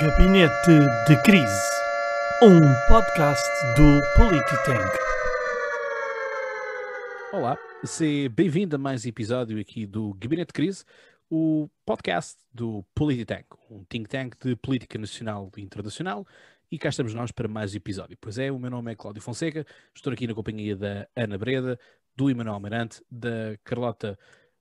Gabinete de Crise, um podcast do Polititank. Olá, seja bem-vindo a mais um episódio aqui do Gabinete de Crise, o podcast do Polititank, um think tank de política nacional e internacional. E cá estamos nós para mais um episódio. Pois é, o meu nome é Cláudio Fonseca, estou aqui na companhia da Ana Breda, do Emanuel Mirante, da Carlota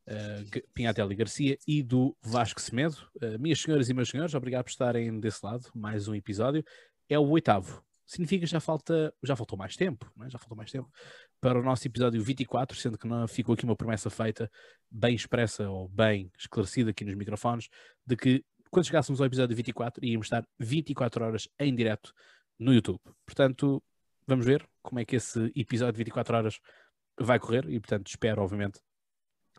uh, Garcia e do Vasco Semedo. Uh, minhas senhoras e meus senhores, obrigado por estarem desse lado. Mais um episódio. É o oitavo. Significa que já falta, já faltou mais tempo, é? já faltou mais tempo para o nosso episódio 24, sendo que não ficou aqui uma promessa feita, bem expressa ou bem esclarecida aqui nos microfones, de que quando chegássemos ao episódio 24 íamos estar 24 horas em direto no YouTube. Portanto, vamos ver como é que esse episódio de 24 horas vai correr e, portanto, espero, obviamente,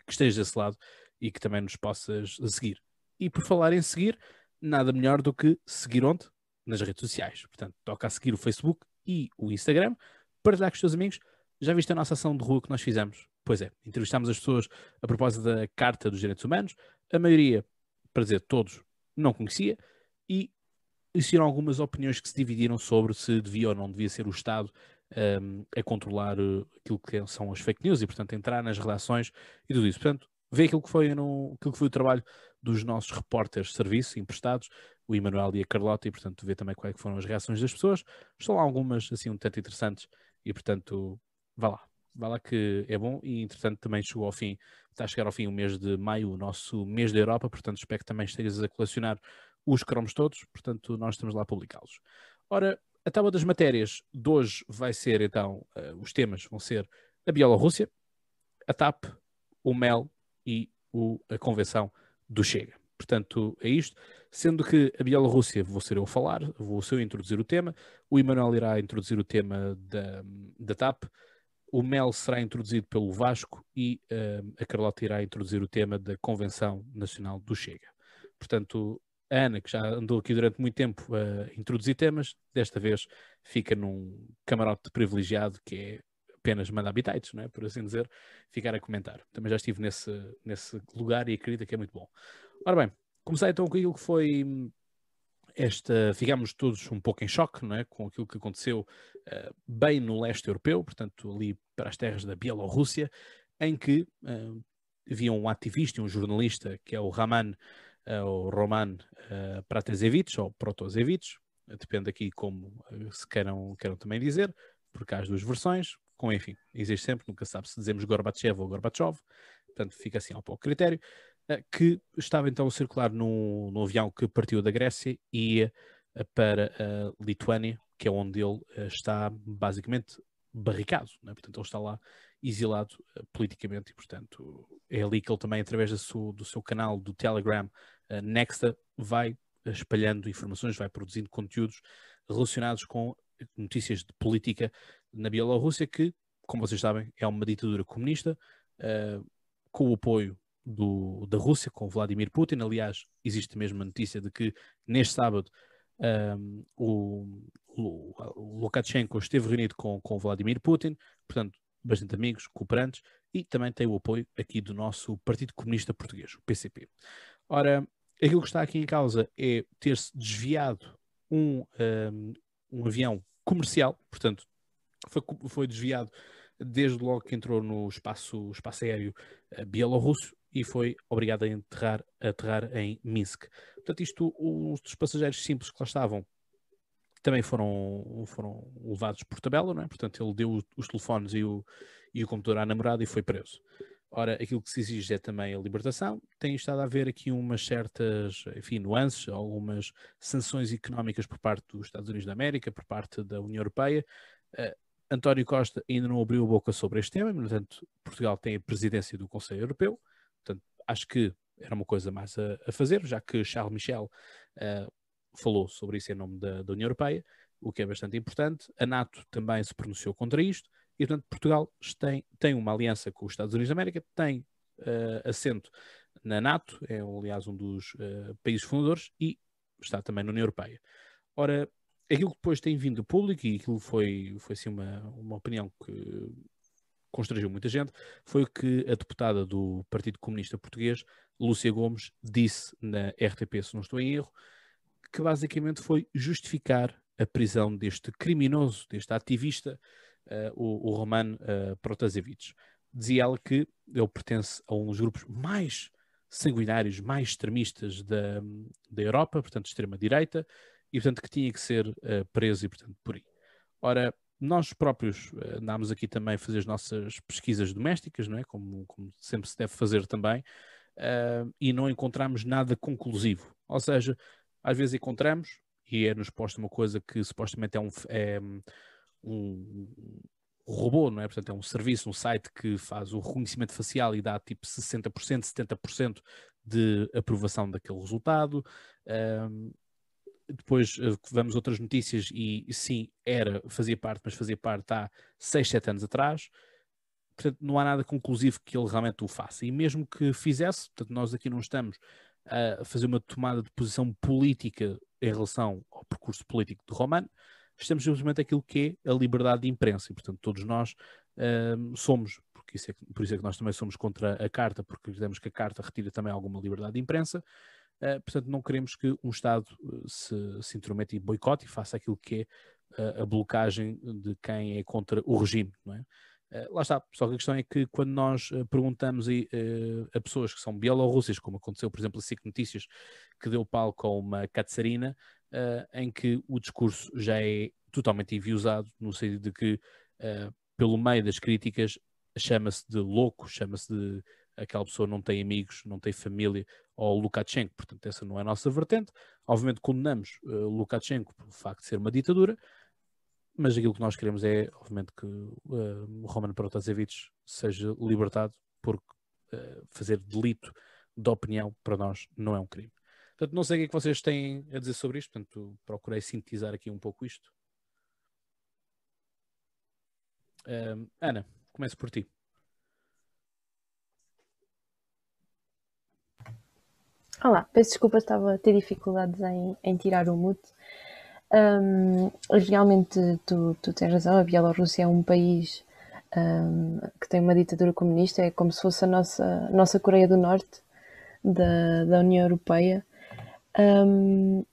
que estejas desse lado e que também nos possas seguir. E por falar em seguir, nada melhor do que seguir onde? Nas redes sociais. Portanto, toca a seguir o Facebook e o Instagram, partilhar com os teus amigos. Já viste a nossa ação de rua que nós fizemos? Pois é, entrevistámos as pessoas a propósito da Carta dos Direitos Humanos. A maioria, para dizer todos, não conhecia e existiram algumas opiniões que se dividiram sobre se devia ou não devia ser o Estado um, a controlar uh, aquilo que são as fake news e, portanto, entrar nas redações e tudo isso. Portanto, vê aquilo que foi, no, aquilo que foi o trabalho dos nossos repórteres de serviço emprestados, o Emanuel e a Carlota, e, portanto, vê também quais foram as reações das pessoas. Estão algumas, assim, um tanto interessantes e, portanto, vá lá. Vá lá que é bom e, entretanto, também chegou ao fim, está a chegar ao fim o mês de maio, o nosso mês da Europa, portanto, espero que também estejas a colecionar os cromos todos, portanto, nós estamos lá a publicá-los. Ora, a tábua das matérias de hoje vai ser, então, uh, os temas vão ser a Bielorrússia, a TAP, o MEL e o, a Convenção do Chega. Portanto, é isto. Sendo que a Bielorrússia vou ser eu a falar, vou ser eu a introduzir o tema, o Emanuel irá introduzir o tema da, da TAP, o MEL será introduzido pelo Vasco e uh, a Carlota irá introduzir o tema da Convenção Nacional do Chega. Portanto, Ana, que já andou aqui durante muito tempo a introduzir temas, desta vez fica num camarote privilegiado que é apenas mandar bitites, não é? por assim dizer, ficar a comentar. Também já estive nesse, nesse lugar e acredito que é muito bom. Ora bem, comecei então com aquilo que foi esta, ficámos todos um pouco em choque não é? com aquilo que aconteceu uh, bem no leste europeu, portanto ali para as terras da Bielorrússia, em que uh, havia um ativista e um jornalista que é o Raman o Roman uh, Pratasevich ou Protosevich, depende aqui como uh, se queiram, queiram também dizer, porque há as duas versões, com enfim, existe sempre, nunca sabe se dizemos Gorbachev ou Gorbachev, portanto fica assim ao pouco critério, que estava então a circular no, no avião que partiu da Grécia e ia para a Lituânia, que é onde ele está basicamente barricado, né? portanto ele está lá exilado uh, politicamente e portanto é ali que ele também através do seu, do seu canal do Telegram a Nexta vai espalhando informações, vai produzindo conteúdos relacionados com notícias de política na Bielorrússia, que, como vocês sabem, é uma ditadura comunista, uh, com o apoio do, da Rússia, com Vladimir Putin. Aliás, existe mesmo a notícia de que neste sábado um, eh, o, o, o, Lukashenko esteve reunido com, com Vladimir Putin, portanto, bastante amigos, cooperantes, e também tem o apoio aqui do nosso Partido Comunista Português, o PCP. Ora, aquilo que está aqui em causa é ter-se desviado um, um, um, avião comercial, portanto, foi, foi, desviado desde logo que entrou no espaço, espaço aéreo uh, bielorrusso e foi obrigado a enterrar, a aterrar em Minsk. Portanto, isto, os passageiros simples que lá estavam também foram, foram levados por tabela, não é? Portanto, ele deu os telefones e o, e o computador à namorada e foi preso. Ora, aquilo que se exige é também a libertação. Tem estado a haver aqui umas certas, enfim, nuances, algumas sanções económicas por parte dos Estados Unidos da América, por parte da União Europeia. Uh, António Costa ainda não abriu a boca sobre este tema, no entanto, Portugal tem a presidência do Conselho Europeu, portanto, acho que era uma coisa mais a, a fazer, já que Charles Michel uh, falou sobre isso em nome da, da União Europeia, o que é bastante importante. A NATO também se pronunciou contra isto. E, portanto, Portugal tem, tem uma aliança com os Estados Unidos da América, tem uh, assento na NATO, é, aliás, um dos uh, países fundadores, e está também na União Europeia. Ora, aquilo que depois tem vindo do público, e aquilo foi, foi assim, uma, uma opinião que constrangeu muita gente, foi o que a deputada do Partido Comunista Português, Lúcia Gomes, disse na RTP, se não estou em erro, que basicamente foi justificar a prisão deste criminoso, deste ativista, uh, o, o Roman uh, Protasevich. Dizia ele que ele pertence a um dos grupos mais sanguinários, mais extremistas da, da Europa, portanto, extrema-direita, e portanto que tinha que ser uh, preso e portanto por aí. Ora, nós próprios andámos aqui também a fazer as nossas pesquisas domésticas, não é? Como, como sempre se deve fazer também, uh, e não encontramos nada conclusivo. Ou seja, às vezes encontramos e é-nos posta uma coisa que supostamente é um, é um, robô, não é? Portanto, é um serviço, um site que faz o reconhecimento facial e dá tipo 60%, 70% de aprovação daquele resultado. Um, depois uh, vamos outras notícias e sim, era, fazia parte, mas fazia parte há 6, 7 anos atrás. Portanto, não há nada conclusivo que ele realmente o faça. E mesmo que fizesse, portanto, nós aqui não estamos a fazer uma tomada de posição política em relação ao percurso político de Romano, estamos simplesmente aquilo que é a liberdade de imprensa. E, portanto, todos nós uh, somos, porque isso é, por isso é que nós também somos contra a Carta, porque acreditamos que a Carta retira também alguma liberdade de imprensa. Uh, portanto, não queremos que um Estado uh, se, se intrometa e boicote e faça aquilo que é a blocagem de quem é contra o regime, não é? Uh, lá está, só que a questão é que quando nós uh, perguntamos uh, a pessoas que são bielorrussas, como aconteceu, por exemplo, a SIC Notícias, que deu palco a uma Catsarina, uh, em que o discurso já é totalmente enviosado, no sentido de que, pelo meio das críticas, chama-se de louco, chama-se de aquela pessoa não tem amigos, não tem família, ou Lukashenko, portanto essa não é a nossa vertente. Obviamente condenamos Lukashenko pelo facto de ser uma ditadura, mas aquilo que nós queremos é, obviamente, que uh, Roman Protasevich seja libertado, porque uh, fazer delito de opinião para nós não é um crime. Portanto, não sei o que é que vocês têm a dizer sobre isto, portanto, procurei sintetizar aqui um pouco isto. Uh, Ana, começo por ti. Olá, peço desculpa, estava a ter dificuldades em, em tirar o mute. Um, realmente, tu, tu tens razão, a Bielorrússia é um país um, que tem uma ditadura comunista, é como se fosse a nossa, nossa Coreia do Norte da, da União Europeia. Um,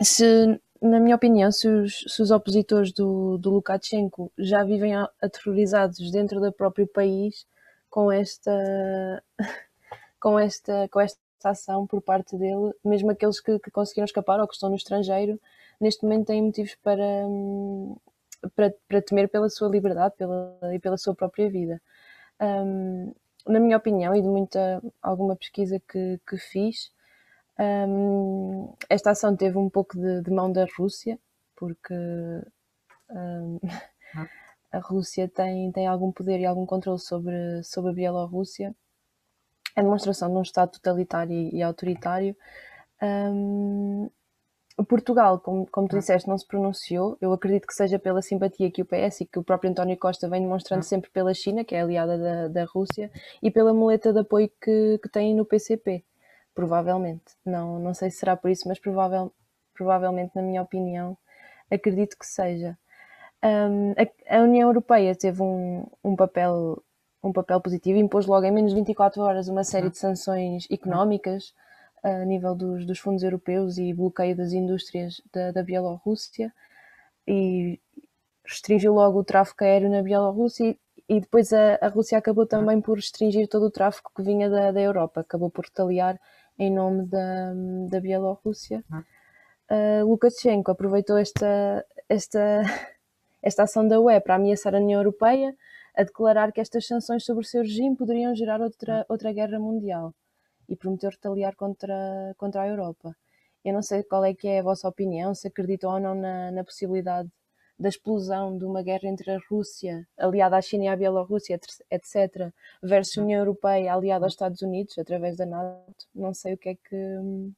se, na minha opinião, se os, se os opositores do, do Lukashenko já vivem aterrorizados dentro do próprio país com esta, com esta, com esta ação por parte dele, mesmo aqueles que, que conseguiram escapar ou que estão no estrangeiro, neste momento têm motivos para, para, para temer pela sua liberdade pela, e pela sua própria vida. Um, na minha opinião, e de muita alguma pesquisa que, que fiz, um, esta ação teve um pouco de, de mão da Rússia, porque um, a Rússia tem, tem algum poder e algum controle sobre, sobre a Bielorrússia. A demonstração de um Estado totalitário e autoritário. Um, Portugal, como, como tu disseste, não se pronunciou. Eu acredito que seja pela simpatia que o PS e que o próprio António Costa vem demonstrando sempre pela China, que é aliada da, da Rússia, e pela muleta de apoio que, que tem no PCP provavelmente. Não, não sei se será por isso, mas provavel, provavelmente, na minha opinião, acredito que seja. Um, a, a, União Europeia teve um, um, papel, um papel positivo, impôs logo em menos de 24 horas uma série de sanções económicas a nível dos, dos fundos europeus e bloqueio das indústrias da, da Bielorrússia e restringiu logo o tráfego aéreo na Bielorrússia e, depois a, a, Rússia acabou também por restringir todo o tráfego que vinha da, da Europa, acabou por retaliar em nome da, da Bielorrússia. Uh, Lukashenko aproveitou esta, esta, esta ação da UE para ameaçar a União Europeia, a declarar que estas sanções sobre o seu regime poderiam gerar outra, outra guerra mundial e prometeu retaliar contra, contra a Europa. Eu não sei qual é que é a vossa opinião, se acreditam ou não na, na possibilidade da explosão de uma guerra entre a Rússia, aliada à China e à Bielorrússia, etc., versus a União Europeia, aliada aos Estados Unidos, através da NATO. Não sei o que é que. Hum,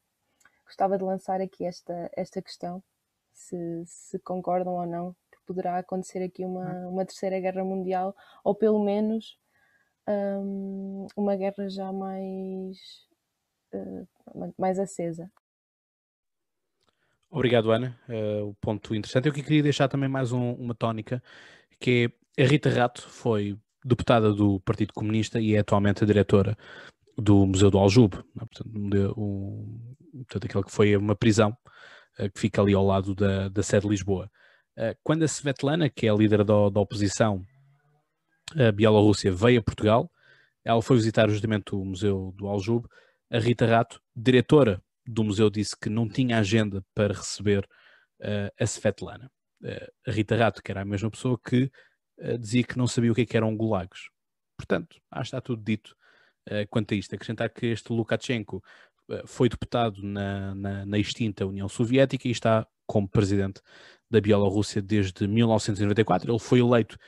gostava de lançar aqui esta, esta questão, se, se concordam ou não, que poderá acontecer aqui uma, uma terceira guerra mundial, ou pelo menos um, uma guerra já mais, uh, mais acesa. Obrigado, Ana. Uh, o ponto interessante. Eu que queria deixar também mais um, uma tónica, que é a Rita Rato foi deputada do Partido Comunista e é atualmente a diretora do Museu do Aljube, né? portanto, um, portanto, aquele que foi uma prisão que fica ali ao lado da, da sede de Lisboa. quando a Svetlana, que é a líder da, da oposição a Bielorrússia, veio a Portugal, ela foi visitar justamente o Museu do Aljube. A Rita Rato, diretora do museu, disse que não tinha agenda para receber uh, a Svetlana. Uh, a Rita Rato, que era a mesma pessoa que uh, dizia que não sabia o que, é que eram gulagos. Portanto, acho que está tudo dito quanto a isto. Acrescentar que este Lukashenko foi deputado na, na, na, extinta União Soviética e está como presidente da Bielorrússia desde 1994. Ele foi eleito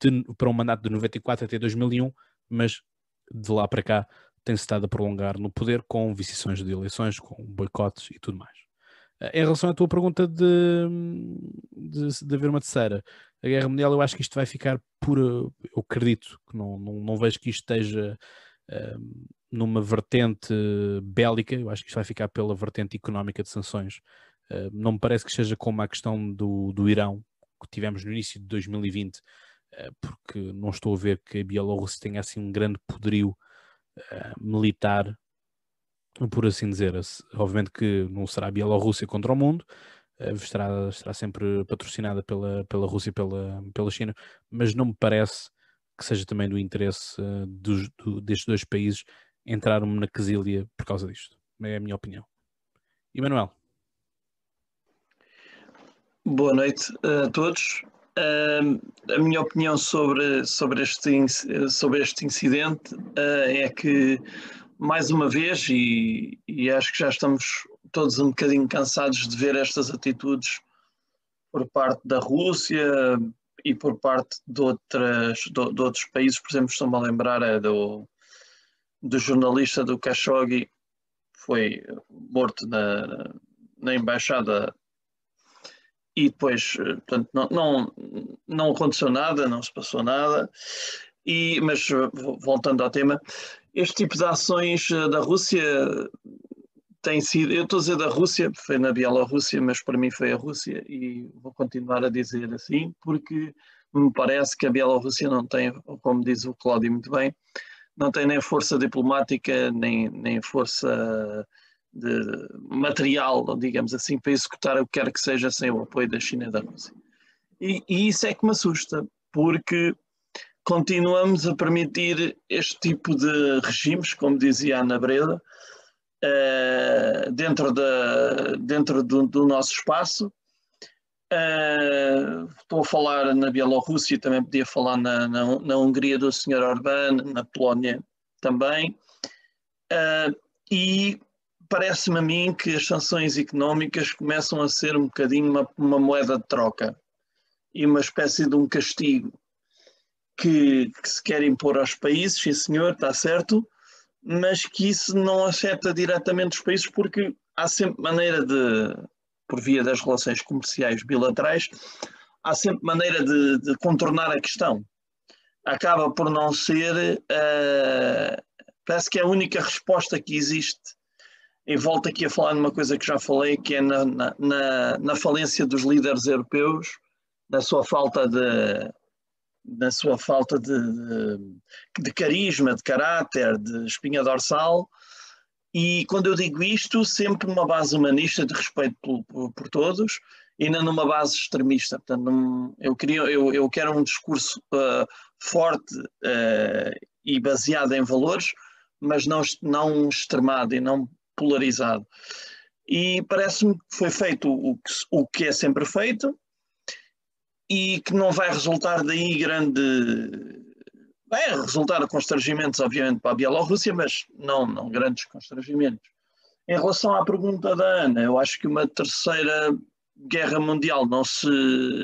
de, para um mandato de 94 até 2001, mas de lá para cá tem-se estado a prolongar no poder com vicissões de eleições, com boicotes e tudo mais. Eh, em relação à tua pergunta de, de, de haver uma terceira, a guerra mundial, eu acho que isto vai ficar por. Eu acredito que não, não, não vejo que isto esteja uh, numa vertente bélica, eu acho que isto vai ficar pela vertente económica de sanções. Uh, não me parece que seja como a questão do, do Irão, que tivemos no início de 2020, uh, porque não estou a ver que a Bielorrússia tenha assim um grande poderio uh, militar, por assim dizer. Obviamente que não será a Bielorrússia contra o mundo, uh, estará, estará sempre patrocinada pela, pela Rússia e pela, pela China, mas não me parece que seja também do interesse dos, do, destes dois países entrar na quesilha por causa disto. É a minha opinião. Emanuel. Boa noite a todos. A minha opinião sobre, sobre, este, sobre este incidente uh, é que, mais uma vez, e, e, acho que já estamos todos um bocadinho cansados de ver estas atitudes por parte da Rússia e por parte de, outras, de, de outros países, por exemplo, estou-me a lembrar é do, do jornalista do Khashoggi, foi morto na, na embaixada e depois, eh, portanto, não, não, não aconteceu nada, não se passou nada. E, mas eh, voltando ao tema, este tipo de ações eh, da Rússia tem sido, eu estou a dizer da Rússia, foi na Bielorrússia, mas para mim foi a Rússia e vou continuar a dizer assim, porque me parece que a Bielorrússia não tem, como diz o Cláudio muito bem, não tem nem força diplomática, nem, nem força de material, digamos assim, para executar o que quer que seja sem o apoio da China e da Rússia. E, e isso é que me assusta, porque continuamos a permitir este tipo de regimes, como dizia a Ana Breda, uh, dentro, da, dentro do, do nosso espaço. Uh, estou a falar na Bielorrússia, também podia falar na, na, na Hungria do Sr. Orbán, na Polónia também. Uh, e parece-me a mim que as sanções económicas começam a ser um bocadinho uma, uma moeda de troca e uma espécie de um castigo que, que, se quer impor aos países, sim senhor, está certo, mas que isso não afeta diretamente os países porque há sempre maneira de, por via das relações comerciais bilaterais, há sempre maneira de, de contornar a questão. Acaba por não ser, uh, parece que é a única resposta que existe e volto aqui a falar numa coisa que já falei, que é na, na, na falência dos líderes europeus, na sua falta de, na sua falta de, de, de, carisma, de caráter, de espinha dorsal. E quando eu digo isto, sempre numa base humanista de respeito por, por, por todos e não numa base extremista. Portanto, eu, queria, eu, eu quero um discurso uh, forte uh, e baseado em valores, mas não, não extremado e não polarizado. E parece-me que foi feito o que, o que é sempre feito e que não vai resultar daí grande. Vai resultar constrangimentos, obviamente, para a Bielorrússia, mas não, não grandes constrangimentos. Em relação à pergunta da Ana, eu acho que uma terceira guerra mundial não se,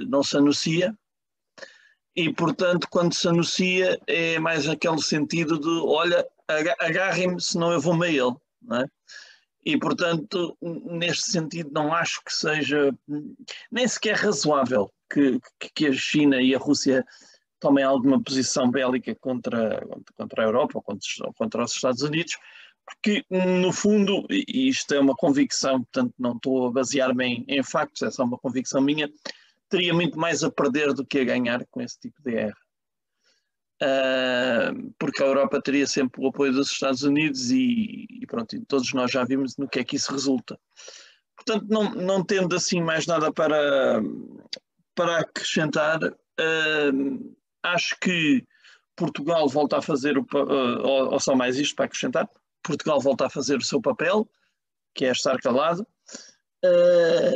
não se anuncia, e portanto, quando se anuncia, é mais aquele sentido de: olha, agarrem-me, senão eu vou-me a ele. Não é? E, portanto, neste sentido, não acho que seja nem sequer razoável que, que a China e a Rússia tomem alguma posição bélica contra, contra a Europa ou contra, contra os Estados Unidos, porque, no fundo, e isto é uma convicção, portanto, não estou a basear-me em, em factos, é só uma convicção minha, teria muito mais a perder do que a ganhar com esse tipo de guerra. Uh, porque a Europa teria sempre o apoio dos Estados Unidos e, e, pronto, todos nós já vimos no que é que isso resulta. portanto, não, não tendo assim mais nada para, para acrescentar, uh, acho que Portugal volta a fazer, o, uh, ou, ou só mais isto para acrescentar, Portugal volta a fazer o seu papel, que é estar calado,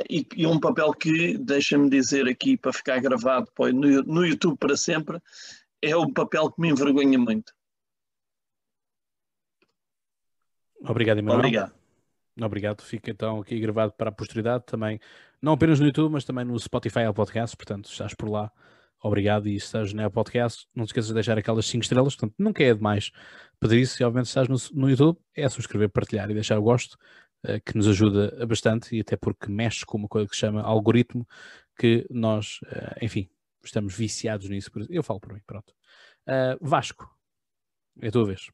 e, e, um papel que, deixa-me dizer aqui para ficar gravado no, no YouTube para sempre, é um papel que me envergonha muito. Obrigado, Emanuel. Obrigado. Obrigado. Fica então aqui gravado para a posteridade também, não apenas no YouTube, mas também no Spotify ao podcast. Portanto, estás por lá. Obrigado. E se estás no podcast, não te esqueças de deixar aquelas 5 estrelas. Portanto, nunca é demais pedir isso. E obviamente, se estás no, no YouTube, é subscrever, partilhar e deixar o gosto, uh, que nos ajuda bastante. E até porque mexe com uma coisa que se chama algoritmo, que nós, uh, enfim, estamos viciados nisso. Eu falo por mim. Pronto. Uh, Vasco, é a tua vez.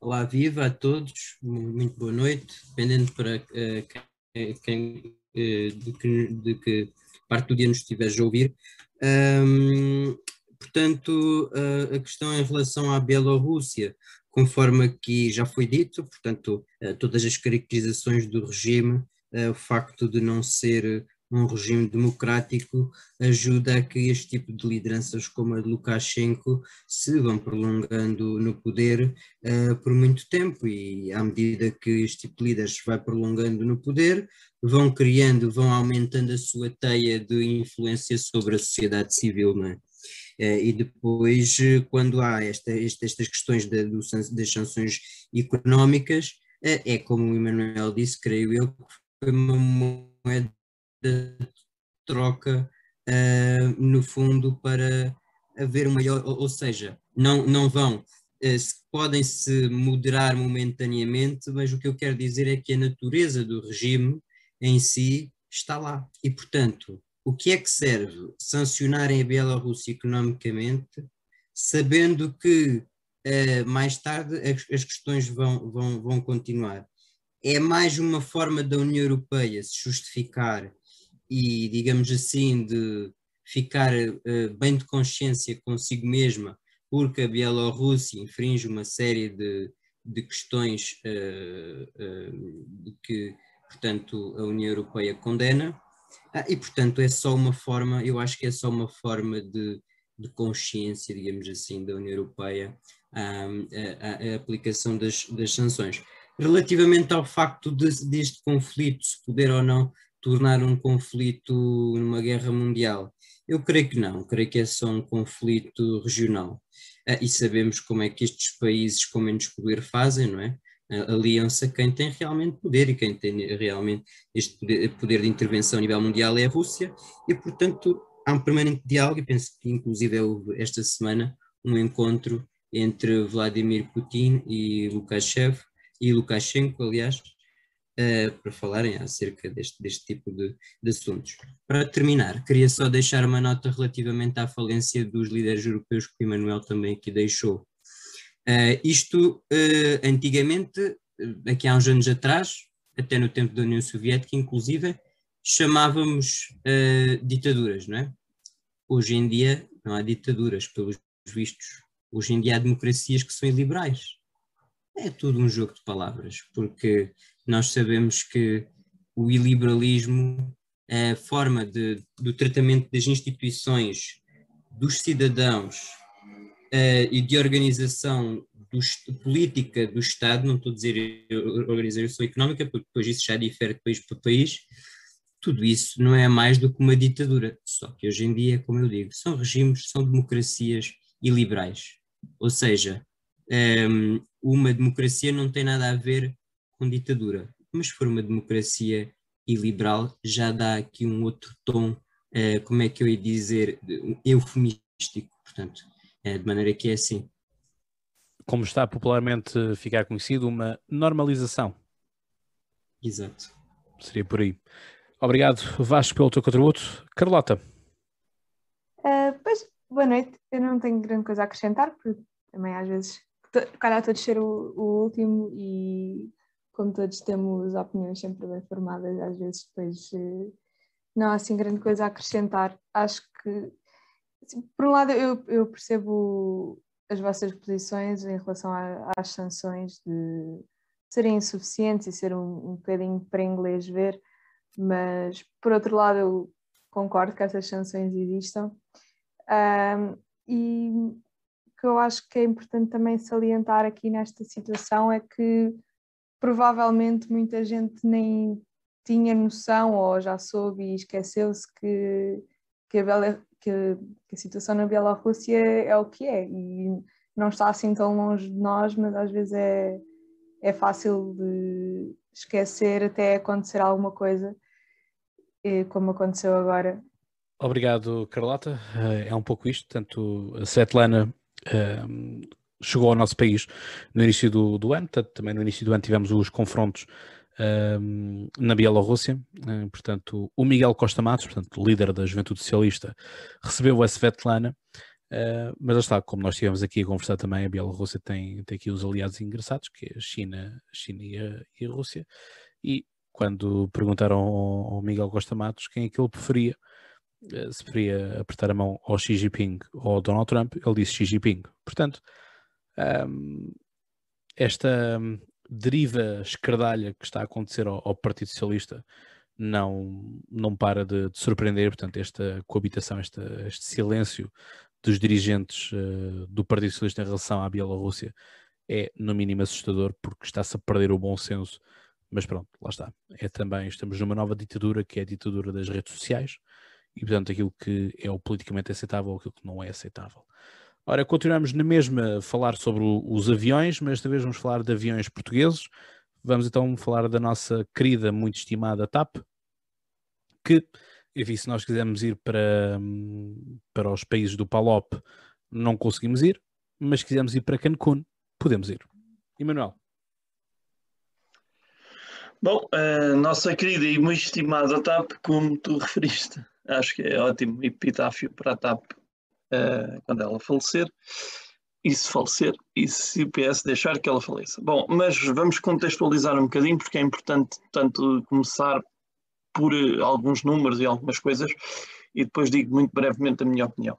Olá, viva a todos, muito boa noite, dependendo para uh, quem, uh, de, que, de, que, parte do dia nos estiveres a ouvir. Um, portanto, a questão em relação à Bielorrússia, conforme aqui já foi dito, portanto, todas as caracterizações do regime, o facto de não ser um regime democrático ajuda a que este tipo de lideranças como a de Lukashenko se vão prolongando no poder uh, por muito tempo e à medida que este tipo de líderes vai prolongando no poder vão criando, vão aumentando a sua teia de influência sobre a sociedade civil, é? Uh, e depois, quando há esta, esta, estas questões da, do, das sanções económicas, é como o Emanuel disse, creio eu, que foi uma moeda de troca, uh, no fundo, para haver uma maior, ou, ou seja, não, não vão, uh, podem se moderar momentaneamente, mas o que eu quero dizer é que a natureza do regime em si está lá. E, portanto, o que é que serve sancionarem a Bielorrússia economicamente, sabendo que uh, mais tarde as, as, questões vão, vão, vão continuar? É mais uma forma da União Europeia se justificar e, digamos assim, de ficar uh, bem de consciência consigo mesma, porque a Bielorrússia infringe uma série de, de questões uh, que, portanto, a União Europeia condena, ah, e, portanto, é só uma forma, eu acho que é só uma forma de, de consciência, digamos assim, da União Europeia a aplicação das, das sanções. Relativamente ao facto de, deste conflito, se puder ou não tornar um conflito numa guerra mundial? Eu creio que não, creio que é só um conflito regional. Ah, e sabemos como é que estes países com menos poder fazem, não é? Aliança quem tem realmente poder e quem tem realmente este poder, de intervenção a nível mundial é a Rússia, e portanto há um permanente diálogo, e penso que inclusive esta semana um encontro entre Vladimir Putin e e Lukashenko, aliás, uh, para falarem acerca deste, deste tipo de, de, assuntos. Para terminar, queria só deixar uma nota relativamente à falência dos líderes europeus que o Emanuel também aqui deixou. Uh, isto, uh, antigamente, aqui há uns anos atrás, até no tempo da União Soviética, inclusive, chamávamos ditaduras, não é? Hoje em dia não há ditaduras, pelos vistos. Hoje em dia há democracias que são iliberais. É tudo um jogo de palavras, porque nós sabemos que o iliberalismo, a forma de, do tratamento das instituições, dos cidadãos uh, e de organização do, política do Estado, não estou a dizer organização económica, porque depois isso já difere de país para país, tudo isso não é mais do que uma ditadura. Só que hoje em dia, como eu digo, são regimes, são democracias iliberais. Ou seja, um, uma democracia não tem nada a ver com ditadura. Mas se for uma democracia iliberal, já dá aqui um outro tom, uh, como é que eu ia dizer, eufemístico, portanto, uh, de maneira que é assim. Como está popularmente ficar conhecido, uma normalização. Exato. Seria por aí. Obrigado, Vasco, pelo teu contributo. Carlota. Uh, pois, boa noite. Eu não tenho grande coisa a acrescentar, porque também às vezes, calhar a ser o, o último e como todos temos opiniões sempre bem formadas, às vezes depois eh, não há assim grande coisa a acrescentar. Acho que, assim, por um lado, eu, eu, percebo as vossas posições em relação a, às sanções de, serem insuficientes e ser um, um bocadinho para inglês ver, mas por outro lado eu concordo que essas sanções existam. Um, e que eu acho que é importante também salientar aqui nesta situação é que provavelmente muita gente nem tinha noção ou já soube e esqueceu-se que, que, a que, que a situação na Bielorrússia é o que é e não está assim tão longe de nós, mas às vezes é, é fácil de esquecer até acontecer alguma coisa, como aconteceu agora. Obrigado, Carlota. Eh, é um pouco isto. Portanto, a Svetlana um, chegou ao nosso país no início do, do ano, portanto, também no início do ano tivemos os confrontos um, na Bielorrússia, um, portanto, o Miguel Costa Matos, portanto, líder da Juventude Socialista, recebeu a Svetlana, uh, mas já está, como nós estivemos aqui a conversar também, a Bielorrússia tem, tem aqui os aliados engraçados, que é a China, China e, a, e a Rússia, e quando perguntaram ao, ao Miguel Costa Matos quem é que ele preferia, se preferia apertar a mão ao Xi Jinping ou ao Donald Trump, ele disse Xi Jinping. Portanto, um, esta deriva escardalha que está a acontecer ao, ao Partido Socialista não, não para de, de, surpreender, portanto, esta coabitação, esta, este silêncio dos dirigentes uh, do Partido Socialista em relação à Bielorrússia é no mínimo assustador porque está-se a perder o bom senso, mas pronto, lá está. É também, estamos numa nova ditadura que é a ditadura das redes sociais e portanto aquilo que é o politicamente aceitável ou aquilo que não é aceitável. Ora, continuamos na mesma a falar sobre os aviões, mas desta vez vamos falar de aviões portugueses. Vamos então falar da nossa querida, muito estimada TAP, que, enfim, se nós quisermos ir para, para os países do PALOP, não conseguimos ir, mas se quisermos ir para Cancún, podemos ir. Emanuel. Bom, a nossa querida e muito estimada TAP, como tu referiste, acho que é ótimo epitáfio para a TAP uh, quando ela falecer, e se falecer, e se o PS deixar que ela faleça. Bom, mas vamos contextualizar um bocadinho, porque é importante, tanto começar por uh, alguns números e algumas coisas, e depois digo muito brevemente a minha opinião.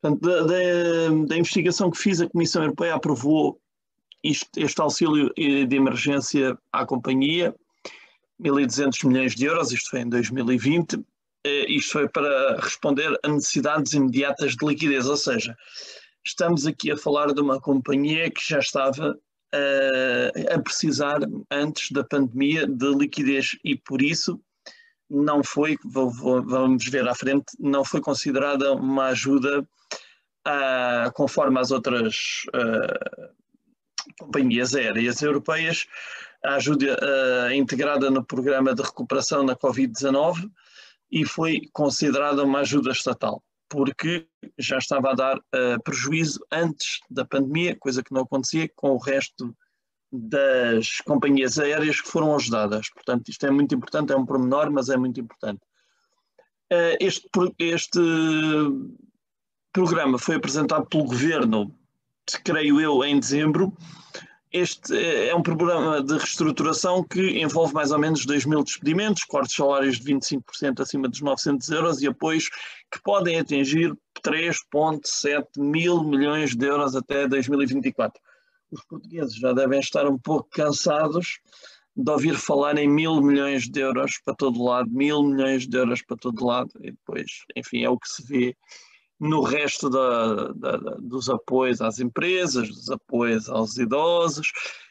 Portanto, da, da, da investigação que fiz, a Comissão Europeia aprovou isto, este auxílio eh, de emergência à companhia, 1.200 milhões de euros, isto foi em 2020, eh, isto foi para responder a necessidades imediatas de liquidez, ou seja, estamos aqui a falar de uma companhia que já estava uh, a precisar, antes da pandemia, de liquidez e por isso não foi, vou, vou, vamos ver à frente, não foi considerada uma ajuda uh, conforme as outras uh, companhias aéreas europeias, a ajuda integrada no programa de recuperação na Covid-19 e foi considerada uma ajuda estatal, porque já estava a dar uh, prejuízo antes da pandemia, coisa que não acontecia com o resto das companhias aéreas que foram ajudadas. Portanto, isto é muito importante, é um pormenor, mas é muito importante. Uh, este, este programa foi apresentado pelo governo, creio eu, em dezembro, este é um programa de reestruturação que envolve mais ou menos 2 mil despedimentos, cortes salários de 25% acima dos 900 euros e apoios que podem atingir 3,7 mil milhões de euros até 2024. Os portugueses já devem estar um pouco cansados de ouvir falar em mil milhões de euros para todo lado, mil milhões de euros para todo lado, e depois, enfim, é o que se vê no resto da, da, dos apoios às empresas, dos apoios aos idosos,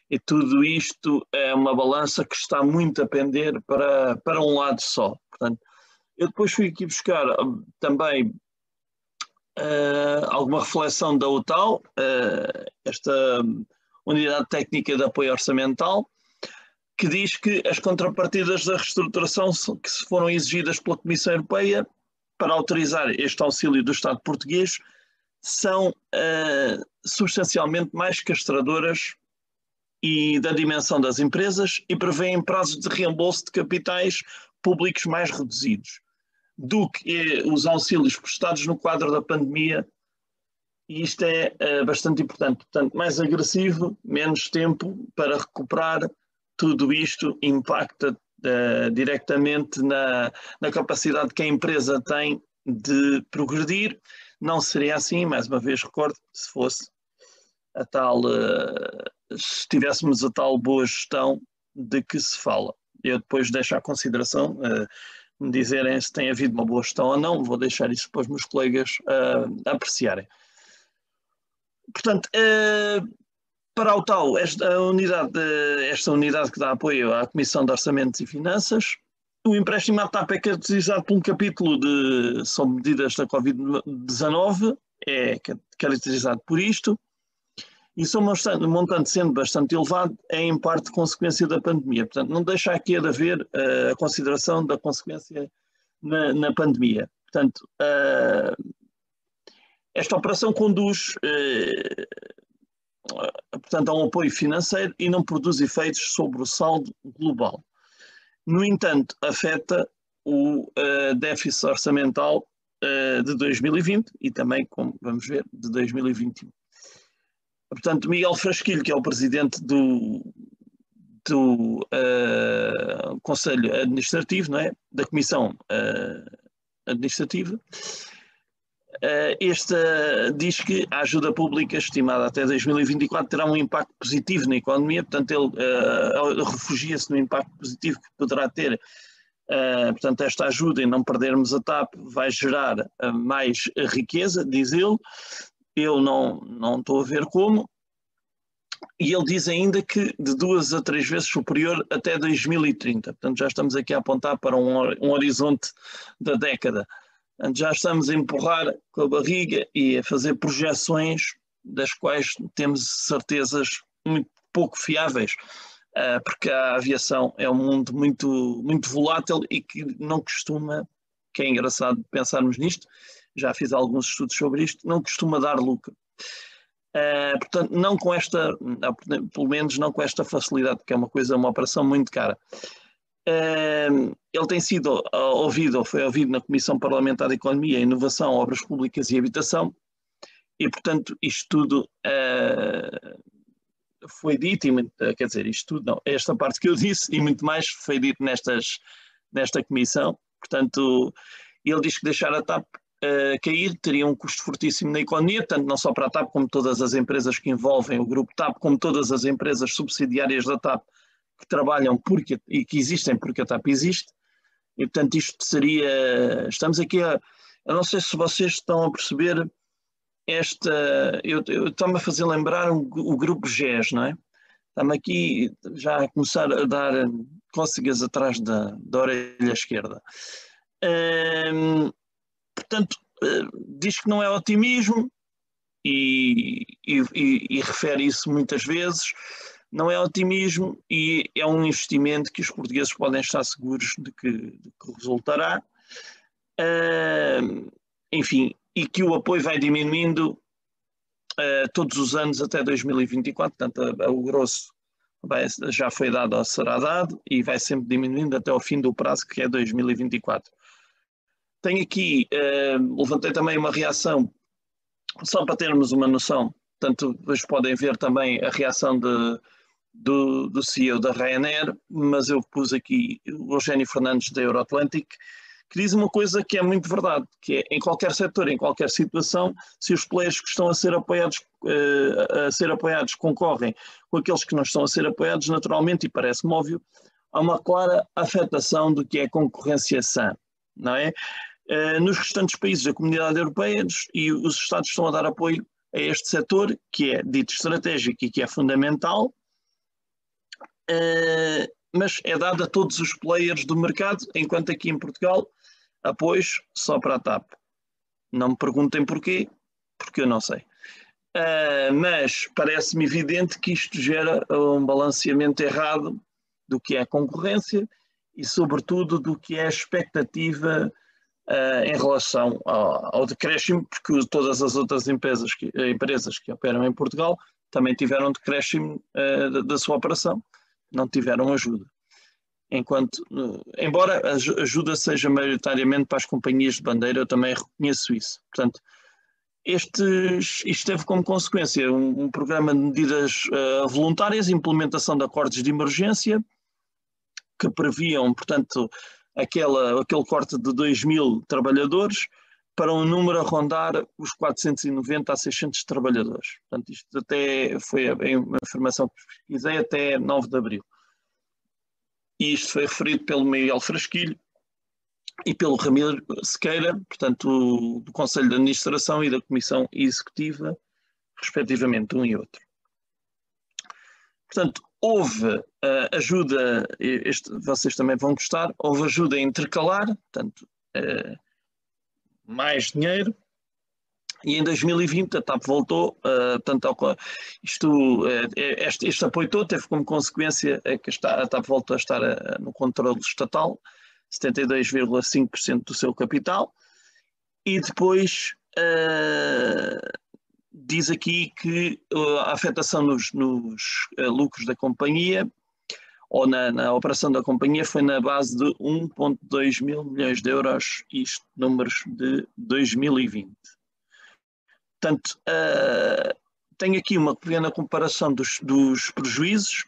e tudo isto é uma balança que está muito a pender para, para um lado só. Portanto, eu depois fui aqui buscar hum, também uh, alguma reflexão da UTAL, uh, esta Unidade Técnica de Apoio Orçamental, que diz que as contrapartidas da reestruturação que se foram exigidas pela Comissão Europeia para autorizar este auxílio do Estado português são uh, substancialmente mais castradoras e da dimensão das empresas e prevêem prazos de reembolso de capitais públicos mais reduzidos do que os auxílios prestados no quadro da pandemia e isto é uh, bastante importante. Portanto, mais agressivo, menos tempo para recuperar, tudo isto impacta uh, diretamente na, na capacidade que a empresa tem de progredir. Não seria assim, mais uma vez recordo, se fosse a tal, uh, se tivéssemos a tal boa gestão de que se fala. Eu depois deixo à consideração uh, me dizerem se tem havido uma boa gestão ou não, vou deixar isso para os meus colegas uh, apreciarem. Portanto, para o tal, esta unidade, esta unidade que dá apoio à Comissão de Orçamentos e Finanças, o empréstimo à TAP é caracterizado por um capítulo de, sobre medidas da Covid-19, é caracterizado por isto, e seu montante sendo bastante elevado, é em parte consequência da pandemia. Portanto, não deixa aqui de haver uh, a consideração da consequência na, na pandemia. Portanto, uh, esta operação conduz uh, portanto, a um apoio financeiro e não produz efeitos sobre o saldo global. No entanto, afeta o uh, déficit orçamental uh, de 2020 e também, como vamos ver, de 2021. Portanto, Miguel Frasquilho, que é o presidente do, do uh, Conselho Administrativo, não é? da Comissão Administrativa, esta diz que a ajuda pública estimada até 2024 terá um impacto positivo na economia, portanto ele refugia-se no impacto positivo que poderá ter Uh, portanto, esta ajuda em não perdermos a TAP vai gerar uh, mais riqueza, diz ele. Eu não, não estou a ver como. E ele diz ainda que de duas a três vezes superior até 2030. Portanto, já estamos aqui a apontar para um, um horizonte da década. Já estamos a empurrar com a barriga e a fazer projeções das quais temos certezas muito pouco fiáveis, ah, porque a aviação é um mundo muito, muito volátil e que não costuma, que é engraçado pensarmos nisto, já fiz alguns estudos sobre isto, não costuma dar lucro. Uh, portanto, não com esta, pelo menos não com esta facilidade, que é uma coisa, uma operação muito cara. Ele tem sido ouvido, ou foi ouvido na Comissão Parlamentar de Economia, Inovação, Obras Públicas e Habitação, e portanto isto tudo uh, foi dito, e, quer dizer, isto tudo não, esta parte que eu disse e muito mais foi dito nestas, nesta comissão, portanto ele diz que deixar a TAP uh, cair teria um custo fortíssimo na economia, tanto não só para a TAP como todas as empresas que envolvem o grupo TAP, como todas as empresas subsidiárias da TAP que trabalham porque, e que existem porque a TAP existe, e portanto isto seria, estamos aqui a, eu não sei se vocês estão a perceber esta, eu, eu estou-me a fazer lembrar o, o grupo GES, não é? Estamos aqui já a começar a dar cócegas atrás da, da orelha esquerda. Hum, portanto, eh, diz que não é otimismo e, e, e, e refere isso muitas vezes não é otimismo e é um investimento que os portugueses podem estar seguros de que, de que resultará. Uh, enfim, e que o apoio vai diminuindo uh, todos os anos até 2024, portanto, o grosso vai, já foi dado ou será dado e vai sempre diminuindo até o fim do prazo, que é 2024. Tenho aqui, uh, levantei também uma reação, só para termos uma noção, portanto, vocês podem ver também a reação de do, do CEO da Ryanair, mas eu pus aqui o Eugênio Fernandes da Euroatlantic, que diz uma coisa que é muito verdade, que é em qualquer setor, em qualquer situação, se os players que estão a ser apoiados, uh, a ser apoiados concorrem com aqueles que não estão a ser apoiados, naturalmente, e parece-me óbvio, há uma clara afetação do que é concorrência sã, não é? Uh, nos restantes países da comunidade europeia e os Estados estão a dar apoio a este setor, que é dito estratégico e que é fundamental, uh, mas é dado a todos os players do mercado, enquanto aqui em Portugal apoios só para a TAP. Não me perguntem porquê, porque eu não sei. Uh, mas parece-me evidente que isto gera um balanceamento errado do que é a concorrência e, sobretudo, do que é a expectativa uh, em relação ao, ao decréscimo, porque todas as outras empresas que, empresas que operam em Portugal também tiveram decréscimo uh, da, da sua operação não tiveram ajuda. Enquanto, embora a ajuda seja maioritariamente para as companhias de bandeira, eu também reconheço isso. Portanto, estes, isto teve como consequência um, um programa de medidas uh, voluntárias, implementação de acordos de emergência, que previam, portanto, aquela, aquele corte de 2 mil trabalhadores, para um número a rondar os 490 a 600 trabalhadores. Portanto, isto até foi uma informação que pesquisei até 9 de abril. E isto foi referido pelo Miguel Frasquilho e pelo Ramiro Sequeira, portanto, do Conselho de Administração e da Comissão Executiva, respectivamente, um e outro. Portanto, houve uh, ajuda, este, vocês também vão gostar, houve ajuda intercalar, portanto, uh, mais dinheiro, e em 2020 a TAP voltou, uh, portanto, isto, uh, este, este, apoio todo teve como consequência é que a TAP voltou a estar uh, no controle estatal, 72,5% do seu capital, e depois diz aqui que uh, a afetação nos, nos uh, lucros da companhia ou na, na, operação da companhia foi na base de 1,2 mil milhões de euros, isto números de 2020. Portanto, uh, tenho aqui uma pequena comparação dos, dos prejuízos.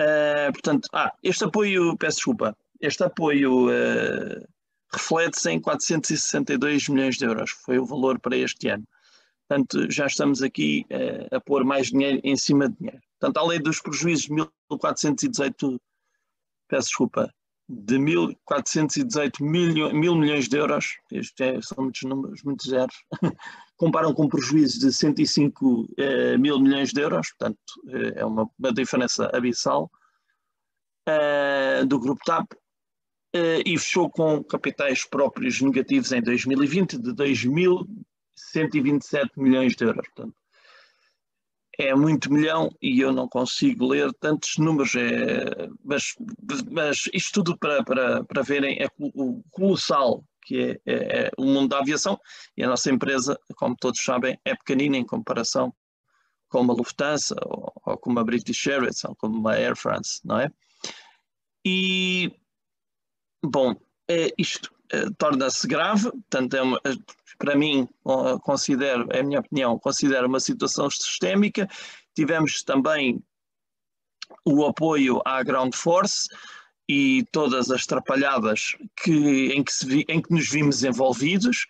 Uh, portanto, ah, este apoio, peço desculpa, este apoio uh, reflete-se em 462 milhões de euros, foi o valor para este ano. Portanto, já estamos aqui uh, a pôr mais dinheiro em cima de dinheiro. Portanto, além dos prejuízos de 1.418, peço desculpa, de 1.418 mil, mil milhões de euros, isto é, são muitos números, muitos zeros, comparam com prejuízos de 105 uh, eh, mil milhões de euros, portanto, uh, é uma, uma, diferença abissal, do Grupo TAP, e fechou com capitais próprios negativos em 2020 de 2.000 127 milhões de euros. Portanto, é muito milhão e eu não consigo ler tantos números, é, mas, mas isto tudo para, para, para verem é o colossal que é, é, é, o mundo da aviação e a nossa empresa, como todos sabem, é pequenina em comparação com uma Lufthansa ou, ou com uma British Airways ou com uma Air France, não é? E, bom, é, isto torna-se grave, portanto, é uma, para mim, considero, é a minha opinião, considero uma situação sistémica. Tivemos também o apoio à Ground Force e todas as trapalhadas que, em, que vi, em, que nos vimos envolvidos,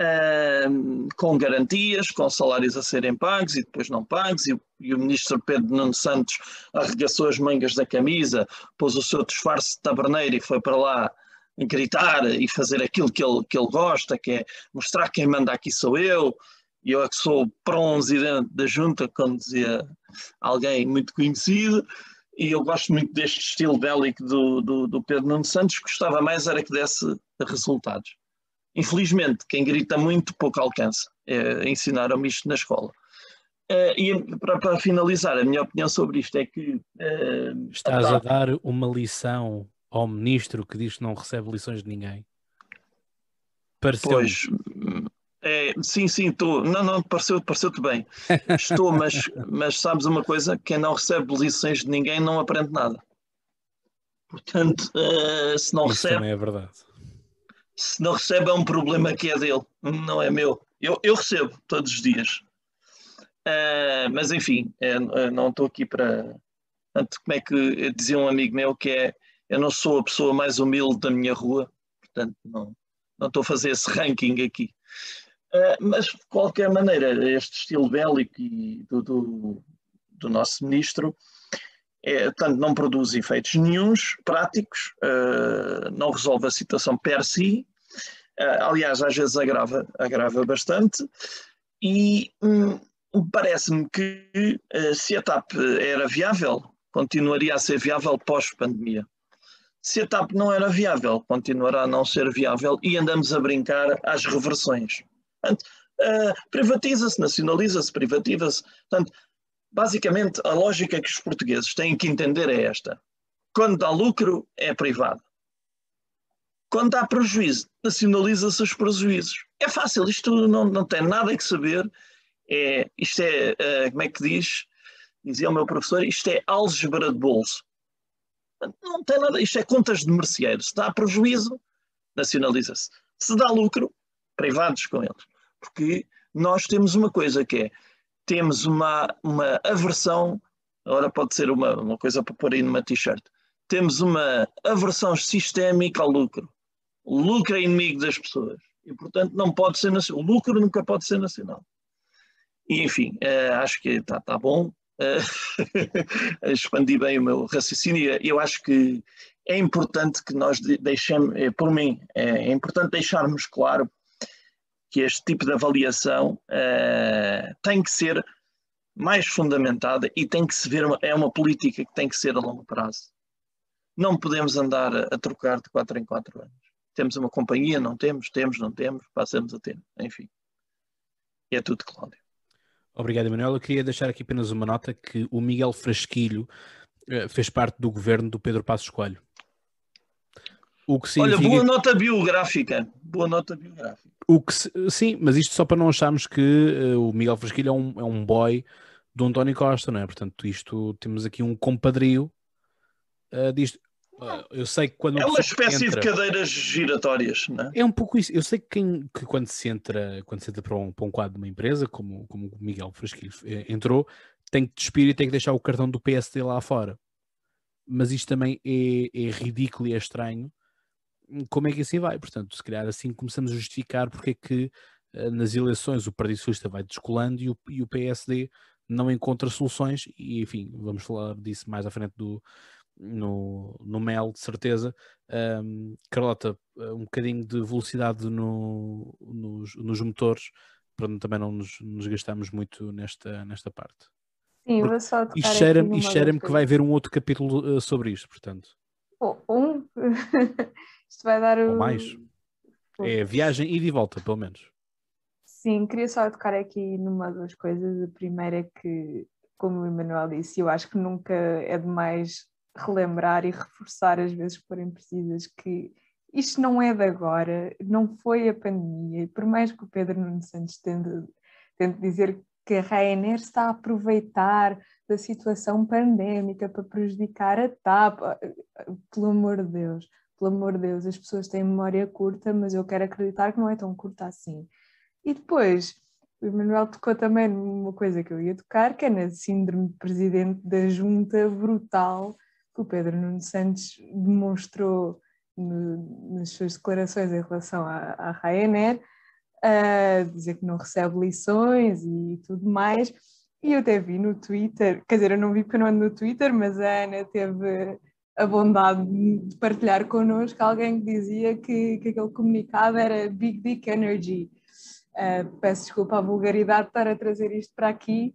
uh, com garantias, com salários a serem pagos e depois não pagos, e, e, o ministro Pedro Nuno Santos arregaçou as mangas da camisa, pôs o seu disfarce de taberneiro e foi para lá gritar e fazer aquilo que ele, que ele gosta, que é mostrar quem manda aqui sou eu, e eu é que sou presidente da junta, como dizia alguém muito conhecido, e eu gosto muito deste estilo bélico do, do, do Pedro Nuno Santos, gostava mais era que desse resultados. Infelizmente, quem grita muito pouco alcança. É, Ensinaram-me isto na escola. Uh, e para, para, finalizar, a minha opinião sobre isto é que. Uh, Estás a, a dar uma lição ao ministro que diz que não recebe lições de ninguém? Pareceu. Pois, é, sim, sim, estou. Não, não, pareceu-te pareceu bem. Estou, mas, mas sabes uma coisa? Quem não recebe lições de ninguém não aprende nada. Portanto, uh, se não Isso recebe. também é verdade. Se não recebe, é um problema que é dele, não é meu. Eu, eu recebo todos os dias. Uh, mas enfim, é, não estou aqui para. Portanto, como é que dizia um amigo meu que é eu não sou a pessoa mais humilde da minha rua, portanto não, não estou a fazer esse ranking aqui. Uh, mas, de qualquer maneira, este estilo bélico do, do, do nosso ministro é, tanto não produz efeitos nenhums práticos, uh, não resolve a situação per si, uh, aliás, às vezes agrava, agrava bastante, e hum, parece-me que se a TAP era viável, continuaria a ser viável pós-pandemia. Se a TAP não era viável, continuará a não ser viável e andamos a brincar às reversões. uh, privatiza-se, nacionaliza-se, privatiza-se. Portanto, basicamente, a lógica que os portugueses têm que entender é esta. Quando dá lucro, é privado. Quando dá prejuízo, nacionaliza-se os prejuízos. É fácil, isto não, não tem nada que saber. É, isto é, uh, como é que diz? Dizia o meu professor, isto é álgebra de bolso. Não tem nada, isto é contas de merceeiro. Se dá prejuízo, nacionaliza-se. Se dá lucro, privados com eles. Porque nós temos uma coisa que é, temos uma, uma aversão, agora pode ser uma, uma coisa para pôr aí numa t-shirt, temos uma aversão sistémica ao lucro. O lucro é inimigo das pessoas. E, portanto, não pode ser nacional. O lucro nunca pode ser nacional. E, enfim, uh, acho que está tá bom. Uh, expandi bem o meu raciocínio. Eu acho que é importante que nós deixemos, eh, por mim, é importante deixarmos claro que este tipo de avaliação uh, tem que ser mais fundamentada e tem que se ver, é uma política que tem que ser a longo prazo. Não podemos andar a, a trocar de 4 em 4 anos. Temos uma companhia, não temos, temos, não temos, passamos a ter, enfim. E é tudo, Cláudio. Obrigado, Emanuel. Eu queria deixar aqui apenas uma nota que o Miguel Frasquilho uh, fez parte do governo do Pedro Passos Coelho. O que significa... Olha, boa nota biográfica. Boa nota biográfica. O que, sim, mas isto só para não acharmos que uh, o Miguel Frasquilho é um, é um boy do António Costa, não é? Portanto, isto temos aqui um compadrio uh, disto. Eu sei que quando é uma espécie entra, de cadeiras giratórias, não é? É um pouco isso. Eu sei que, quem, que quando se entra, quando se entra para, um, para um quadro de uma empresa, como, como o Miguel Frasquilho eh, entrou, tem que despir e tem que deixar o cartão do PSD lá fora. Mas isto também é, é ridículo e é estranho como é que assim vai? Portanto, se calhar assim começamos a justificar porque é que uh, nas eleições o Partido Socialista vai descolando e o, e o, PSD não encontra soluções e enfim, vamos falar disso mais à frente do, no, no MEL, de certeza. Um, Carlota, eh, um bocadinho de velocidade no, nos, nos motores para também não nos, nos gastarmos muito nesta, nesta parte. Sim, vou só tocar e cheira-me cheira que vai haver um outro capítulo uh, sobre isto, portanto. um? Isto vai dar o. Ou mais. É viagem e volta, pelo menos. Sim, queria só tocar aqui numa das coisas. A primeira é que, como o Emanuel disse, eu acho que nunca é demais relembrar e reforçar as vezes que forem precisas que isto não é de agora, não foi a pandemia. Por mais que o Pedro Nuno Santos tente, tente dizer que a Ryanair está a aproveitar da situação pandémica para prejudicar a TAP, pelo amor de Deus, pelo amor de Deus, as pessoas têm memória curta, mas eu quero acreditar que não é tão curta assim. E depois, o Emanuel tocou também numa coisa que eu ia tocar, que é na síndrome de presidente da junta brutal que o Pedro Nuno Santos demonstrou no, nas suas declarações em relação à, à Ryanair, dizer que não recebe lições e tudo mais. E eu até vi no Twitter, quer dizer, eu não vi porque não ando no Twitter, mas a Ana teve a bondade de partilhar connosco alguém que dizia que, que aquele comunicado era Big Dick Energy. Uh, peço desculpa a vulgaridade de estar a trazer isto para aqui,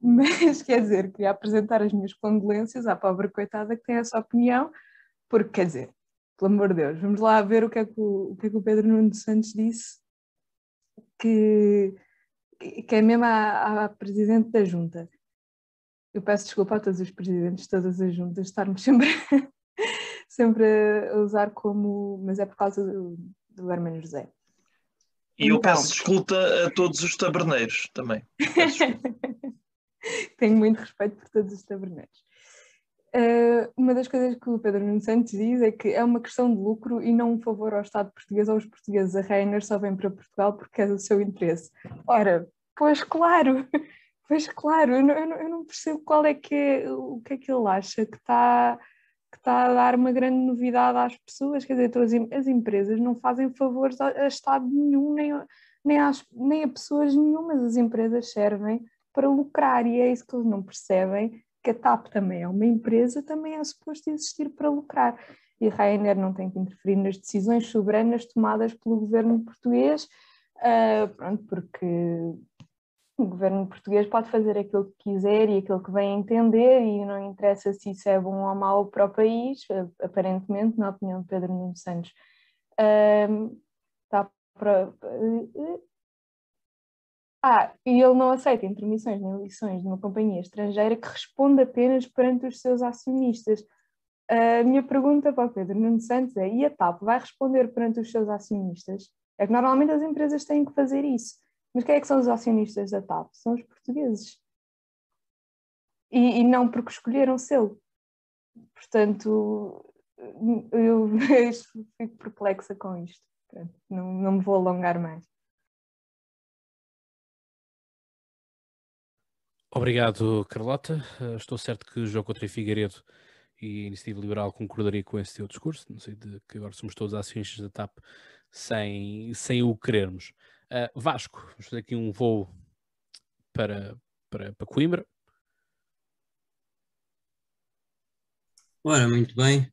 mas quer dizer, queria apresentar as minhas condolências à pobre coitada que tem essa opinião, porque quer dizer, pelo amor de Deus, vamos lá ver o que é que o, o, que é que o Pedro Nuno Santos disse, que, que é mesmo a, a presidente da junta eu peço desculpa a todos os presidentes de todas as juntas estarmos sempre, sempre a usar como. Mas é por causa do, do Hermano José. E então, eu peço desculpa a todos os taberneiros também. Tenho muito respeito por todos os taberneiros. Uh, uma das coisas que o Pedro Nuno Santos diz é que é uma questão de lucro e não um favor ao Estado português ou aos portugueses. A Reiner só vem para Portugal porque é do seu interesse. Ora, pois claro, Pois claro, eu não, eu não, percebo qual é que é, o que é que ele acha que está que está a dar uma grande novidade às pessoas, quer dizer, as empresas não fazem favores a Estado nenhum, nem, nem, às, nem a pessoas nenhumas, as empresas servem para lucrar e é isso que eles não percebem, que a TAP também é uma empresa, também é suposto existir para lucrar. E a Ryanair não tem que interferir nas decisões soberanas tomadas pelo governo português, uh, pronto, porque o governo português pode fazer aquilo que quiser e aquilo que vem entender e não interessa se isso é bom ou mau para o país, aparentemente, na opinião de Pedro Nuno Santos. Um, tá para... Ah, e ele não aceita intermissões nem lições de uma companhia estrangeira que responde apenas perante os seus acionistas. A minha pergunta para o Pedro Nuno Santos é: e a TAP vai responder perante os seus acionistas? É que normalmente as empresas têm que fazer isso. Mas quem é que são os acionistas da TAP? São os portugueses. E, e não porque escolheram ser. Portanto, eu fico perplexa com isto. não, não me vou alongar mais. Obrigado, Carlota. Estou certo que o jogo contra o Figueiredo e a Iniciativa Liberal concordaria com esse teu discurso, não sei de que agora somos todos acionistas da TAP sem, sem o querermos. Uh, Vasco, vamos fazer aqui um voo para, para, para Coimbra. Ora, muito bem.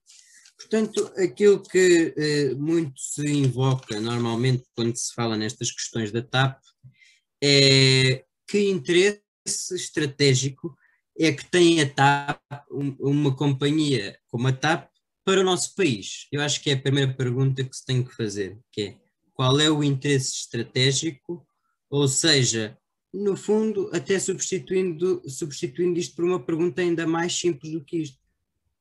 Portanto, aquilo que eh, muito se invoca normalmente quando se fala nestas questões da TAP é que interesse estratégico é que tem a TAP, um, uma companhia como a TAP, para o nosso país? Eu acho que é a primeira pergunta que se tem que fazer, que é qual é o interesse estratégico, ou seja, no fundo, até substituindo, substituindo isto por uma pergunta ainda mais simples do que isto.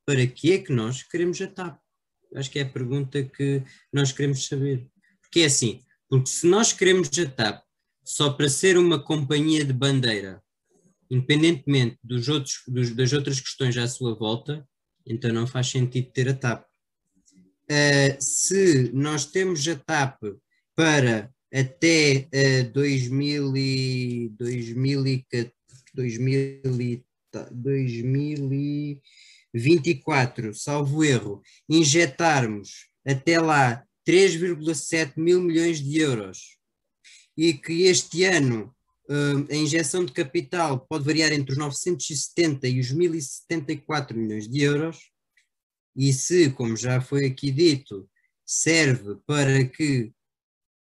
Para que é que nós queremos a TAP? Acho que é a pergunta que nós queremos saber. Porque é assim, porque se nós queremos a TAP só para ser uma companhia de bandeira, independentemente dos outros, dos, das outras questões à sua volta, então não faz sentido ter a TAP. Uh, se nós temos a TAP para até uh, 2000 e, 2000 e, 2000 2024, salvo erro, injetarmos até lá 3,7 mil milhões de euros e que este ano a injeção de capital pode variar entre os 970 e os 1074 milhões de euros, e se, como já foi aqui dito, serve para que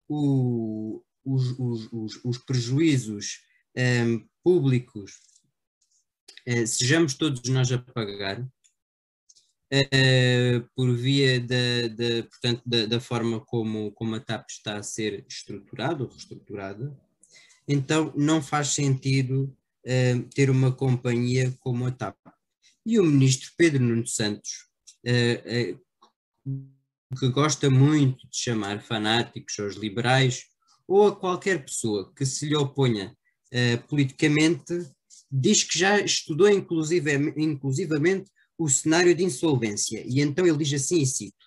o, os, os, os, os, prejuízos um, públicos uh, sejamos todos nós a pagar, uh, por via da, da, portanto, da, da, forma como, como a TAP está a ser estruturada ou reestruturada, então não faz sentido uh, ter uma companhia como a TAP. E o ministro Pedro Nuno Santos, uh, uh, que gosta muito de chamar fanáticos aos liberais ou a qualquer pessoa que se lhe oponha politicamente, diz que já estudou inclusive, inclusivamente o cenário de insolvência. E então ele diz assim, e cito,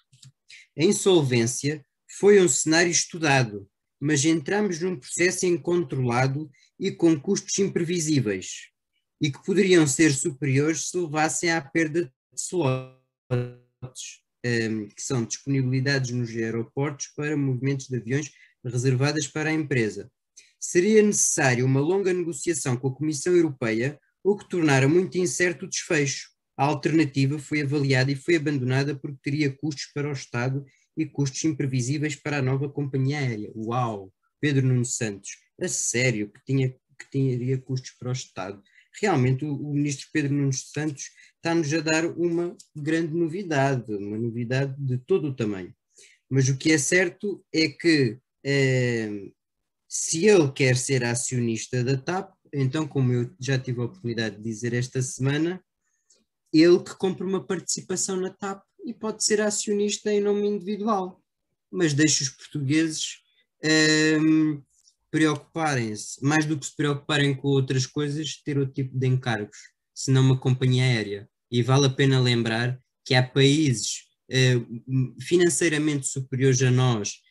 a insolvência foi um cenário estudado, mas entramos num processo incontrolado e com custos imprevisíveis, e que poderiam ser superiores se levassem à perda de slots, um, que são disponibilidades nos aeroportos para movimentos de aviões reservadas para a empresa. Seria necessário uma longa negociação com a Comissão Europeia, o que tornara muito incerto o desfecho. A alternativa foi avaliada e foi abandonada porque teria custos para o Estado e custos imprevisíveis para a nova companhia aérea. Uau! Pedro Nuno Santos, a sério, que, tinha, que teria custos para o Estado. Realmente o, o ministro Pedro Nuno Santos está-nos a dar uma grande novidade, uma novidade de todo o tamanho. Mas o que é certo é que eh, se ele quer ser acionista da TAP, então, como eu já tive a oportunidade de dizer esta semana, ele que compra uma participação na TAP e pode ser acionista em nome individual, mas deixa os portugueses um, preocuparem-se, mais do que se preocuparem com outras coisas, ter outro tipo de encargos, senão uma companhia aérea. E vale a pena lembrar que há países uh, financeiramente superiores a nós,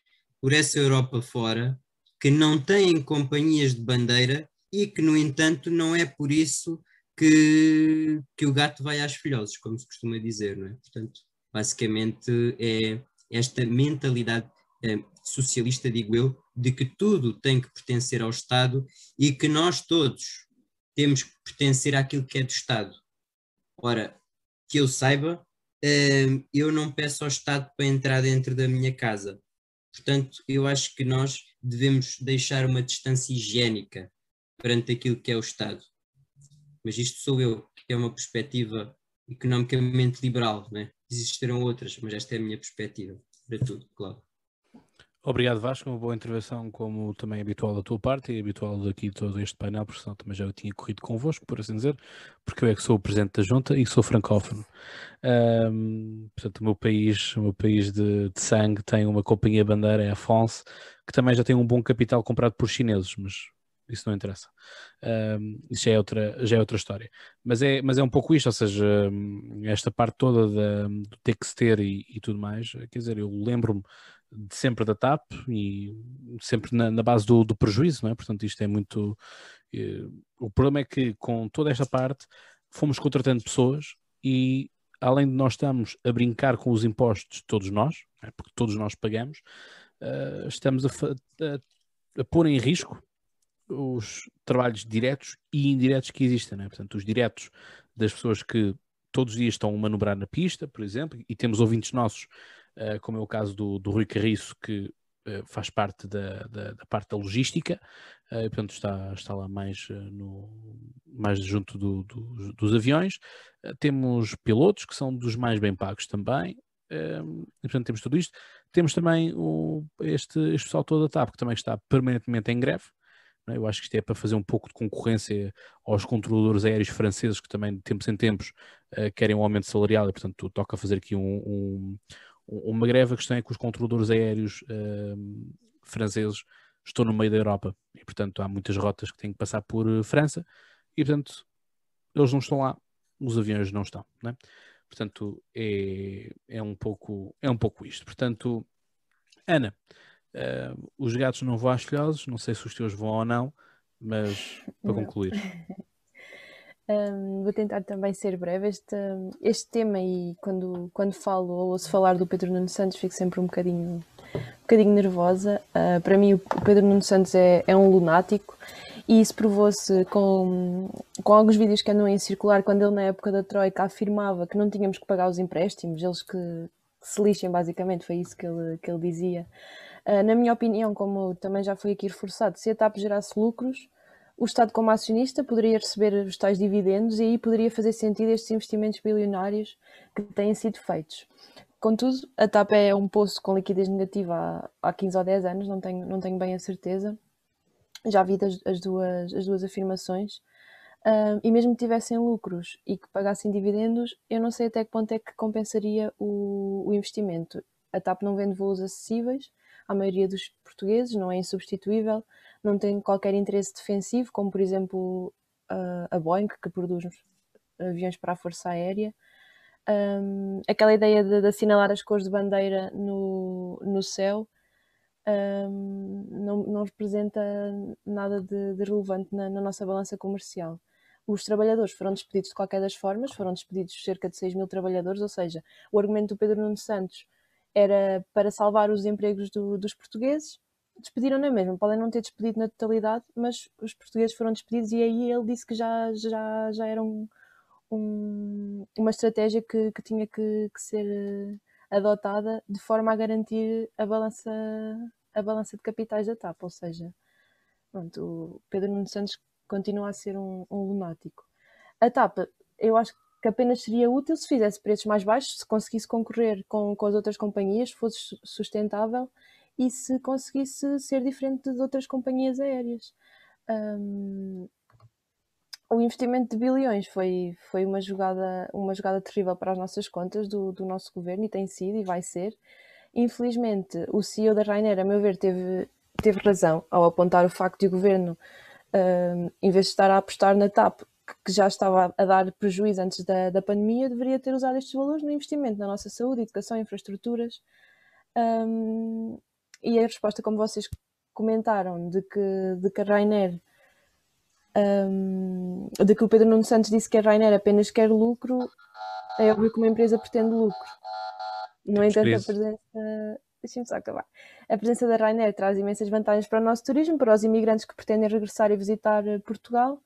por essa Europa fora, que não têm companhias de bandeira e que, no entanto, não é por isso que, que o gato vai às filhoses, como se costuma dizer, não é? Portanto, Basicamente é esta mentalidade é, socialista, digo eu, de que tudo tem que pertencer ao Estado e que nós todos temos que pertencer àquilo que é do Estado. Ora, que eu saiba, é, eu não peço ao Estado para entrar dentro da minha casa. Portanto, eu acho que nós devemos deixar uma distância higiênica perante aquilo que é o Estado. Mas isto sou eu, que é uma perspectiva economicamente liberal, né? existirão outras, mas esta é a minha perspectiva para tudo, claro. Obrigado Vasco, uma boa intervenção como também é habitual da tua parte e habitual daqui todo este painel, porque senão também já eu tinha corrido convosco, por assim dizer, porque eu é que sou o presidente da junta e sou francófono. Um, portanto, o meu país, o meu país de, de, sangue tem uma companhia bandeira, é a France, que também já tem um bom capital comprado por chineses, mas isso não interessa. Isso já é, outra, já é outra história. Mas é, mas é um pouco isto, ou seja, esta parte toda da, do ter que se ter e, e tudo mais, quer dizer, eu lembro-me de sempre da TAP e sempre na, na base do, do, prejuízo, não é? Portanto, isto é muito. Eh, o problema é que com toda esta parte fomos contratando pessoas e além de nós estamos a brincar com os impostos, todos nós, é? porque todos nós pagamos, uh, estamos a, a, a, pôr em risco os trabalhos diretos e indiretos que existem. É? Portanto, os diretos das pessoas que todos os dias estão a manobrar na pista, por exemplo, e temos ouvintes nossos, uh, como é o caso do, do Rui Carriço, que uh, faz parte da, da, da, parte da logística, uh, portanto está, está lá mais, no, mais junto do, do, dos aviões. temos pilotos, que são dos mais bem pagos também, e, portanto temos tudo isto. Temos também o, este, este pessoal todo da TAP, que também está permanentemente em greve? Eu acho que isto é para fazer um pouco de concorrência aos controladores aéreos franceses que também de tempos em tempos uh, querem um aumento salarial e portanto toca fazer aqui um, um, uma greve. A questão é que os controladores aéreos uh, franceses estão no meio da Europa e portanto há muitas rotas que têm que passar por uh, França e portanto eles não estão lá, os aviões não estão. Não é? Portanto é, é, um pouco, é um pouco isto. Portanto, Ana, Uh, os gatos não vão às filhoses, não sei se os teus vão ou não, mas para não. concluir. Um, vou tentar também ser breve. Este, este tema, e quando, quando falo ou ouço falar do Pedro Nuno Santos, fico sempre um bocadinho, um bocadinho nervosa. Uh, para mim, o Pedro Nuno Santos é, é um lunático, e isso provou-se com, com alguns vídeos que andam em circular, quando ele, na época da Troika, afirmava que não tínhamos que pagar os empréstimos, eles que, que se lixem, basicamente, foi isso que ele, que ele dizia. Uh, na minha opinião, como também já foi aqui reforçado, se a TAP gerasse lucros, o Estado, como acionista, poderia receber os tais dividendos e aí poderia fazer sentido estes investimentos bilionários que têm sido feitos. Contudo, a TAP é um poço com liquidez negativa há, há 15 ou 10 anos, não tenho, não tenho bem a certeza. Já vi as, as, duas, as duas afirmações. Uh, e mesmo que tivessem lucros e que pagassem dividendos, eu não sei até que ponto é que compensaria o, o investimento. A TAP não vende voos acessíveis, à maioria dos portugueses, não é insubstituível, não tem qualquer interesse defensivo, como por exemplo a Boeing, que produz aviões para a Força Aérea. Um, aquela ideia de, de, assinalar as cores de bandeira no, no céu um, não, não, representa nada de, de relevante na, na, nossa balança comercial. Os trabalhadores foram despedidos de qualquer das formas, foram despedidos cerca de 6 mil trabalhadores, ou seja, o argumento do Pedro Nuno Santos era para salvar os empregos do, dos portugueses. Despediram na mesma, podem não ter despedido na totalidade, mas os portugueses foram despedidos e aí ele disse que já, já, já era um, um, uma estratégia que, que tinha que, que, ser eh, adotada de forma a garantir a balança, a balança de capitais da TAP, ou seja, pronto, o Pedro Nuno Santos continua a ser um, um lunático. A TAP, eu acho que que apenas seria útil se fizesse preços mais baixos, se conseguisse concorrer com, com as outras companhias, fosse sustentável e se conseguisse ser diferente de outras companhias aéreas. Um, o investimento de bilhões foi, foi uma, jogada, uma jogada terrível para as nossas contas do, do nosso governo e tem sido e vai ser. Infelizmente, o CEO da Rainer, a meu ver, teve, teve razão ao apontar o facto de o governo, um, em vez de estar a apostar na TAP, que já estava a dar prejuízo antes da, da pandemia, deveria ter usado estes valores no investimento na nossa saúde, educação, infraestruturas. Um, e a resposta, como vocês comentaram, de que, de que a Rainer, um, de que o Pedro Nuno Santos disse que a Rainer apenas quer lucro, é óbvio que uma empresa pretende lucro. No entanto, a presença. Deixem-me só acabar. A presença da Rainer traz imensas vantagens para o nosso turismo, para os imigrantes que pretendem regressar e visitar Portugal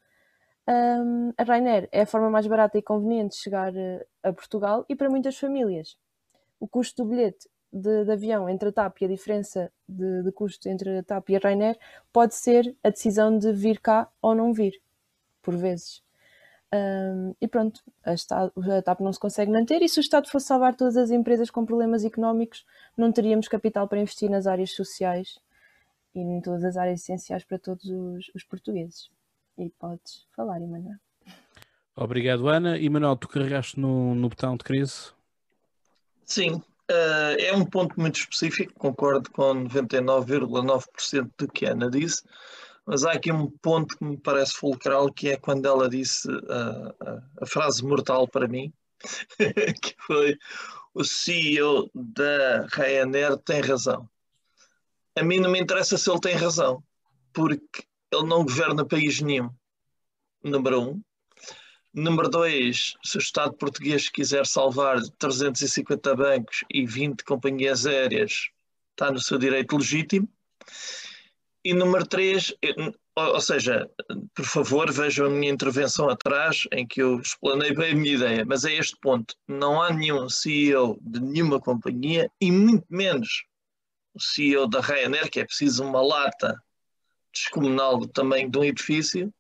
um, a Ryanair é a forma mais barata e conveniente de chegar eh, a Portugal e para muitas famílias. O custo do bilhete de, de avião entre a TAP e a diferença de, de, custo entre a TAP e a Ryanair pode ser a decisão de vir cá ou não vir, por vezes. Um, e pronto, a, Estado, a TAP não se consegue manter e se o Estado fosse salvar todas as empresas com problemas económicos, não teríamos capital para investir nas áreas sociais e em todas as áreas essenciais para todos os, os portugueses. E podes falar, Emanuel. Obrigado, Ana. Emanuel, tu carregaste no, no botão de crise? Sim, uh, é um ponto muito específico, concordo com 99,9% do que a Ana disse, mas há aqui um ponto que me parece fulcral, que é quando ela disse uh, uh, a frase mortal para mim, que foi o CEO da Ryanair tem razão. A mim não me interessa se ele tem razão, porque ele não governa país nenhum, número um. Número dois, se o Estado português quiser salvar 350 bancos e 20 companhias aéreas, está no seu direito legítimo. E número três, ou seja, por favor, vejam a minha intervenção atrás, em que eu explanei bem a minha ideia, mas é este ponto: não há nenhum CEO de nenhuma companhia, e muito menos o CEO da Ryanair, que é preciso uma lata descomunal tamanho de um edifício,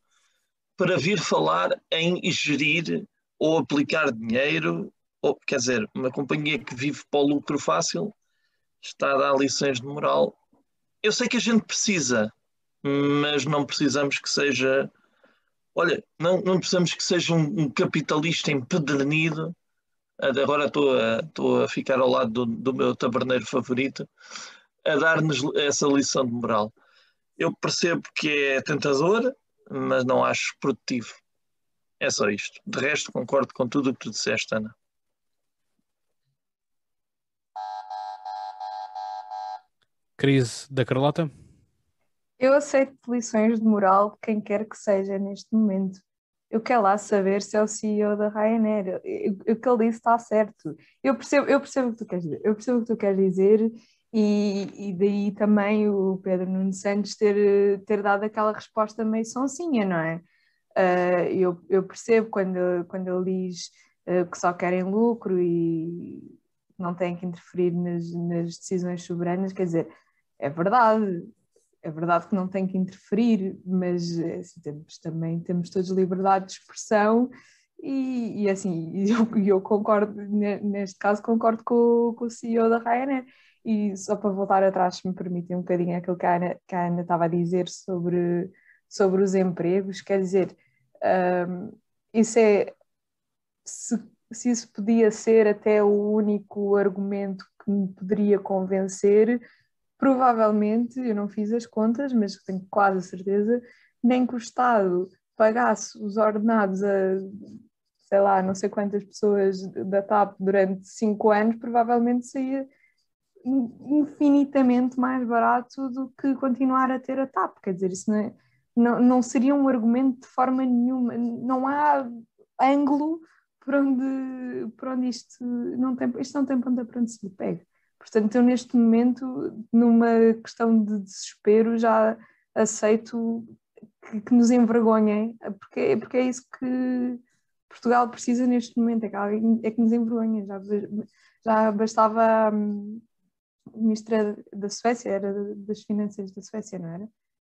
para vir falar em gerir ou aplicar dinheiro, ou, quer dizer, uma companhia que vive para o lucro fácil está a dar lições de moral. Eu sei que a gente precisa, mas não precisamos que seja. Olha, não, não precisamos que seja um, um capitalista empedernido. Agora estou a, estou a ficar ao lado do, do meu taberneiro favorito, a dar-nos essa lição de moral. Eu percebo que é tentador, mas não acho produtivo. É só isto. De resto, concordo com tudo o que tu disseste, Ana. Crise da Carlota? Eu aceito lições de moral de quem quer que seja neste momento. Eu quero lá saber se é o CEO da Ryanair. O que ele disse está certo. Eu percebo, eu percebo o que tu queres dizer. Eu percebo o que tu queres dizer e, e daí também o Pedro Nuno Santos ter, ter dado aquela resposta meio sonsinha, não é? Uh, eu, eu, percebo quando, quando ele diz uh, que só querem lucro e não têm que interferir nas, nas, decisões soberanas, quer dizer, é verdade, é verdade que não tem que interferir, mas assim, temos, também temos todos liberdade de expressão e, e assim, eu, eu concordo, neste caso concordo com, com o CEO da Ryanair e só para voltar atrás, se me permitem um bocadinho aquilo que a Ana, que a Ana estava a dizer sobre, sobre os empregos, quer dizer, um, isso é. Se, se isso podia ser até o único argumento que me poderia convencer, provavelmente, eu não fiz as contas, mas tenho quase certeza, nem que o Estado pagasse os ordenados a, sei lá, não sei quantas pessoas da TAP durante cinco anos, provavelmente saía infinitamente mais barato do que continuar a ter a TAP. Quer dizer, isso não, é, não, não seria um argumento de forma nenhuma. Não há ângulo por onde, por onde isto não tem, isto não tem ponta para onde se lhe pega. Portanto, eu neste momento, numa questão de desespero, já aceito que, que nos envergonhem, porque, porque é isso que Portugal precisa neste momento, é que, alguém, é que nos envergonha. Já, já bastava hum, ministra da Suécia, era das finanças da Suécia, não era?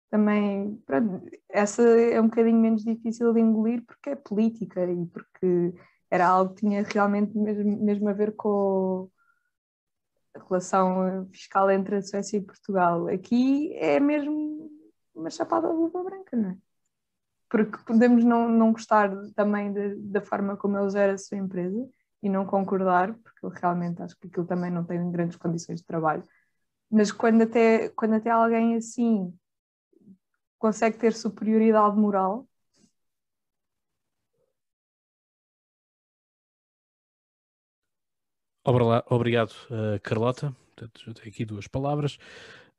Também, pronto, essa é um bocadinho menos difícil de engolir porque é política e porque era algo que tinha realmente mesmo, mesmo a ver com a relação fiscal entre a Suécia e Portugal. Aqui é mesmo uma chapada de luva branca, não é? Porque podemos não, não gostar também de, da forma como ele gera a sua empresa, e não concordar, porque realmente acho que aquilo também não tem grandes condições de trabalho. Mas quando até, quando até alguém assim consegue ter superioridade moral. Obrigado, uh, Carlota. Portanto, tenho aqui duas palavras.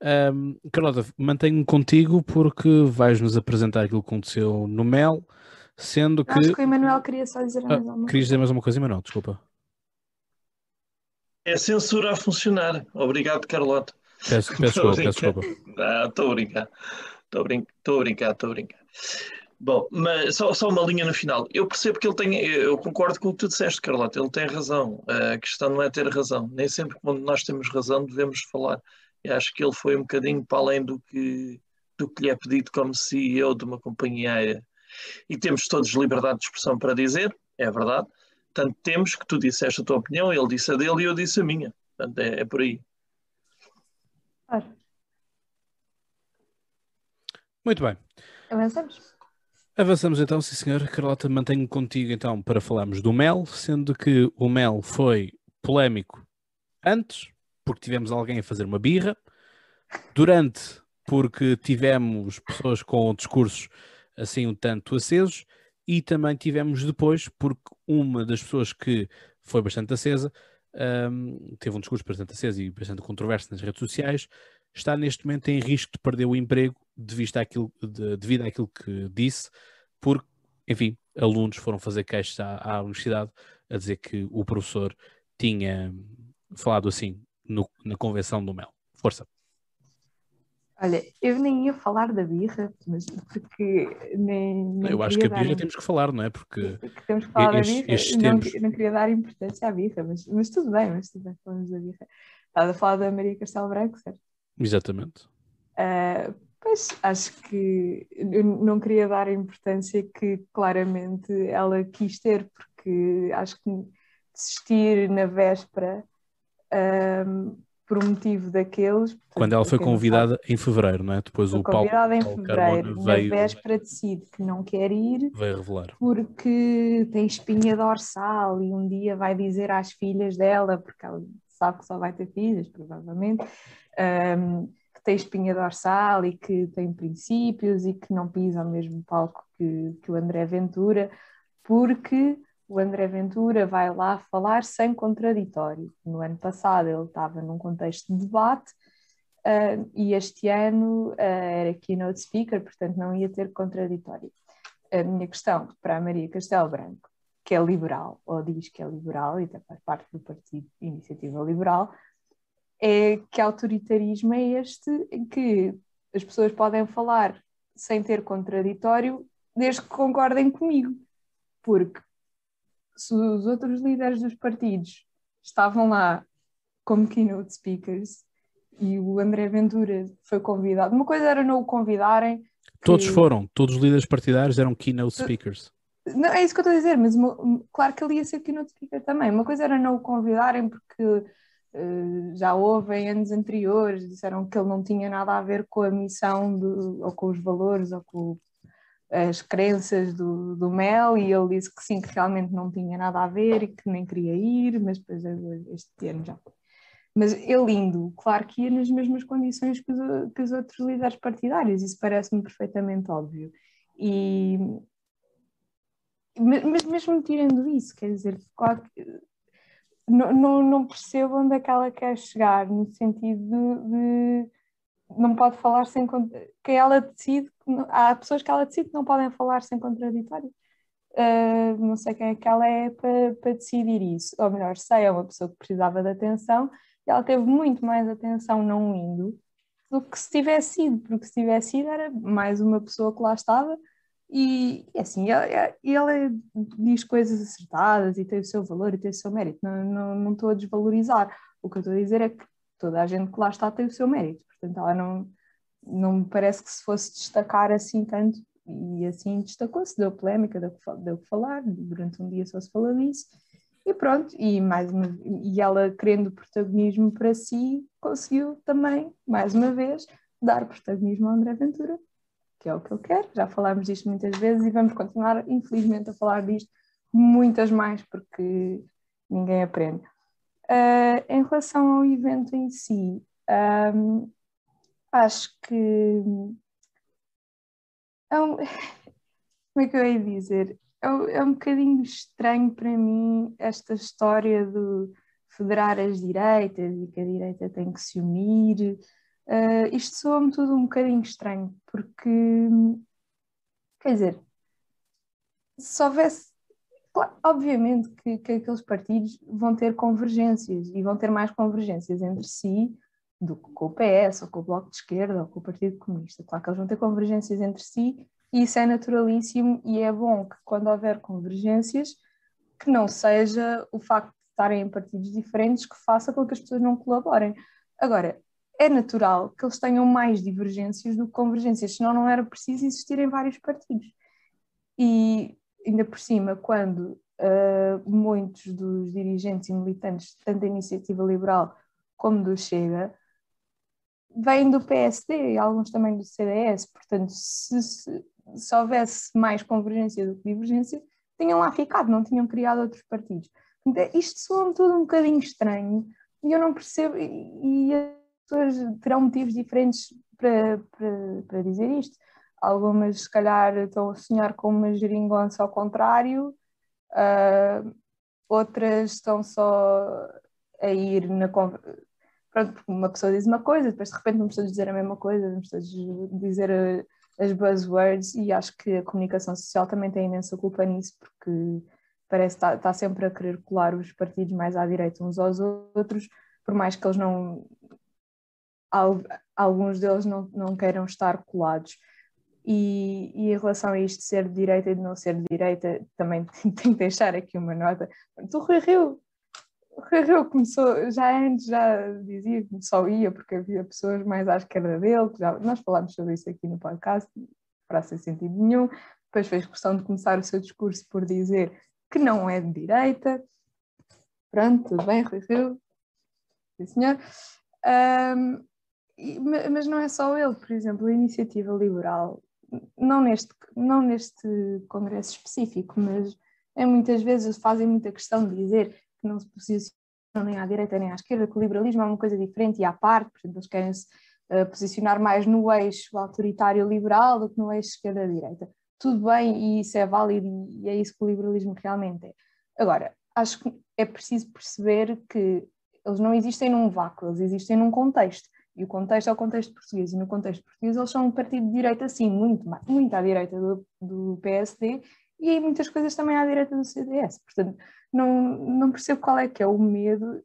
Um, Carlota, mantenho-me contigo porque vais-nos apresentar aquilo que aconteceu no MEL Sendo que. Acho que o Emanuel queria só dizer mais ah, Querias dizer mais uma coisa, Emanuel? Desculpa. É censura a funcionar. Obrigado, Carlota. Peço, peço desculpa, peço desculpa. Estou a brincar. Estou a brincar, estou a brincar. Bom, mas só, só uma linha no final. Eu percebo que ele tem, eu concordo com o que tu disseste, Carlota, ele tem razão. A questão não é ter razão. Nem sempre quando nós temos razão devemos falar. Eu acho que ele foi um bocadinho para além do que, do que lhe é pedido como CEO de uma companhia aérea e temos todos liberdade de expressão para dizer, é verdade. Portanto, temos que tu disseste a tua opinião, ele disse a dele e eu disse a minha. Portanto, é, é por aí. Claro. Muito bem. Avançamos. Avançamos então, sim senhor. Carlota, mantenho contigo então para falarmos do Mel, sendo que o Mel foi polémico antes, porque tivemos alguém a fazer uma birra, durante, porque tivemos pessoas com discursos assim um tanto acesos, e também tivemos depois, porque uma das pessoas que foi bastante acesa, um, teve um discurso bastante aceso e bastante controverso nas redes sociais, está neste momento em risco de perder o emprego devido àquilo, de, devido àquilo que disse, porque, enfim, alunos foram fazer queixas à, à universidade a dizer que o professor tinha falado assim no, na convenção do Mel. Força. Olha, eu nem ia falar da birra, mas porque nem. nem Eu acho que a birra temos que falar, não é? Porque que temos que falar estes- da birra. estes não, tempos- que- não queria dar importância à birra, mas, mas tudo bem, mas tudo bem, falamos da birra. Estás a falar da Maria Castelo Branco, certo? exatamente. Ah, pois acho que eu não queria dar a importância que claramente ela quis ter, porque acho que desistir na véspera ahm, por um motivo daqueles. Quando ela foi convidada em fevereiro, não é? Depois foi o Paulo, convidada em Paulo fevereiro, Carmona na veio, véspera decide que não quer ir veio revelar. porque tem espinha dorsal e um dia vai dizer às filhas dela, porque ela sabe que só vai ter filhas, provavelmente, ahm, que tem espinha dorsal e que tem princípios e que não pisa ao mesmo palco que, que o André Ventura, porque o André Ventura vai lá falar sem contraditório. No ano passado ele estava num contexto de debate ah, e este ano ah, era keynote speaker, portanto não ia ter contraditório a minha questão para a Maria Castelo Branco, que é liberal, ou diz que é liberal, e até faz parte do Partido Iniciativa Liberal, é que autoritarismo é este em que as pessoas podem falar sem ter contraditório, desde que concordem comigo. Porque se os outros líderes dos partidos estavam lá como keynote speakers e o André Ventura foi convidado, uma coisa era não o convidarem, Todos que- foram, todos os líderes partidários eram keynote speakers. Não, é isso que eu estou a dizer, mas uma- claro que ele ia ser keynote speaker também. Uma coisa era não o convidarem porque eh, já houve em anos anteriores, disseram que ele não tinha nada a ver com a missão do- ou com os valores ou com as crenças do, do Mel e ele disse que sim, que realmente não tinha nada a ver e que nem queria ir, mas depois este ano já foi. Mas ele indo, claro que ia nas mesmas condições que os, que os outros líderes partidários, isso parece-me perfeitamente óbvio. E, mas mesmo tirando isso, quer dizer, qual- não, não, não percebo onde é que ela quer chegar, no sentido de, de não pode falar sem que ela decide, há pessoas que ela decide que não podem falar sem contraditório. Ah, não sei quem é que ela é para, decidir isso, ou melhor, sei, é uma pessoa que precisava de atenção e ela teve muito mais atenção não indo do que se tivesse ido, porque se tivesse ido era mais uma pessoa que lá estava e, assim, ele, ele diz coisas acertadas e tem o seu valor e tem o seu mérito. Não, não, não estou a desvalorizar. O que eu estou a dizer é que toda a gente que lá está tem o seu mérito. Portanto, ela não, não me parece que se fosse destacar assim tanto. E assim destacou-se, deu polémica, deu, deu que falar. Durante um dia só se falou disso. E pronto, e, mais uma, e ela querendo protagonismo para si, conseguiu também, mais uma vez, dar protagonismo ao André Ventura que é o que eu quero. Já falámos disto muitas vezes e vamos continuar, infelizmente, a falar disto muitas mais, porque ninguém aprende. Ah, em relação ao evento em si, ahm, acho que. É um, como é que eu ia dizer? É, um- é um bocadinho estranho para mim esta história de federar as direitas e que a direita tem que se unir. Uh, isto soa-me tudo um bocadinho estranho, porque, quer dizer, se houvesse. Claro, obviamente que, que aqueles partidos vão ter convergências e vão ter mais convergências entre si do que com o PS, ou com o Bloco de Esquerda, ou com o Partido Comunista. Claro que eles vão ter convergências entre si e isso é naturalíssimo e é bom que quando houver convergências, que não seja o facto de estarem em partidos diferentes que faça com que as pessoas não colaborem. Agora, é natural que eles tenham mais divergências do que convergências, senão não era preciso existirem vários partidos. E ainda por cima, quando uh, muitos dos dirigentes e militantes, tanto da Iniciativa Liberal como do Chega, vêm do PSD e alguns também do CDS, portanto, se, se, se houvesse mais convergência do que divergência, tinham lá ficado, não tinham criado outros partidos. Portanto, isto soa-me tudo um bocadinho estranho e eu não percebo, e, e pessoas terão motivos diferentes para, para, para dizer isto. Algumas, se calhar, estão a sonhar com uma geringonça ao contrário, uh, outras estão só a ir na. Pronto, uma pessoa diz uma coisa, depois de repente vamos todos dizer a mesma coisa, vamos todos dizer a, as buzzwords e acho que a comunicação social também tem imensa culpa nisso, porque parece que está, está sempre a querer colar os partidos mais à direita uns aos outros, por mais que eles não. Alguns deles não, não queiram estar colados. E, e, em relação a isto ser de direita e de não ser de direita, também tenho que deixar aqui uma nota. O Rui Rio, o Rui Rio começou, já antes já dizia que só ia porque havia pessoas mais à esquerda dele, já, nós falámos sobre isso aqui no podcast, para sem sentido nenhum. Depois fez questão de começar o seu discurso por dizer que não é de direita. Pronto, tudo bem, Rui Rio? Sim, senhor. Um, mas não é só ele, por exemplo, a iniciativa liberal, não neste, não neste congresso específico, mas é, muitas vezes fazem muita questão de dizer que não se posicionam nem à direita nem à esquerda, que o liberalismo é uma coisa diferente e à parte, portanto eles querem se uh, posicionar mais no eixo autoritário liberal do que no eixo esquerda-direita tudo bem e isso é válido e é isso que o liberalismo realmente é. Agora, acho que é preciso perceber que eles não existem num vácuo, eles existem num contexto. E o contexto é o contexto português. E no contexto português eles são um partido de direita, sim, muito, muito à direita do, do PSD e aí muitas coisas também à direita do CDS. Portanto, não, não percebo qual é que é o medo.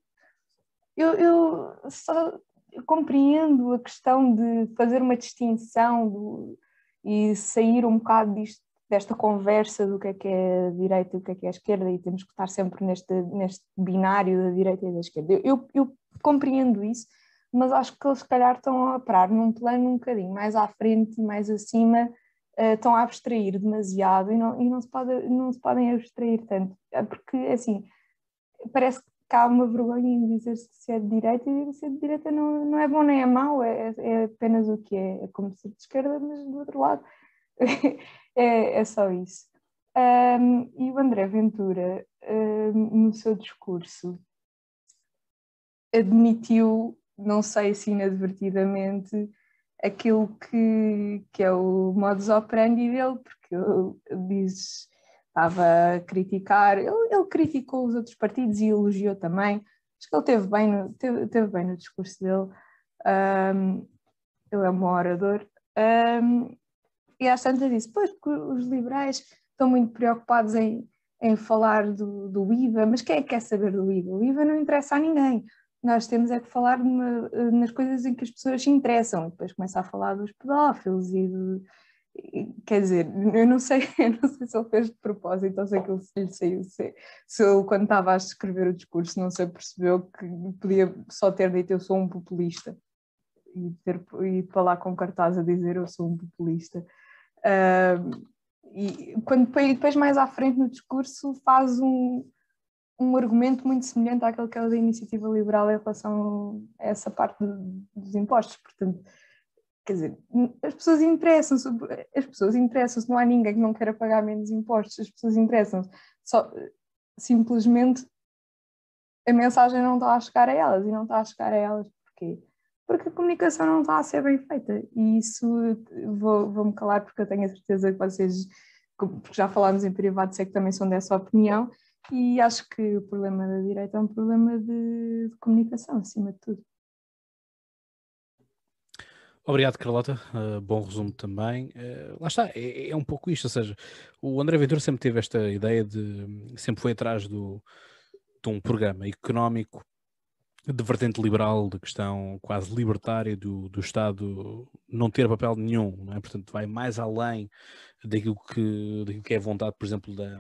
Eu, eu só compreendo a questão de fazer uma distinção do, e sair um bocado disto, desta conversa do que é que é a direita e o que é que é a esquerda e temos que estar sempre neste, neste binário da direita e da esquerda. Eu, eu, eu compreendo isso, mas acho que eles se calhar estão a parar num plano um bocadinho mais à frente mais acima, uh, estão a abstrair demasiado e não, e não, se, pode, não se podem abstrair tanto, é porque assim, parece que há uma vergonha em dizer se é de direita e ser de direita não, não é bom nem é mau, é, é apenas o que é, é como ser de esquerda, mas do outro lado é, é só isso. Um, e o André Ventura, um, no seu discurso, admitiu, não sei se inadvertidamente, aquilo que, que é o modus operandi dele, porque ele diz estava a criticar, ele, ele, criticou os outros partidos e elogiou também, acho que ele teve bem no, teve, teve bem no discurso dele, um, ele é um orador, um, e às tantas disse, pois, porque os liberais estão muito preocupados em, em falar do, do IVA, mas quem é que quer saber do IVA? O IVA não interessa a ninguém, nós temos é que falar numa, nas coisas em que as pessoas se interessam, e depois começa a falar dos pedófilos e do, quer dizer, eu não sei, eu não sei se ele fez de propósito ou se aquilo lhe saiu, se, se ele quando estava a escrever o discurso não sei, percebeu que podia só ter dito eu sou um populista e, ter, e falar com cartaz a dizer eu sou um populista. Uh, e quando depois mais à frente no discurso faz um, um argumento muito semelhante àquele que é o da iniciativa liberal em relação a essa parte dos impostos, portanto quer dizer, as pessoas interessam-se, as pessoas interessam-se, não há ninguém que não queira pagar menos impostos, as pessoas interessam-se, só simplesmente a mensagem não está a chegar a elas e não está a chegar a elas porquê? Porque a comunicação não está a ser bem feita e isso vou, vou-me calar porque eu tenho a certeza que vocês, porque já falámos em privado, sei que também são dessa opinião e acho que o problema da direita é um problema de, de comunicação acima de tudo. Obrigado, Carlota. Uh, bom resumo também. Uh, lá está, é, é, um pouco isto, ou seja, o André Ventura sempre teve esta ideia de, sempre foi atrás do, de um programa económico de vertente liberal, de questão quase libertária do, do Estado não ter papel nenhum, não é? portanto vai mais além daquilo que, daquilo que é a vontade, por exemplo, da,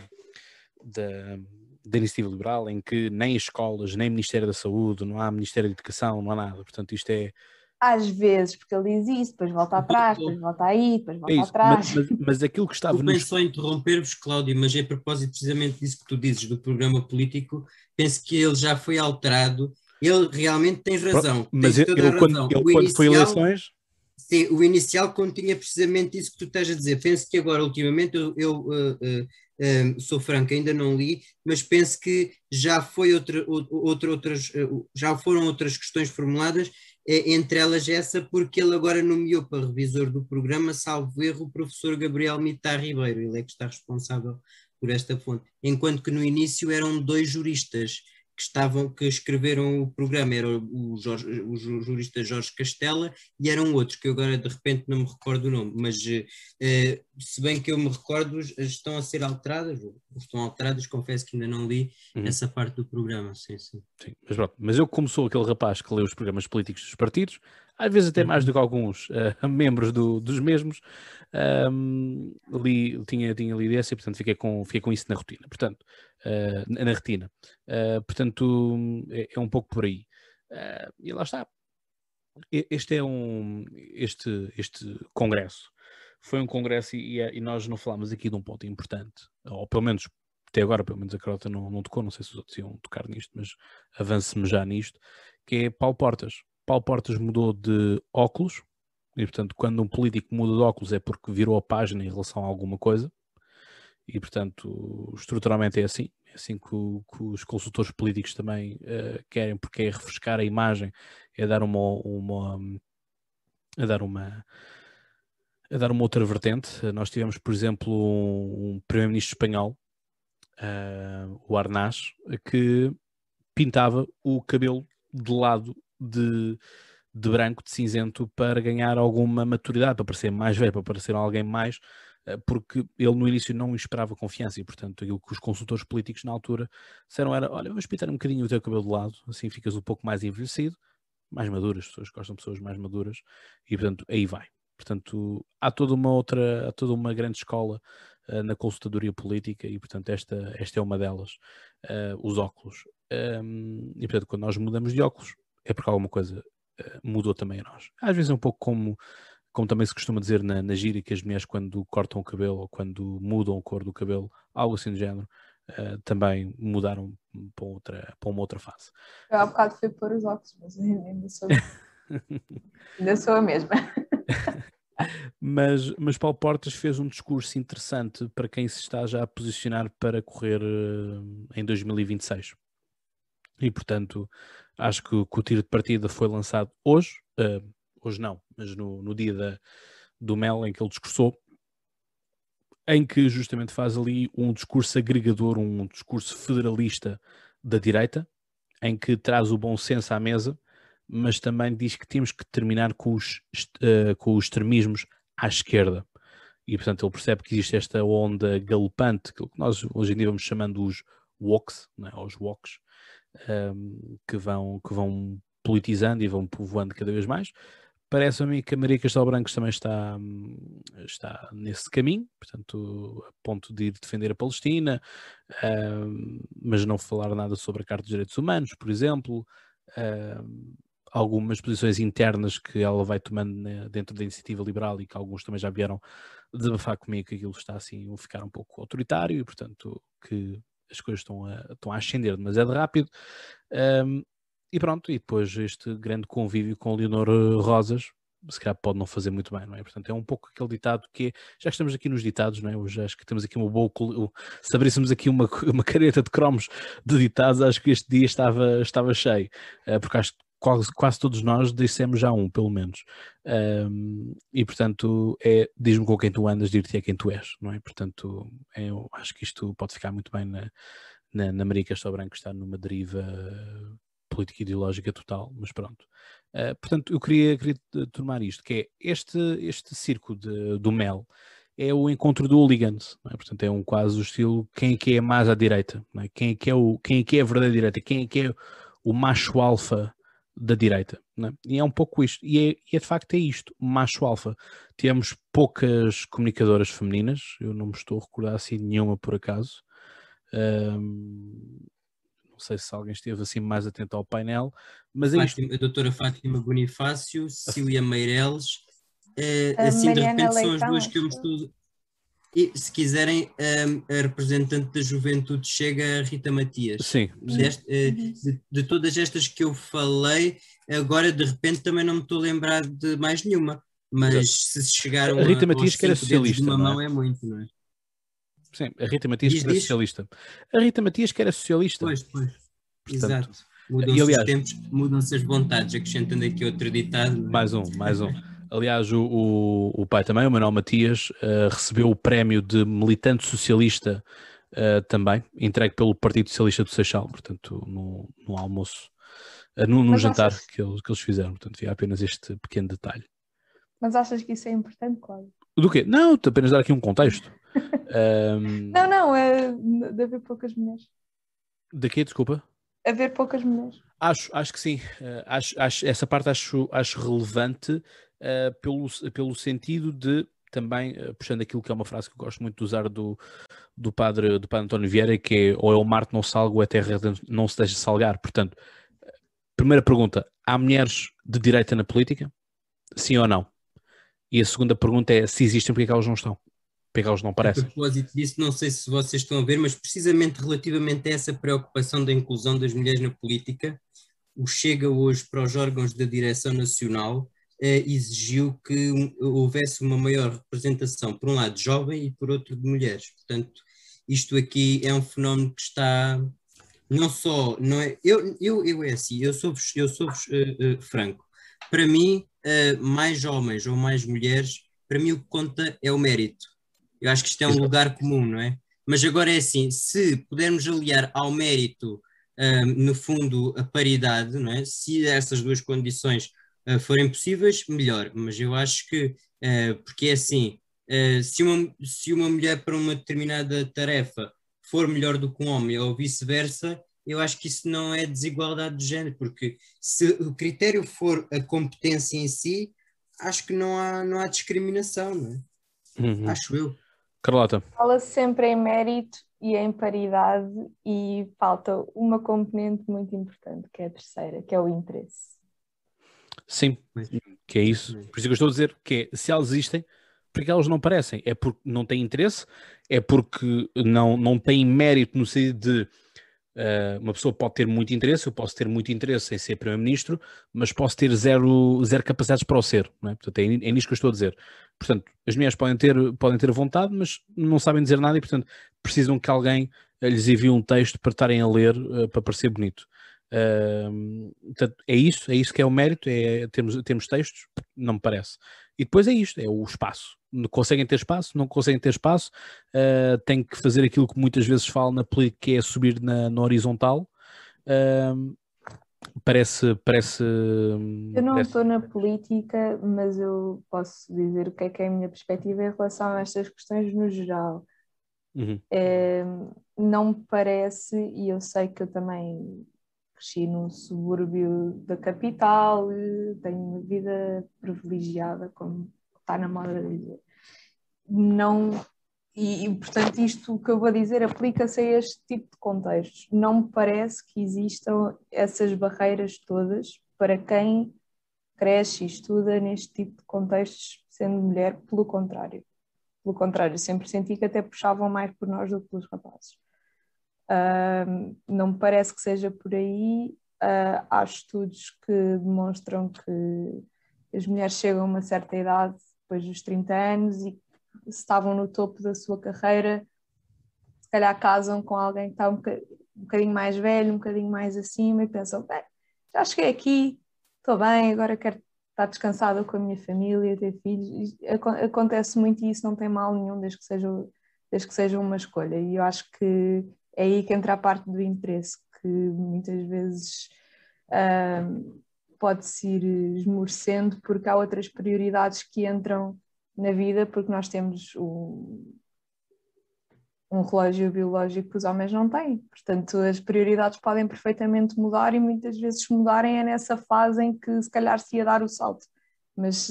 da, da iniciativa liberal, em que nem escolas, nem Ministério da Saúde, não há Ministério da Educação, não há nada, portanto isto é às vezes, porque ele diz isso, depois volta atrás, depois volta aí, depois volta é atrás. Mas, mas, mas, aquilo que estava no. só interromper-vos, Cláudio, mas é a propósito precisamente disso que tu dizes do programa político, penso que ele já foi alterado. Ele realmente tem razão. Mas ele, ele, quando, ele quando foi eleições. Sim, o inicial continha precisamente isso que tu estás a dizer. Penso que agora, ultimamente, eu, eu uh, uh, uh, sou franco, ainda não li, mas penso que já foi outra, outra, outras, já foram outras questões formuladas é, entre elas essa, porque ele agora nomeou para revisor do programa, salvo erro, o professor Gabriel Mitar Ribeiro, ele é que está responsável por esta fonte, enquanto que no início eram dois juristas, que estavam, que escreveram o programa, era o, Jorge, o jurista Jorge Castela e eram outros, que eu agora de repente não me recordo o nome, mas eh, se bem que eu me recordo, estão a ser alteradas, estão alteradas, confesso que ainda não li uhum. essa parte do programa, sim, sim. sim mas, pronto, mas eu como sou aquele rapaz que lê os programas políticos dos partidos, às vezes até mais do que alguns uh, membros do, dos mesmos, um, li, tinha, tinha lido essa e portanto fiquei com, fiquei com isso na rotina, portanto, uh, na retina. Uh, portanto, é, é, um pouco por aí. e lá está. Este é um, este, este congresso foi um congresso e, e nós não falámos aqui de um ponto importante, ou pelo menos até agora, pelo menos a Carota não, não tocou, não sei se os outros iam tocar nisto, mas avance-me já nisto, que é Paulo Portas. Paulo Portas mudou de óculos, e portanto, quando um político muda de óculos é porque virou a página em relação a alguma coisa, e portanto, estruturalmente é assim. É assim que, que os consultores políticos também uh, querem, porque é refrescar a imagem, é dar uma, uma a dar uma a dar uma outra vertente. Nós tivemos, por exemplo, um, um primeiro-ministro espanhol, uh, o Arnaz, que pintava o cabelo de lado de, de branco, de cinzento, para ganhar alguma maturidade, para parecer mais velho, para parecer alguém mais, eh, porque ele no início não esperava confiança e, portanto, aquilo que os consultores políticos na altura disseram era: olha, vamos pintar um bocadinho o teu cabelo de lado, assim ficas um pouco mais envelhecido, mais maduras, as pessoas gostam de pessoas mais maduras, e portanto aí vai. Portanto, há toda uma outra, há toda uma grande escola uh, na consultadoria política e, portanto, esta, esta é uma delas, uh, os óculos. Um, e, portanto, quando nós mudamos de óculos, é porque alguma coisa uh, mudou também a nós. Às vezes é um pouco como, como também se costuma dizer na, na gíria, que as mulheres quando cortam o cabelo ou quando mudam a cor do cabelo, algo assim do género, uh, também mudaram para, outra, para uma outra fase. Eu há bocado fui pôr os óculos, mas ainda sou, ainda sou a mesma. mas, mas Paulo Portas fez um discurso interessante para quem se está já a posicionar para correr uh, em 2026. E portanto, Acho que, que, o tiro de partida foi lançado hoje, uh, hoje não, mas no, no dia da, do Mel em que ele discursou, em que justamente faz ali um discurso agregador, um discurso federalista da direita, em que traz o bom senso à mesa, mas também diz que temos que terminar com os, uh, com os extremismos à esquerda. E portanto ele percebe que existe esta onda galopante, que nós hoje em dia vamos chamando os woks, né, os woks, um, que, vão, que vão politizando e vão povoando cada vez mais. Parece-me que a Maria Castelo Branco também está, está nesse caminho, portanto, a ponto de ir defender a Palestina, um, mas não falar nada sobre a Carta dos Direitos Humanos, por exemplo, um, algumas posições internas que ela vai tomando dentro da iniciativa liberal e que alguns também já vieram desabafar comigo que aquilo está assim ficar um pouco autoritário e, portanto, que as coisas estão a, estão a ascender demasiado rápido. Um, e pronto, e depois este grande convívio com Leonor Rosas, se calhar pode não fazer muito bem, não é? Portanto, é um pouco aquele ditado que é, já estamos aqui nos ditados, não é? Hoje acho que temos aqui uma boa, se abríssemos aqui uma, uma careta de cromos de ditados, acho que este dia estava, estava cheio, uh, porque acho que quase, quase todos nós dissemos já um, pelo menos. Um, e portanto, é diz-me com quem tu andas, dir-te é quem tu és, não é? Portanto, é, eu acho que isto pode ficar muito bem na, na, na Maria Castelo Branco, está numa deriva política ideológica total, mas pronto. Uh, portanto, eu queria, queria tomar isto, que é este, este circo de, do Mel é o encontro do hooligans, é? portanto é um quase o estilo quem é que é mais à direita, é? quem, é que é o, quem é que é a verdadeira direita, quem é que é o macho alfa da direita. É? E é um pouco isto. E é, e é, de facto é isto, macho alfa. Temos poucas comunicadoras femininas, eu não me estou a recordar assim nenhuma por acaso. Um, não sei se alguém esteve assim mais atento ao painel, mas é Fátima, A doutora Fátima Bonifácio, Cília Meireles, uh, assim de repente são as duas que eu me estou e, se quiserem, um, a representante da juventude chega a Rita Matias. Sim. Deste, uh, de, de, todas estas que eu falei, agora de repente também não me estou a lembrar de mais nenhuma. Mas Exato. se chegaram a Rita Matias que era socialista. De uma não é? é muito, não é? Sim, a Rita Matias diz, que era diz? socialista. A Rita Matias que era socialista. Pois, pois. Portanto, Exato. Mudam-se aliás, os tempos, mudam-se as vontades, acrescentando aqui outro ditado. É? Mais um, mais um. Aliás, o, o, o, pai também, o Manuel Matias, uh, recebeu o prémio de militante socialista uh, também, entregue pelo Partido Socialista do Seixal, portanto, no, no almoço, uh, no, no jantar achas... que, eles, que eles fizeram. Portanto, havia apenas este pequeno detalhe. Mas achas que isso é importante, Cláudio? Do quê? Não, apenas dar aqui um contexto. um... Não, não, é de haver poucas mulheres. De quê, desculpa? Haver poucas mulheres. Acho, acho que sim. Uh, acho, acho, essa parte acho, acho relevante uh, pelo, pelo sentido de também, uh, puxando aquilo que é uma frase que eu gosto muito de usar do, do, padre, do padre António Vieira, que é ou é o mar que não salga ou é a terra não se deixa salgar. Portanto, primeira pergunta, há mulheres de direita na política? Sim ou não? E a segunda pergunta é se existem, porque é que elas não estão? Porque é que elas não aparecem? A propósito disso, não sei se vocês estão a ver, mas precisamente relativamente a essa preocupação da inclusão das mulheres na política, o Chega hoje para os órgãos da direção nacional eh, exigiu que houvesse uma maior representação, por um lado, de jovem e por outro, de mulheres. Portanto, isto aqui é um fenómeno que está não só, não é, eu, eu, eu é assim, eu sou, eu sou uh, uh, franco, para mim, uh, mais homens ou mais mulheres, para mim o que conta é o mérito. Eu acho que isto é um lugar comum, não é? Mas agora é assim, se pudermos aliar ao mérito, no fundo, a paridade, não é? Se essas duas condições uh, forem possíveis, melhor. Mas eu acho que, porque é assim, se, uma, se uma mulher para uma determinada tarefa for melhor do que um homem ou vice-versa, eu acho que isso não é desigualdade de género, porque se o critério for a competência em si, acho que não há, não há discriminação, não é? Uhum. Acho eu. Carlota. Fala sempre em mérito e em paridade e falta uma componente muito importante, que é a terceira, que é o interesse. Sim, que é isso. Por isso que eu estou a dizer que é, se elas existem, porque elas não parecem? É porque não têm interesse? É porque não, não têm mérito no sentido de Uh, uma pessoa pode ter muito interesse, eu posso ter muito interesse em ser Primeiro-Ministro, mas posso ter zero, zero capacidades para o ser. Não é? Portanto, é, é nisto que eu estou a dizer. Portanto, as mulheres podem ter, podem ter vontade, mas não sabem dizer nada e, portanto, precisam que alguém lhes envie um texto para estarem a ler, uh, para parecer bonito. Uh, portanto, é isso, é isso que é o mérito, é termos, termos textos, não me parece. E depois é isto, é o espaço. Conseguem ter espaço, não conseguem ter espaço, uh, têm que fazer aquilo que muitas vezes falam na política, que é subir na, na horizontal. Uh, parece, parece. Eu não estou na política, mas eu posso dizer o que é que é a minha perspectiva em relação a estas questões no geral. Uhum. É, não me parece, e eu sei que eu também cresci num subúrbio da capital, tenho uma vida privilegiada, como está na moda de dizer. Não, e, e, portanto isto que eu vou dizer aplica-se a este tipo de contextos. Não me parece que existam essas barreiras todas para quem cresce e estuda neste tipo de contextos sendo mulher, pelo contrário. Pelo contrário, sempre senti que até puxavam mais por nós do que pelos rapazes. Uh, não me parece que seja por aí. Uh, há estudos que demonstram que as mulheres chegam a uma certa idade, depois dos 30 anos, e estavam no topo da sua carreira, se calhar casam com alguém que está um um bocadinho mais velho, um bocadinho mais acima, e pensam: bem, já cheguei aqui, estou bem, agora quero estar descansada com a minha família, ter filhos. Acontece muito e isso não tem mal nenhum, desde que seja, desde que seja uma escolha. E eu acho que é aí que entra a parte do interesse, que muitas vezes pode-se ir esmorecendo porque há outras prioridades que entram na vida, porque nós temos um, um relógio biológico que os homens não têm. Portanto, as prioridades podem perfeitamente mudar e muitas vezes mudarem é nessa fase em que se calhar se ia dar o salto. Mas,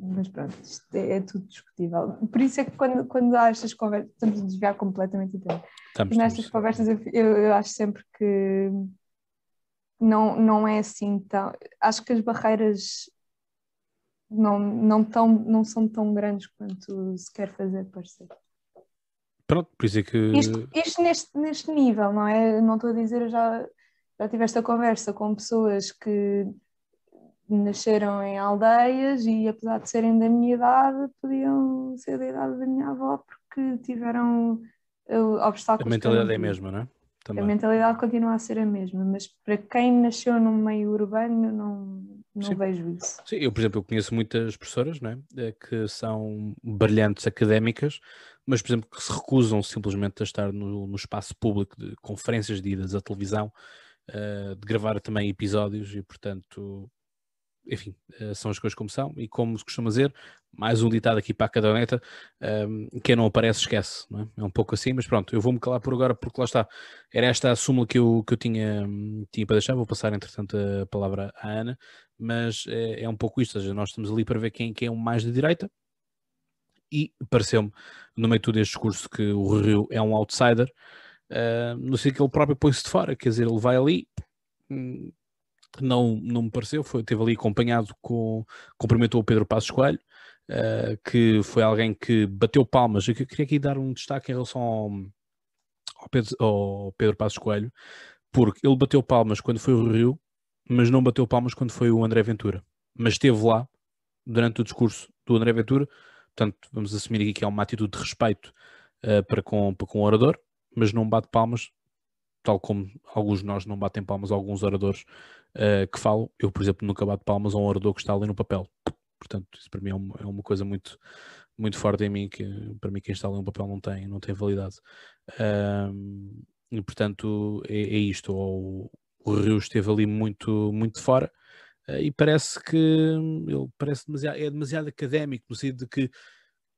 mas pronto, isto é, é, tudo discutível. Por isso é que quando, quando há estas conversas, estamos a desviar completamente o tempo. Estamos, nestas estamos. conversas eu, eu, acho sempre que não, não é assim tão. Acho que as barreiras não, não, tão, não são tão grandes quanto se quer fazer parecer. Pronto, por isso é que. Isto, isto neste, neste nível, não é? Não estou a dizer, eu já, já tive esta conversa com pessoas que nasceram em aldeias e apesar de serem da minha idade, podiam ser da idade da minha avó porque tiveram uh, obstáculos. A mentalidade é a mesma, não é? Também. A mentalidade continua a ser a mesma, mas para quem nasceu num meio urbano não, não Sim. vejo isso. Sim, eu, por exemplo, eu conheço muitas professoras não é? Eh, que são brilhantes académicas, mas, por exemplo, que se recusam simplesmente a estar no, no espaço público de conferências de idas à televisão, eh, de gravar também episódios e, portanto, enfim, eh, são as coisas como são. E como se costuma dizer, mais um ditado aqui para a caderneta: um, quem não aparece, esquece. Não é? é um pouco assim, mas pronto, eu vou-me calar por agora, porque lá está. Era esta a súmula que eu, que eu tinha, hum, tinha para deixar. Vou passar, entretanto, a palavra à Ana, mas é, é um pouco isto. Ou seja, nós estamos ali para ver quem, quem é o mais de direita. E pareceu-me, no meio de todo este discurso, que o Rio é um outsider. Uh, no sentido que ele próprio põe-se de fora, quer dizer, ele vai ali, hum, não, não me pareceu, foi, esteve ali acompanhado com, cumprimentou o Pedro Passos Coelho, uh, que foi alguém que bateu palmas, eu queria aqui dar um destaque em relação ao, ao, Pedro, ao Pedro Passos Coelho, porque ele bateu palmas quando foi o Rio, mas não bateu palmas quando foi o André Ventura, mas esteve lá durante o discurso do André Ventura, portanto vamos assumir aqui que é uma atitude de respeito uh, para, com, para com o orador, mas não bate palmas, tal como alguns de nós não batem palmas a alguns oradores uh, que falam. Eu, por exemplo, nunca bato palmas a um orador que está ali no papel. Portanto, isso para mim é uma, é uma coisa muito, muito forte em mim, que para mim quem está ali no papel não tem, não tem validade. E portanto é, é isto. O, o Rio esteve ali muito, muito fora. Uh, e parece que ele parece demasiado, é demasiado académico, no sentido de que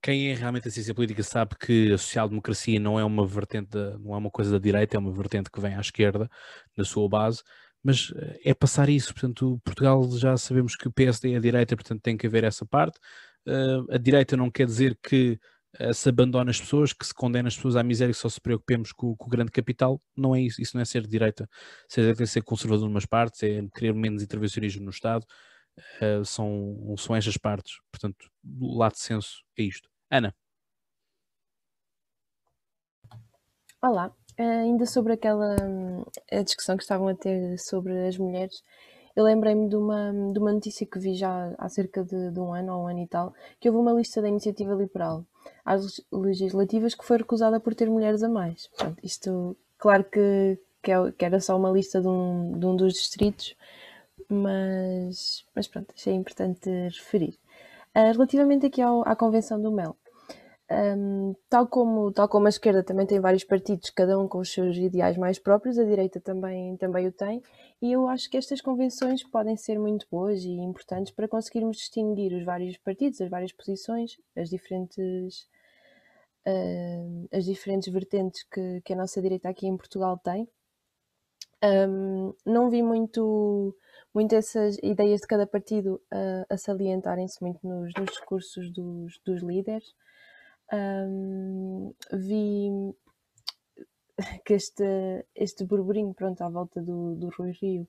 quem é realmente a ciência política sabe que a social-democracia não é uma vertente, da, não é uma coisa da direita, é uma vertente que vem à esquerda, na sua base, mas eh, é passar isso. Portanto, Portugal já sabemos que o PSD é a direita, portanto tem que haver essa parte. Uh, a direita não quer dizer que uh, se abandona as pessoas, que se condena as pessoas à miséria, que só se preocupemos com, com, o grande capital. Não é isso. Isso não é ser direita. Ser é ser conservador numas partes, é querer menos intervencionismo no Estado. Uh, são, são estas partes. Portanto, do lado de senso é isto. Ana. Olá, ainda sobre aquela a discussão que estavam a ter sobre as mulheres, eu lembrei-me de uma, de uma notícia que vi já há cerca de, de um ano ou um ano e tal, que houve uma lista da iniciativa liberal às legislativas que foi recusada por ter mulheres a mais. Portanto, isto, claro que, que, é, que era só uma lista de um, de um dos distritos, mas, mas pronto, achei importante referir. Uh, relativamente aqui ao, à Convenção do MEL, um, tal, como, tal como a esquerda também tem vários partidos, cada um com os seus ideais mais próprios, a direita também, também o tem, e eu acho que estas convenções podem ser muito boas e importantes para conseguirmos distinguir os vários partidos, as várias posições, as diferentes, uh, as diferentes vertentes que, que a nossa direita aqui em Portugal tem. Um, não vi muito, muito essas ideias de cada partido uh, a salientarem-se muito nos, nos discursos dos, dos líderes um, vi que este, este burburinho pronto, à volta do, do Rui Rio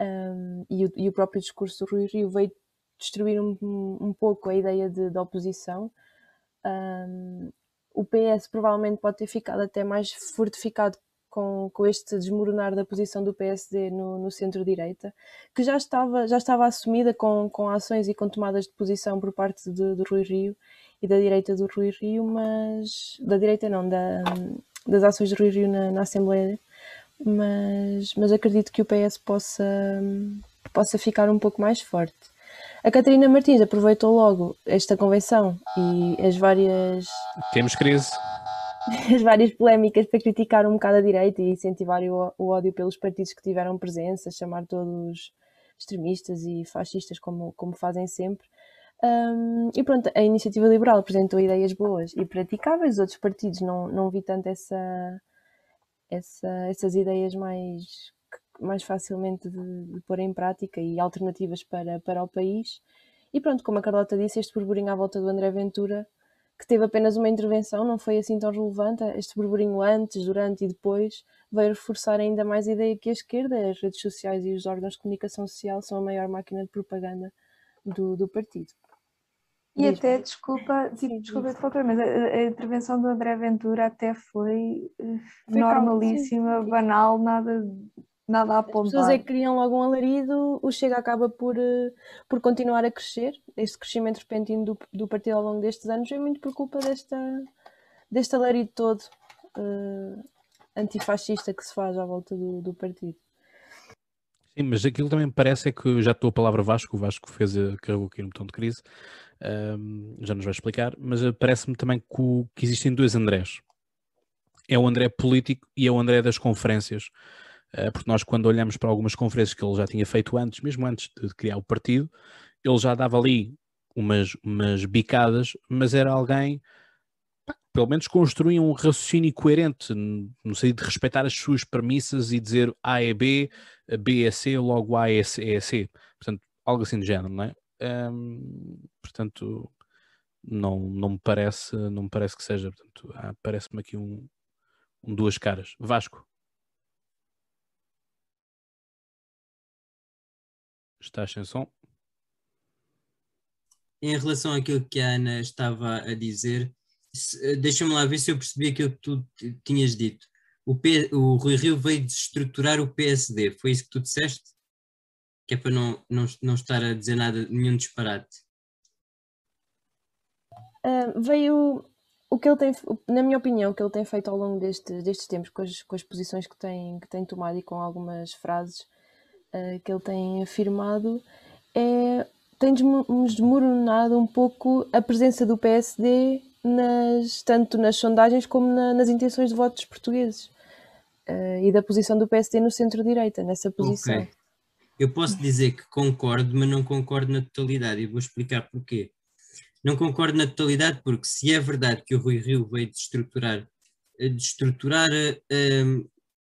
um, e, o, e, o, próprio discurso do Rui Rio veio destruir um, um pouco a ideia de, de oposição. o PS provavelmente pode ter ficado até mais fortificado com, com este desmoronar da posição do PSD no, no centro-direita, que já estava, já estava assumida com, com ações e com tomadas de posição por parte de, do Rui Rio e da direita do Rui Rio, mas da direita não, da, das ações do Rui Rio na, na Assembleia, mas, mas acredito que o PS possa, possa ficar um pouco mais forte. A Catarina Martins aproveitou logo esta convenção e as várias. Temos crise. As várias polémicas para criticar um bocado a direita e incentivar o, o ódio pelos partidos que tiveram presença, chamar todos extremistas e fascistas, como, como fazem sempre. Um, e pronto, a iniciativa liberal apresentou ideias boas e praticáveis, outros partidos não, não vi tanto essa, essa, essas ideias mais, mais facilmente de, de, pôr em prática e alternativas para, para o país. E pronto, como a Carlota disse, este burburinho à volta do André Ventura, que teve apenas uma intervenção, não foi assim tão relevante. Este burburinho antes, durante e depois veio reforçar ainda mais a ideia que a esquerda, as redes sociais e os órgãos de comunicação social são a maior máquina de propaganda do, do partido. E até, desculpa, sim, desculpa te mas a, a, intervenção do André Ventura até foi, eh, foi normalíssima, calma, banal, nada, nada a apontar. As pessoas é que criam logo um alarido, o Chega acaba por, eh, por continuar a crescer. Este crescimento repentino do, do partido ao longo destes anos é muito por culpa desta, deste alarido todo uh, antifascista que se faz à volta do, do partido. Sim, mas aquilo também me parece é que já estou a palavra Vasco, o Vasco fez, a- carregou aqui no botão de crise, ahm, já nos vai explicar, mas eh, parece-me também que, o- que existem dois Andrés. É o André político e é o André das conferências. Eh, porque nós, quando olhamos para algumas conferências que ele já tinha feito antes, mesmo antes de criar o partido, ele já dava ali umas, umas bicadas, mas era alguém pelo menos construía um raciocínio coerente, no sentido de respeitar as suas premissas e dizer A é B, B é C, logo A é C. É C. Portanto, algo assim do género, não é? Ahm, portanto, não, não, me parece, não me parece que seja. Portanto, há- parece-me aqui um, um duas caras. Vasco. Estás sem som? Em relação àquilo que a Ana estava a dizer, eh, deixa-me lá ver se eu percebi aquilo que tu tinhas dito. O, P, o Rui Rio veio desestruturar o PSD, foi isso que tu disseste? Que é para não, não, não estar a dizer nada, nenhum disparate. Ah, veio o que ele tem, na minha opinião, o que ele tem feito ao longo deste, destes tempos, com as, com as posições que tem, que tem tomado e com algumas frases ah, que ele tem afirmado, é, tem desmo- desmoronado um pouco a presença do PSD, nas, tanto nas sondagens como na- nas intenções de votos portugueses. Ah, e da posição do PSD no centro-direita, nessa posição. Ok. Eu posso dizer que concordo, mas não concordo na totalidade, e vou explicar porquê. Não concordo na totalidade porque se é verdade que o Rui Rio veio desestruturar, eh, desestruturar, eh, eh,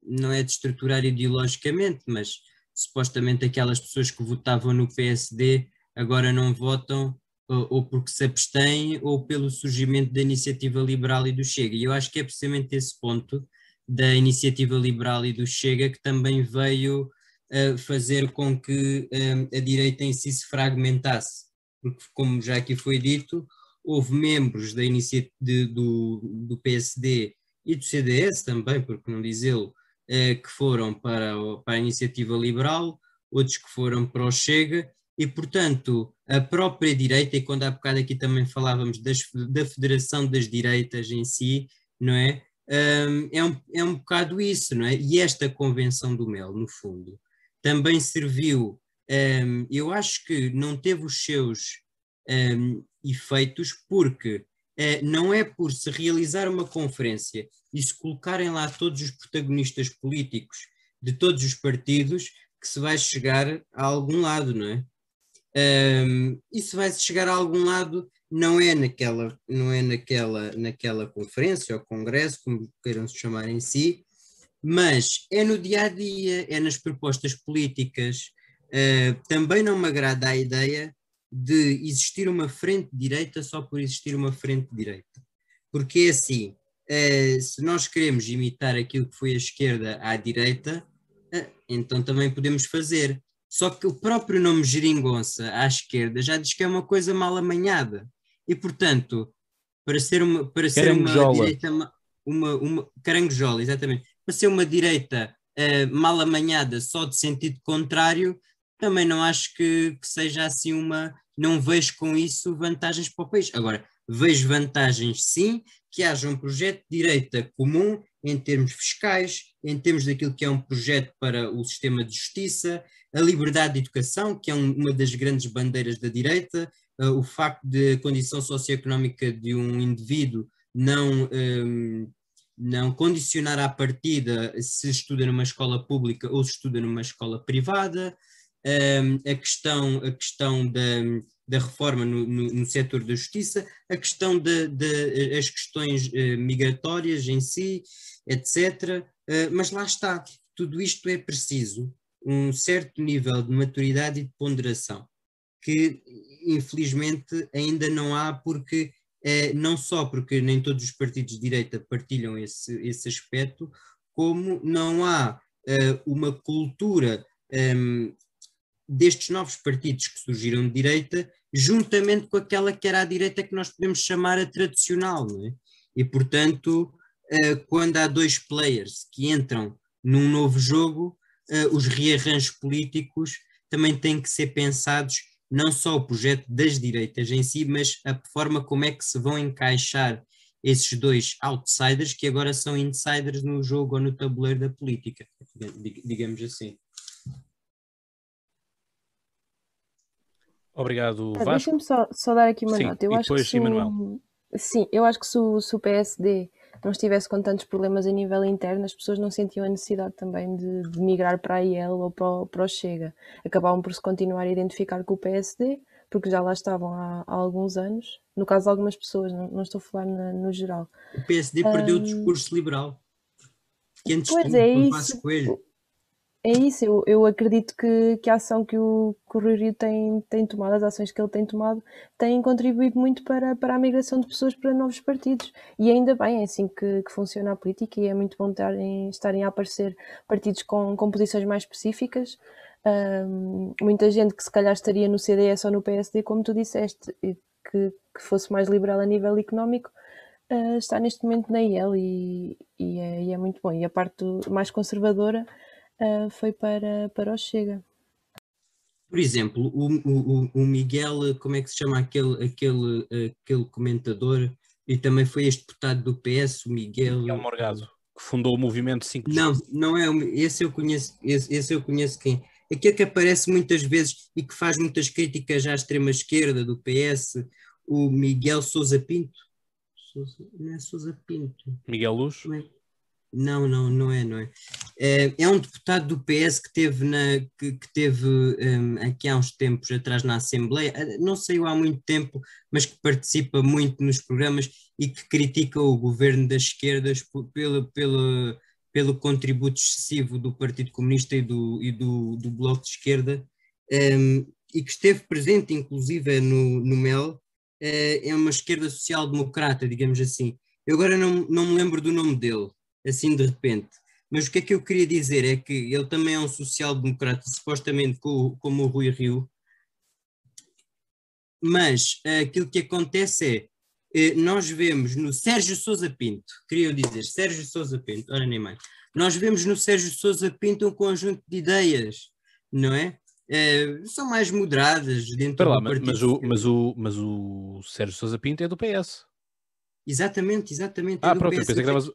não é desestruturar ideologicamente, mas supostamente aquelas pessoas que votavam no PSD agora não votam ou, porque se abstêm ou pelo surgimento da iniciativa liberal e do Chega. E eu acho que é precisamente esse ponto da iniciativa liberal e do Chega que também veio uh, fazer com que um, a direita em si se fragmentasse, porque como já aqui foi dito, houve membros da iniciativa do, do PSD e do CDS também, porque não dizê-lo, uh, que foram para, o, para a iniciativa liberal, outros que foram para o Chega, e portanto a própria direita, e quando há bocado aqui também falávamos das, da Federação das Direitas em si, não é? Um, é, um, é um bocado isso, não é? E esta Convenção do Mel, no fundo, também serviu, um, eu acho que não teve os seus um, efeitos, porque não é por se realizar uma conferência e se colocarem lá todos os protagonistas políticos de todos os partidos que se vai chegar a algum lado, não é? Um, e se vai chegar a algum lado não é naquela, não é naquela, naquela conferência ou congresso, como queiram se chamar em si, mas é no dia a dia, é nas propostas políticas. Uh, também não me agrada a ideia de existir uma frente direita só por existir uma frente direita. Porque é assim, uh, se nós queremos imitar aquilo que foi a esquerda à direita, uh, então também podemos fazer. Só que o próprio nome geringonça à esquerda já diz que é uma coisa mal amanhada. E, portanto, para ser uma, para ser uma direita. Uma, uma, caranguejola, exatamente. Para ser uma direita uh, mal amanhada só de sentido contrário, também não acho que, que, seja assim uma. Não vejo com isso vantagens para o país. Agora, vejo vantagens sim que haja um projeto de direita comum em termos fiscais, em termos daquilo que é um projeto para o sistema de justiça, a liberdade de educação, que é um, uma das grandes bandeiras da direita, uh, o facto de a condição socioeconómica de um indivíduo não, um, não condicionar à partida se estuda numa escola pública ou se estuda numa escola privada, a questão, a questão da, da reforma no, no, no setor da justiça, a questão de, de, questões uh, migratórias em si, etc. Uh, mas lá está, tudo isto é preciso um certo nível de maturidade e de ponderação, que infelizmente ainda não há, porque eh, não só porque nem todos os partidos de direita partilham esse, esse aspecto, como não há eh, uma cultura destes novos partidos que surgiram de direita, juntamente com aquela que era a direita que nós podemos chamar a tradicional, é? E portanto, eh, quando há dois players que entram num novo jogo, uh, os rearranjos políticos também têm que ser pensados, não só o projeto das direitas em si, mas a forma como é que se vão encaixar esses dois outsiders que agora são insiders no jogo ou no tabuleiro da política, digamos assim. Obrigado, Ah, Vasco. Deixa-me só, só dar aqui uma Sim, nota. Eu acho que depois se o- Emanuel. Sim, eu acho que se o, se o PSD não estivesse com tantos problemas a nível interno, as pessoas não sentiam a necessidade também de, de migrar para a IEL ou para o, para o Chega. Acabavam por se continuar a identificar com o PSD, porque já lá estavam há, há alguns anos. No caso de algumas pessoas, não, não estou a falar na- no geral. O PSD perdeu o discurso liberal. Que antes Pois tinha é isso. Coelho. É isso, eu, eu acredito que, que a ação que o, que o Rui Rio tem, tem tomado, as ações que ele tem tomado, têm contribuído muito para, para a migração de pessoas para novos partidos. E ainda bem, é assim que, que funciona a política e é muito bom estarem, estarem a aparecer partidos com, com posições mais específicas. Ahm, muita gente que se calhar estaria no CDS ou no PSD, como tu disseste, que, que fosse mais liberal a nível económico, ah, está neste momento na IEL e, e, é, e é muito bom. E a parte do- mais conservadora ah, foi para, para o Chega. Por exemplo, o, o, o- Miguel, como é que se chama aquele, aquele, aquele comentador, e também foi este deputado do PS, o Miguel. Miguel Morgado, que fundou o movimento 5 de Não, não é. Esse eu conheço, esse, esse eu conheço quem. Aquele que aparece muitas vezes e que faz muitas críticas à extrema-esquerda do PS, o Miguel Souza Pinto. Sousa- não é Souza Pinto. Miguel Luz. Como é? Não, não, não é, não é. É, é um deputado do PS que teve, na, que, que teve hum, aqui há uns tempos atrás na Assembleia, eh, não saiu há muito tempo, mas que participa muito nos programas e que critica o governo das esquerdas pelo, pelo, pelo contributo excessivo do Partido Comunista e do, e do, do Bloco de Esquerda, hum, e que esteve presente inclusive no, no MEL, eh, é uma esquerda social-democrata, digamos assim. Eu agora não, não me lembro do nome dele, assim de repente. Mas o que é que eu queria dizer é que ele também é um social-democrata, supostamente co- como o Rui Rio, mas eh, aquilo que acontece é, eh, nós vemos no Sérgio Sousa Pinto, queria eu dizer, Sérgio Sousa Pinto, ora nem mais, nós vemos no Sérgio Sousa Pinto um conjunto de ideias, não é? Eh, são mais moderadas dentro Espera lá, do mas, Partido mas o, mas, o, mas o Sérgio Sousa Pinto é do PS. Exatamente, exatamente. é Ah, do pronto, eu PS. pensei que estavas.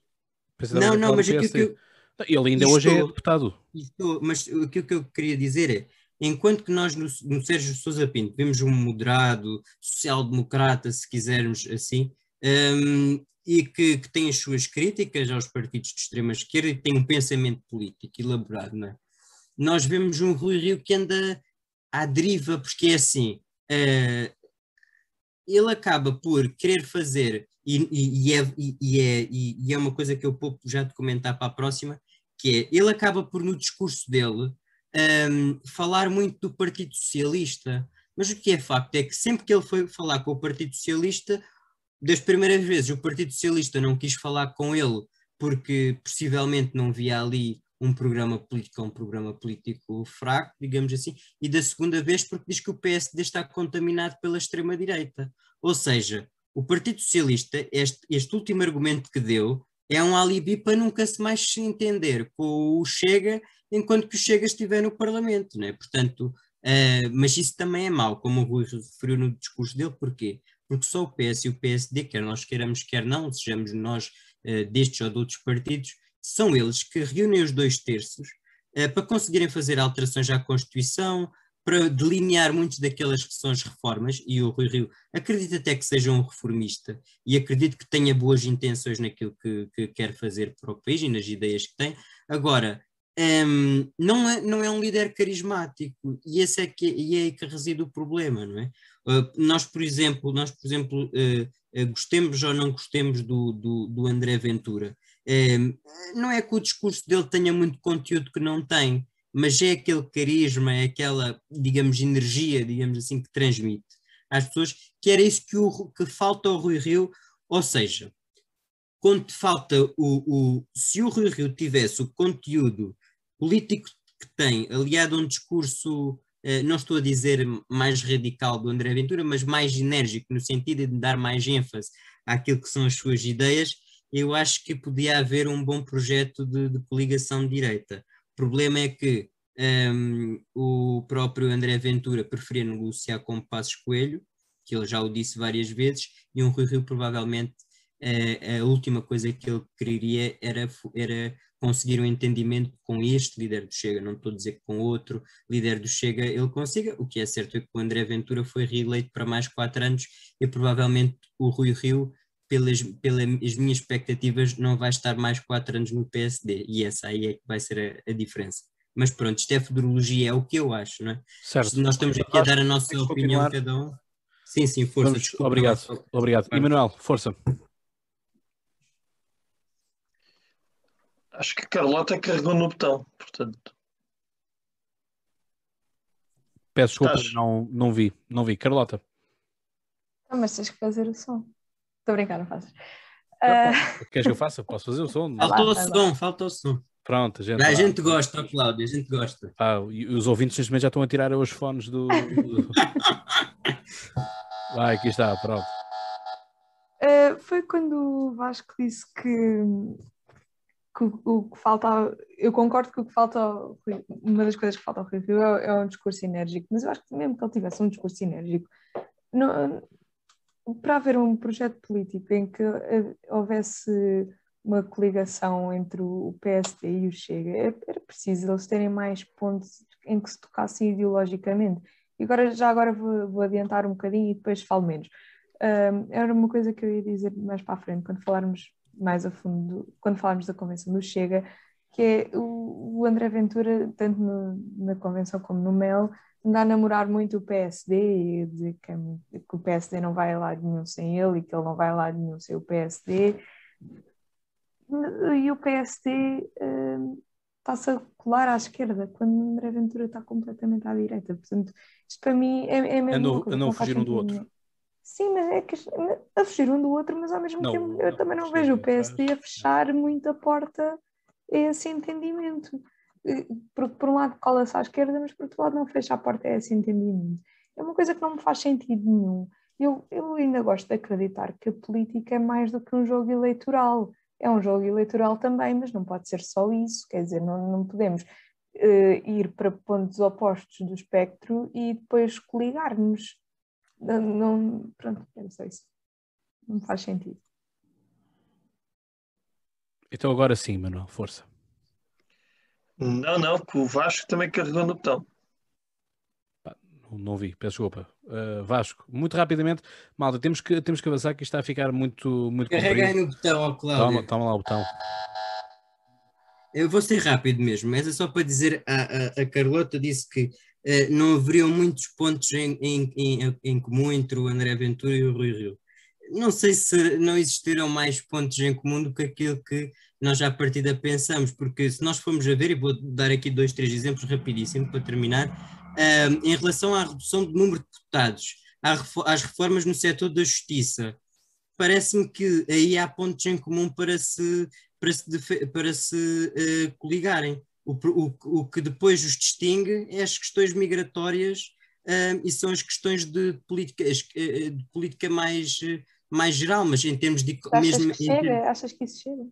Não, não, mas aquilo que eu, Ele ainda hoje é Estou. deputado. Estou, mas aquilo que eu queria dizer é, enquanto que nós no, no Sérgio Sousa Pinto vemos um moderado, social-democrata, se quisermos assim, hum, e que, que tem as suas críticas aos partidos de extrema-esquerda e tem um pensamento político elaborado, não é? Nós vemos um Rui Rio que anda à deriva, porque é assim, eh, ele acaba por querer fazer, e, e- é, e- é, e- é uma coisa que eu vou já te comentar para a próxima, que é, ele acaba por, no discurso dele, hum, falar muito do Partido Socialista, mas o que é facto é que sempre que ele foi falar com o Partido Socialista, das primeiras vezes o Partido Socialista não quis falar com ele porque possivelmente não via ali um programa político, um programa político fraco, digamos assim, e da segunda vez porque diz que o PSD está contaminado pela extrema-direita. Ou seja, o Partido Socialista, este, este último argumento que deu, é um alibi para nunca se mais se entender com o Chega enquanto que o Chega estiver no Parlamento, não é? Portanto, eh, mas isso também é mau, como o Rui referiu no discurso dele, porquê? Porque só o PS e o PSD, quer nós queiramos, quer não, sejamos nós eh, destes ou de outros partidos, são eles que reúnem os dois terços eh, para conseguirem fazer alterações à Constituição, para delinear muitas daquelas que são as reformas, e o Rui Rio acredito até que seja um reformista, e acredito que tenha boas intenções naquilo que, que quer fazer para o país e nas ideias que tem. Agora, hum, não, é, não é um líder carismático, e, esse é que, e é aí que reside o problema, não é? Uh, nós, por exemplo, nós, por exemplo uh, uh, gostemos ou não gostemos do, do, do André Ventura, um, não é que o discurso dele tenha muito conteúdo que não tem, mas é aquele carisma, é aquela, digamos, energia, digamos assim, que transmite às pessoas, que era isso que, o, que falta ao Rui Rio, ou seja, quando falta o, o se o Rui Rio tivesse o conteúdo político que tem, aliado a um discurso, eh, não estou a dizer mais radical do André Ventura, mas mais enérgico, no sentido de dar mais ênfase àquilo que são as suas ideias, eu acho que podia haver um bom projeto de, de coligação de direita. Problema é que um, o próprio André Ventura preferia negociar com Passos Coelho, que ele já o disse várias vezes, e um Rui Rio provavelmente a, a última coisa que ele queria era, era conseguir um entendimento com este líder do Chega, não estou a dizer que com outro líder do Chega ele consiga, o que é certo é que o André Ventura foi reeleito para mais quatro anos e provavelmente o Rui Rio, pelas, pelas minhas expectativas, não vai estar mais quatro anos no PSD e essa aí é que vai ser a, a diferença. Mas pronto, isto é futurologia, é o que eu acho, não é? Certo. Nós estamos aqui a dar a nossa opinião cada um. Sim, sim, força. Vamos, desculpa, obrigado, obrigado. Emanuel, força. Acho que a Carlota carregou no botão, portanto. Peço desculpa, não, não vi, não vi. Carlota. Ah, mas tens que fazer o som. Estou a brincar, não fazes. Uh... Queres que eu faça? Posso fazer o som? Faltou o som, faltou o som. Pronto, a gente, a gente gosta, Cláudio, a gente gosta. Ah, e os ouvintes neste momento já estão a tirar os fones do. Vai, aqui está, pronto. Uh, foi quando o Vasco disse que que o, o, que falta, eu concordo que o que falta, uma das coisas que falta ao Rio Rio é, é, um discurso enérgico, mas eu acho que mesmo que ele tivesse um discurso enérgico, não, para haver um projeto político em que eh, houvesse uma coligação entre o PSD e o Chega, era preciso eles terem mais pontos em que se tocassem ideologicamente. E agora, já agora vou, vou adiantar um bocadinho e depois falo menos. Um, era uma coisa que eu ia dizer mais para a frente, quando falarmos mais a fundo quando falarmos da convenção do Chega, que é o, o André Ventura, tanto no, na convenção como no MEL, anda a namorar muito o PSD e dizer que, é, que, o PSD não vai a lado nenhum sem ele e que ele não vai a lado nenhum sem o PSD. E o PSD uh, está-se a colar à esquerda, quando o André Ventura está completamente à direita. Portanto, isto para mim é, é mesmo. Andou, andou a fugir um do outro. Sim, mas é que a fugir um do outro, mas ao mesmo não, tempo eu também não vejo o PSD a fechar muito a porta a esse entendimento. Porque por um lado cola-se à esquerda, mas por outro lado não fecha a porta a esse entendimento. É uma coisa que não me faz sentido nenhum. Eu, eu ainda gosto de acreditar que a política é mais do que um jogo eleitoral. É um jogo eleitoral também, mas não pode ser só isso. Quer dizer, não, não podemos uh, ir para pontos opostos do espectro e depois coligar-nos não, não, pronto, é só isso. Não faz sentido. Então agora sim, Manuel, força. Não, não, que o Vasco também carregou no botão. Não, não vi, peço desculpa. Uh, Vasco, muito rapidamente, malta, temos que, temos que avançar que isto está a ficar muito, muito Carreguei no botão, ó Cláudio. Toma, toma lá o botão. Eu vou ser rápido mesmo, mas é só para dizer, a, a, a Carlota disse que uh, não haveriam muitos pontos em, em, em, em, comum entre o André Ventura e o Rui Rio. Não sei se não existiram mais pontos em comum do que aquilo que nós já à partida pensamos, porque se nós formos a ver, e vou dar aqui dois, três exemplos rapidíssimo para terminar, uh, em relação à redução do número de deputados, às reformas no setor da justiça, parece-me que aí há pontos em comum para se, para se, para se uh, coligarem. O, o, o que depois os distingue é as questões migratórias um, e são as questões de política, eh, de política mais, mais geral, mas em termos de. Achas mesmo, que chega? Achas que isso chega?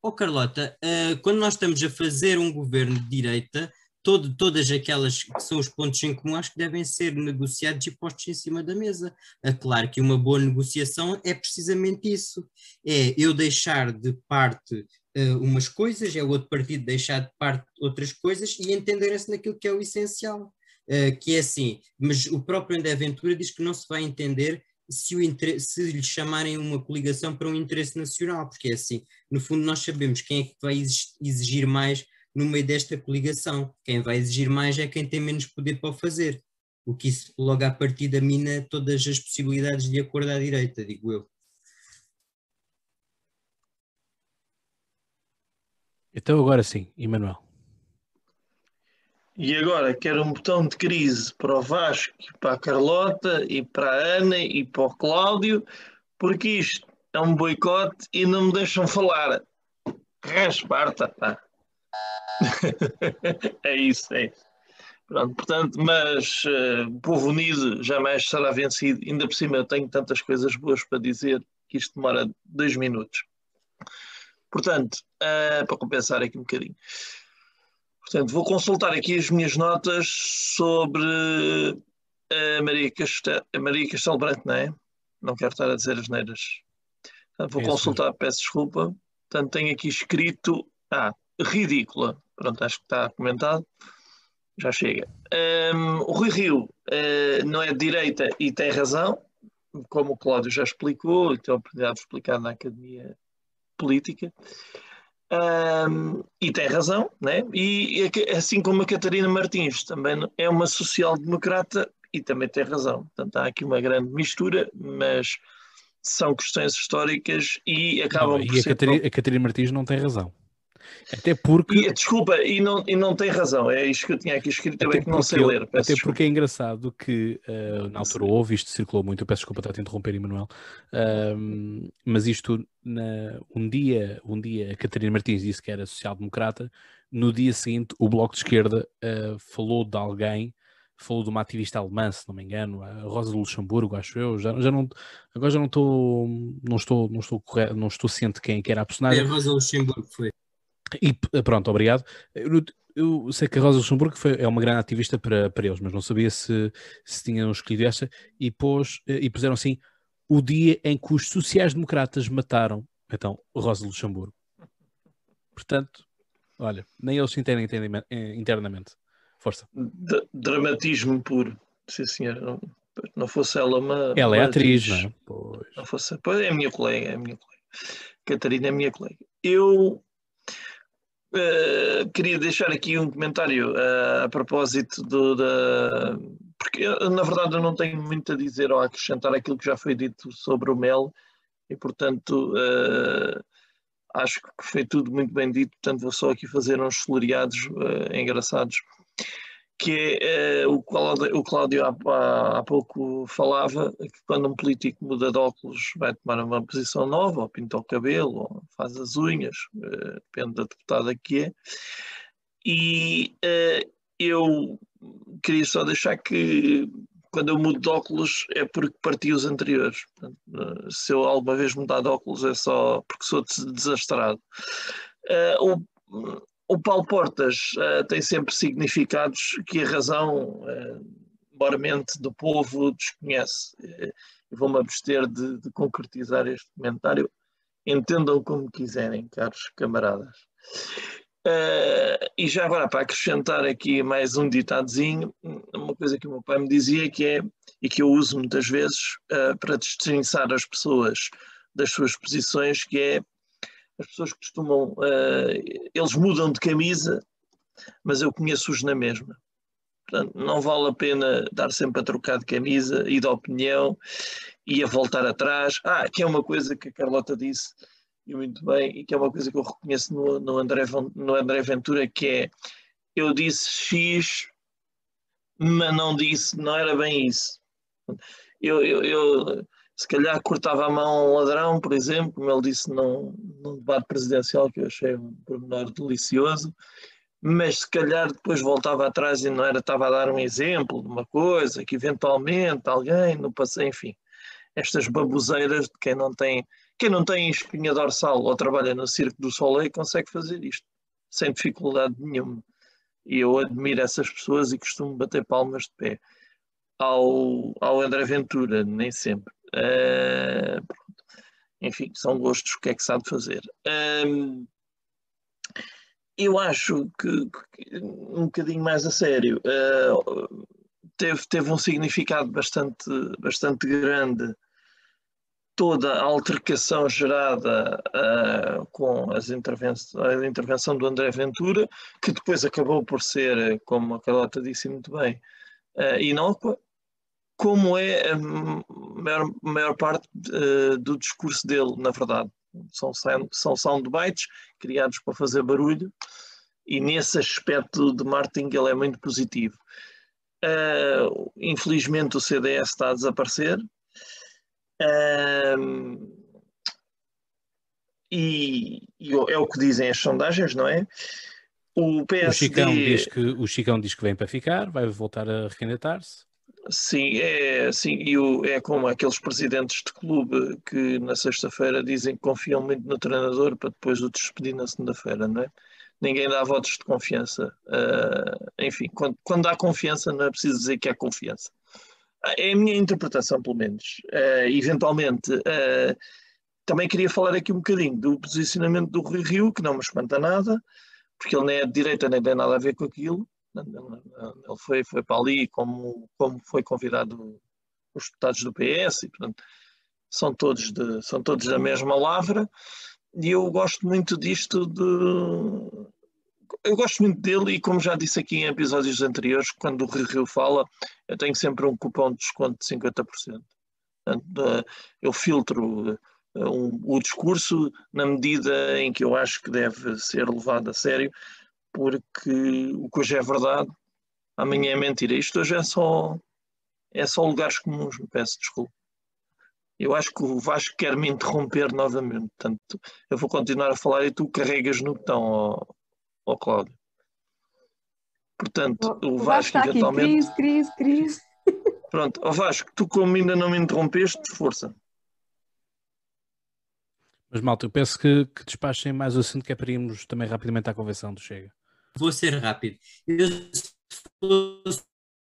Oh, Carlota, uh, quando nós estamos a fazer um governo de direita, todo, todas aquelas que são os pontos em comum acho que devem ser negociados e postos em cima da mesa. É claro que uma boa negociação é precisamente isso: é eu deixar de parte uh, umas coisas, é o outro partido deixar de parte outras coisas e entenderem-se naquilo que é o essencial. Uh, que é assim, mas o próprio André Ventura diz que não se vai entender se, o se lhe chamarem uma coligação para um interesse nacional, porque é assim, no fundo nós sabemos quem é que vai exigir mais no meio desta coligação, quem vai exigir mais é quem tem menos poder para o fazer, o que isso logo à partida mina todas as possibilidades de acordo à direita, digo eu. Então agora sim, Emanuel. E agora quero um botão de crise para o Vasco, para a Carlota e para a Ana e para o Cláudio, porque isto é um boicote e não me deixam falar. Rasparta, pá. é isso, é isso. Pronto, portanto, mas uh, povo unido jamais será vencido. Ainda por cima eu tenho tantas coisas boas para dizer que isto demora dois minutos. Portanto, uh, para compensar aqui um bocadinho. Portanto, vou consultar aqui as minhas notas sobre a Maria, Castel, a Maria Castelo Branco, não é? Não quero estar a dizer as neiras. Vou É isso consultar, peço desculpa. Portanto, tenho aqui escrito. Ah, ridícula. Pronto, acho que está comentado. Já chega. Um, o Rui Rio uh, não é de direita e tem razão, como o Cláudio já explicou, e tem a oportunidade de explicar na Academia Política. Um, e tem razão, né? e assim como a Catarina Martins também é uma social-democrata e também tem razão. Portanto, há aqui uma grande mistura, mas são questões históricas e acabam Não, por e a ser. Catarina, a Catarina Martins não tem razão. Até porque. E, desculpa, e não, e não tem razão, é isto que eu tinha aqui escrito, eu Até é que não sei ler. peço até desculpa. porque é engraçado que uh, na altura houve, isto circulou muito, eu peço desculpa estar a te interromper, Emanuel, um, mas isto, na, um dia, um dia a Catarina Martins disse que era social-democrata, no dia seguinte o Bloco de Esquerda uh, falou de alguém, falou de uma ativista alemã, se não me engano, a Rosa Luxemburgo, acho eu, já, já não, agora já não estou, não estou, não estou correto, não estou ciente quem que era a É personagem. a Rosa Luxemburgo, foi. E pronto, obrigado. Eu, eu sei que a Rosa Luxemburgo foi, é uma grande ativista para, para eles, mas não sabia se, se tinham escolhido esta. E, pôs, e puseram assim: o dia em que os sociais-democratas mataram, então, Rosa Luxemburgo. Portanto, olha, nem eles se entendem internamente. Força. D dramatismo puro. Sim, senhor. Não, não fosse ela uma. Ela uma é atriz, não é? Pois. Não fosse, pois é a minha colega, é a minha colega. Catarina é a minha colega. Eu Queria deixar aqui um comentário uh, a propósito do, da. Porque eu, na verdade eu não tenho muito a dizer ou a acrescentar aquilo que já foi dito sobre o Mel e, portanto, uh, acho que foi tudo muito bem dito. Portanto, vou só aqui fazer uns floreados engraçados. Que é o Cláudio, o Cláudio há, há, pouco falava que quando um político muda de óculos vai tomar uma posição nova, ou pinta o cabelo, ou faz as unhas, depende da deputada que é. E uh, eu queria só deixar que quando eu mudo de óculos é porque parti os anteriores. Portanto, se eu alguma vez mudar de óculos é só porque sou desastrado. Uh, o, o Paulo Portas uh, tem sempre significados que a razão, uh, mente do povo, desconhece. Uh, Vou-me abster de, de, concretizar este comentário. Entendam como quiserem, caros camaradas. Uh, e já agora, para acrescentar aqui mais um ditadozinho, uma coisa que o meu pai me dizia que é, e que eu uso muitas vezes para destrinçar as pessoas das suas posições, que é as pessoas costumam, uh, eles mudam de camisa, mas eu conheço-os na mesma. Portanto, não vale a pena dar sempre a trocar de camisa e de opinião e a voltar atrás. Ah, que é uma coisa que a Carlota disse, e muito bem, e que é uma coisa que eu reconheço no, no, André, no André Ventura, que é, eu disse X, mas não disse, não era bem isso. Eu, eu, eu se calhar cortava a mão a um ladrão, por exemplo, como ele disse num, num debate presidencial que eu achei um pormenor delicioso, mas se calhar depois voltava atrás e não era, estava a dar um exemplo de uma coisa que eventualmente alguém no passeio, enfim, estas baboseiras de quem não tem, quem não tem espinha dorsal ou trabalha no Circo do Soleil consegue fazer isto, sem dificuldade nenhuma. E eu admiro essas pessoas e costumo bater palmas de pé. Ao, ao André Ventura, nem sempre. Uh, enfim, são gostos, o que é que sabe fazer. Um, eu acho que, um bocadinho mais a sério, uh, teve, teve um significado bastante, bastante grande toda a altercação gerada uh, com as interven a intervenção do André Ventura, que depois acabou por ser, como a Carlota disse muito bem, uh, inócua, como é a maior, maior parte uh, do discurso dele, na verdade. São, são soundbites criados para fazer barulho e nesse aspecto de marketing ele é muito positivo. Uh, infelizmente o CDS está a desaparecer uh, e, e, é o que dizem as sondagens, não é? O, PSD... o, Chicão diz que, o Chicão diz que vem para ficar, vai voltar a recandidatar-se. Sim, é, sim, e o, é como aqueles presidentes de clube que na sexta-feira dizem que confiam muito no treinador para depois o despedir na segunda-feira, não é? Ninguém dá votos de confiança. Uh, enfim, quando, quando há confiança não é preciso dizer que há confiança. É a minha interpretação, pelo menos. Uh, eventualmente, uh, também queria falar aqui um bocadinho do posicionamento do Rui Rio, que não me espanta nada, porque ele nem é de direita nem tem nada a ver com aquilo. Ele foi, foi para ali como, como foi convidado os deputados do PS, e portanto são todos, de, são todos da mesma lavra, e eu gosto muito disto de. Eu gosto muito dele e como já disse aqui em episódios anteriores, quando o Rio Rio fala, eu tenho sempre um cupom de desconto de 50%. Portanto, eu filtro eh, o discurso na medida em que eu acho que deve ser levado a sério, porque o que hoje é verdade, amanhã é mentira. Isto hoje é só, é só lugares comuns, me peço desculpa. Eu acho que o Vasco quer me interromper novamente. Portanto, eu vou continuar a falar e tu carregas no botão, ó, ó Cláudio. Portanto, o, o Vasco, Vasco eventualmente. Cris, Cris, Cris. Pronto, ó Vasco, tu como ainda não me interrompeste, força. Mas malta, eu peço que, que despachem mais o assunto que é para irmos também rapidamente à convenção do Chega. Vou ser rápido. Eu, se fosse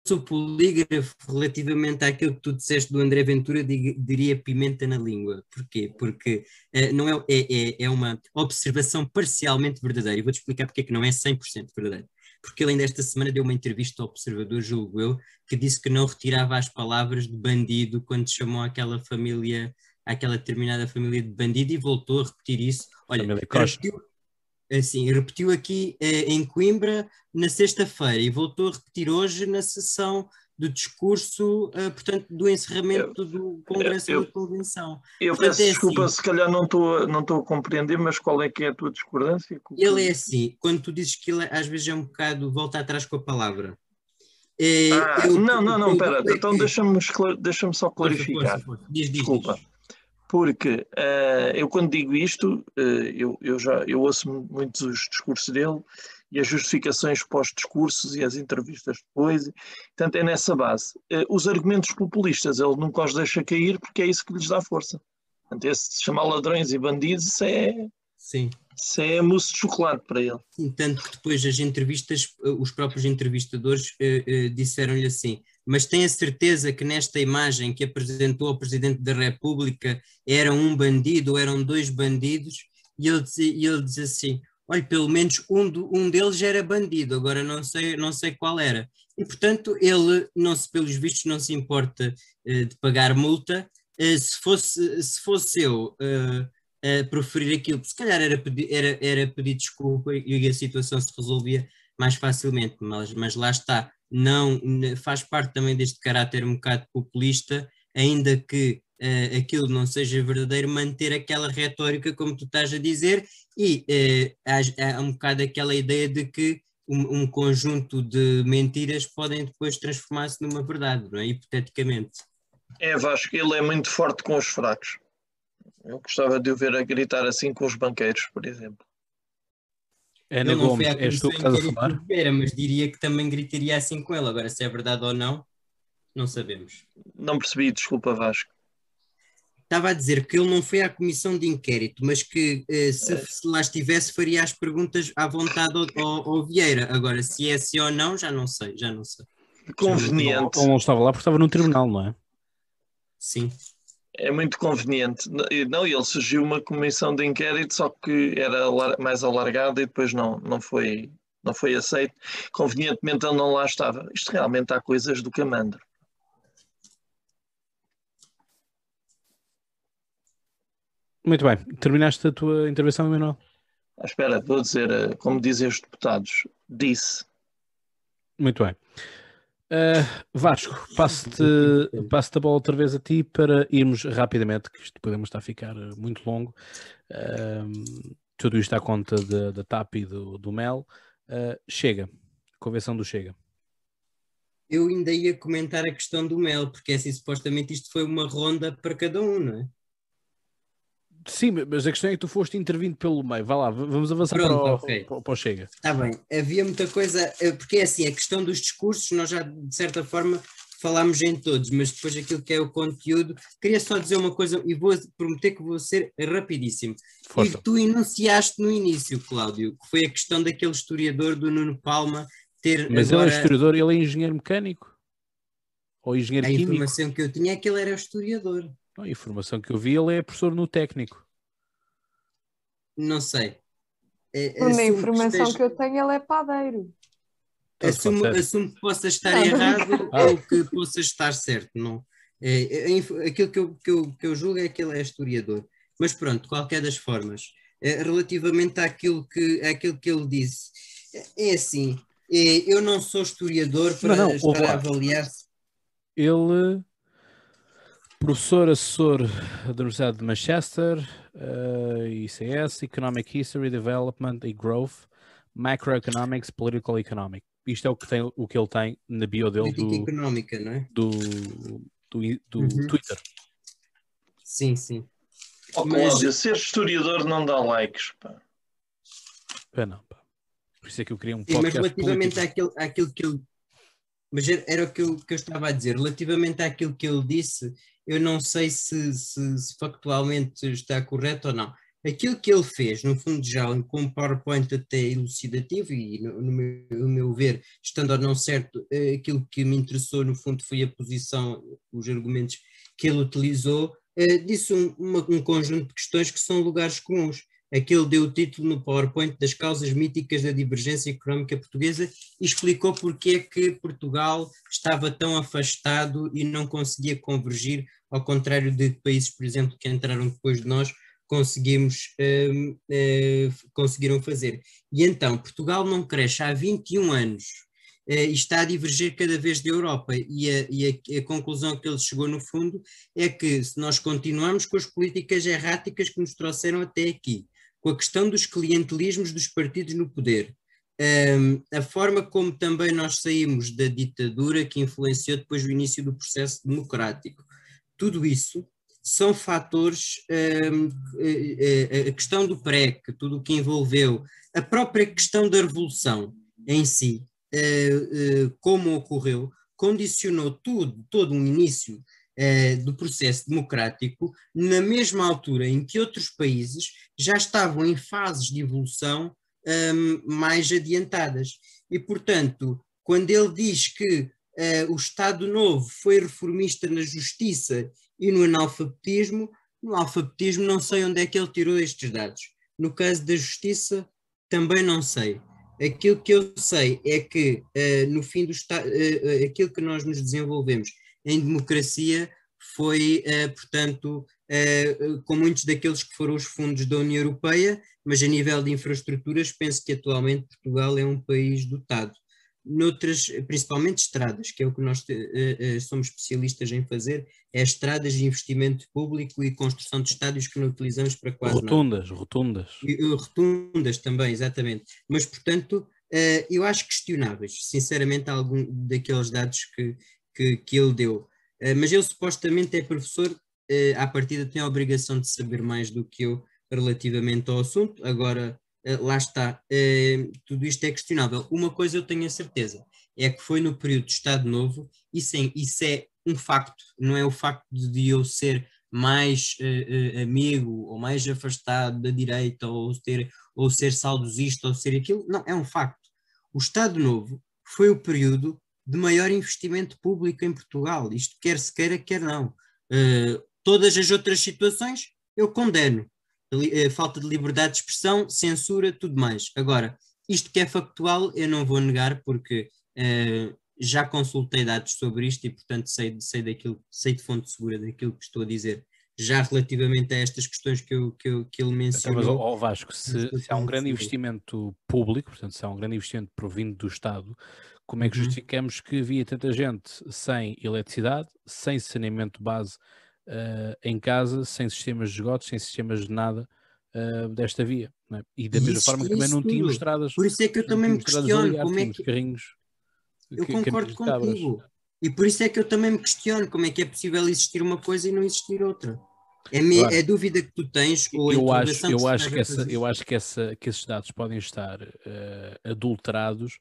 o polígrafo relativamente àquilo que tu disseste do André Ventura, diria pimenta na língua. Porquê? Porque uh, não é, é, é uma observação parcialmente verdadeira. E vou-te explicar porque é que não é 100% verdadeiro. Porque ele ainda esta semana deu uma entrevista ao Observador, julgo eu, que disse que não retirava as palavras de bandido quando chamou aquela família àquela determinada família de bandido e voltou a repetir isso. Olha, repetiu, assim, repetiu aqui eh, em Coimbra na sexta-feira e voltou a repetir hoje na sessão do discurso, uh, portanto, do encerramento eu, do Congresso eu, da Convenção. Eu portanto, peço é desculpa, assim, se calhar não estou não a compreender, mas qual é que é a tua discordância? Ele é assim, quando tu dizes que ele às vezes é um bocado, volta atrás com a palavra. É, ah, eu, não, não, não, espera, então deixa-me deixa só clarificar. Força, força. Diz, diz, Desculpa. Diz porque uh, eu quando digo isto, uh, eu, eu, já eu ouço muitos os discursos dele e as justificações pós-discursos e as entrevistas depois, portanto é nessa base. Uh, os argumentos populistas ele nunca os deixa cair porque é isso que lhes dá força. Portanto, esse chamar ladrões e bandidos isso é, Sim. Isso é mousse de chocolate para ele. Sim, tanto que depois as entrevistas, os próprios entrevistadores disseram-lhe assim, mas tem a certeza que nesta imagem que apresentou ao Presidente da República era um bandido eram dois bandidos? E ele diz, ele diz assim: olha, pelo menos um, do, um deles era bandido, agora não sei, não sei qual era. E portanto ele, não se, pelos vistos, não se importa uh, de pagar multa. Uh, se, fosse, se fosse eu uh, a proferir aquilo, se calhar era pedir, era, era pedir desculpa e a situação se resolvia mais facilmente, mas, mas lá está, não faz parte também deste caráter um bocado populista, ainda que uh, aquilo não seja verdadeiro, manter aquela retórica, como tu estás a dizer, e uh, há, há, um bocado aquela ideia de que um, um conjunto de mentiras podem depois transformar-se numa verdade, não é? Hipoteticamente. É, Vasco, ele é muito forte com os fracos. Eu gostava de o ver a gritar assim com os banqueiros, por exemplo. Ana não Gomes, és tu que estás a mas diria que também gritaria assim com ele. Agora, se é verdade ou não, não sabemos. Não percebi, desculpa, Vasco. Estava a dizer que ele não foi à comissão de inquérito, mas que eh, se, se, lá estivesse faria as perguntas à vontade ao, ao, ao, Vieira. Agora, se é assim ou não, já não sei, já não sei. Conveniente. Ele não estava lá porque estava no tribunal, não é? Sim é muito conveniente. Não, ele surgiu uma comissão de inquérito, só que era mais alargada e depois não, não, foi, não foi aceito. Convenientemente ele não lá estava. Isto realmente há coisas do camandro. Muito bem. Terminaste a tua intervenção, Emanuel? À espera, vou dizer, eh, como dizem os deputados, disse. Muito bem. Uh, Vasco, passo-te passo a bola outra vez a ti para irmos rapidamente, que isto podemos estar a ficar muito longo. Uh, tudo isto à conta da TAP e do, do MEL. Uh, chega, convenção do Chega. Eu ainda ia comentar a questão do MEL, porque assim, supostamente isto foi uma ronda para cada um, não é? Sim, mas a questão é que tu foste intervindo pelo meio. Vá lá, vamos avançar Pronto, para, o, okay. para, para o Chega. Está bem, havia muita coisa, eh, porque é assim, a questão dos discursos, nós já de certa forma falámos em todos, mas depois aquilo que é o conteúdo, queria só dizer uma coisa e vou prometer que vou ser rapidíssimo. Força. E que tu enunciaste no início, Cláudio, que foi a questão daquele historiador do Nuno Palma ter. Mas agora... ele é historiador, ele é engenheiro mecânico? Ou engenheiro a químico? A informação que eu tinha é que ele era historiador. A informação que eu vi, ele é professor no técnico. não sei. É, Na assumo informação esteja- que eu tenho, ele é padeiro. Tanto assumo, assumo que possa estar Não. errado Ah. ou que possa estar certo. Não. É, é, a aquilo que eu, que, eu, que eu julgo é que ele é historiador. Mas pronto, de qualquer das formas, é, relativamente àquilo que, àquilo que ele disse, é, é assim, é, eu não sou historiador para Não, não, estar a avaliar Ele, professor assessor da Universidade de Manchester, eh, ICS, Economic History, Development e Growth, Macroeconomics, Political Economic. Isto é o que, tem, o que ele tem na bio dele política do, económica, não é? do, do, do Uhum. Twitter. Sim, sim. Mas- Cláudio, ser historiador não dá likes. Pá. Não, pá. Por isso é que eu queria um Sim, mas podcast relativamente político. àquilo, àquilo que ele. Mas era, o que eu, que eu estava a dizer. Relativamente àquilo que ele disse, eu não sei se, se- se factualmente está correto ou não. Aquilo que ele fez, no fundo, já com um PowerPoint até elucidativo, e no, no meu, no meu ver, estando ou não certo, eh, aquilo que me interessou, no fundo, foi a posição, os argumentos que ele utilizou, eh, disse um, uma- um conjunto de questões que são lugares comuns. Aquele deu o título no PowerPoint das causas míticas da divergência económica portuguesa e explicou porque é que Portugal estava tão afastado e não conseguia convergir, ao contrário de países, por exemplo, que entraram depois de nós, conseguimos, eh, conseguiram fazer. E então, Portugal não cresce há 21 anos eh, e está a divergir cada vez da Europa. E, a, e a- a conclusão que ele chegou, no fundo, é que se nós continuarmos com as políticas erráticas que nos trouxeram até aqui, com a questão dos clientelismos dos partidos no poder, hum, a forma como também nós saímos da ditadura que influenciou depois o início do processo democrático, tudo isso são fatores, hum, eh, eh, a questão do PREC, tudo o que envolveu, a própria questão da revolução em si, eh, eh, como ocorreu, condicionou tudo, todo um início eh, do processo democrático na mesma altura em que outros países já estavam em fases de evolução hum, mais adiantadas. E, portanto, quando ele diz que eh, o Estado Novo foi reformista na justiça e no analfabetismo, no alfabetismo não sei onde é que ele tirou estes dados. No caso da justiça, também não sei. Aquilo que eu sei é que, eh, no fim do Estado, aquilo que nós nos desenvolvemos em democracia foi, eh, portanto, eh, com muitos daqueles que foram os fundos da União Europeia, mas a nível de infraestruturas, penso que atualmente Portugal é um país dotado. Noutras, principalmente estradas, que é o que nós eh, somos especialistas em fazer, é estradas de investimento público e construção de estádios que não utilizamos para quase nada. Rotundas, rotundas. Rotundas também, exatamente. Mas, portanto, eu acho questionáveis, sinceramente, algum daqueles dados que, que, que ele deu. Eh, mas ele supostamente é professor, eh, à partida tem a obrigação de saber mais do que eu relativamente ao assunto. Agora, eh, lá está, tudo isto é questionável. Uma coisa eu tenho a certeza, é que foi no período de Estado Novo, isso é, isso é um facto, não é o facto de eu ser mais eh, amigo ou mais afastado da direita ou, ter, ou ser saudosista ou ser aquilo, não, é um facto. O Estado Novo foi o período de maior investimento público em Portugal, isto quer se queira, quer não. Eh, todas as outras situações eu condeno. Eh, falta de liberdade de expressão, censura, tudo mais. Agora, isto que é factual, eu não vou negar porque eh, já consultei dados sobre isto e, portanto, sei, sei, daquilo, sei de fonte segura daquilo que estou a dizer. Já relativamente a estas questões que, eu, que, eu, que ele Então, mas, mencionou. ó, ó, Vasco, se, Mas se há um eu grande investimento público, portanto, se há um grande investimento provindo do Estado, como é que Uhum. justificamos que havia tanta gente sem eletricidade, sem saneamento base eh, em casa, sem sistemas de esgotos, sem sistemas de nada eh, desta via? é? E da mesma isso- forma que também não tínhamos estradas. Por isso é que eu também me questiono como é que. carrinhos. Eu ca- concordo contigo. E por isso é que eu também me questiono como é que é possível existir uma coisa e não existir outra. É, me, Claro. é a dúvida que tu tens ou a eu acho, eu acho que, essa, eu acho que, essa, que esses dados podem estar eh, adulterados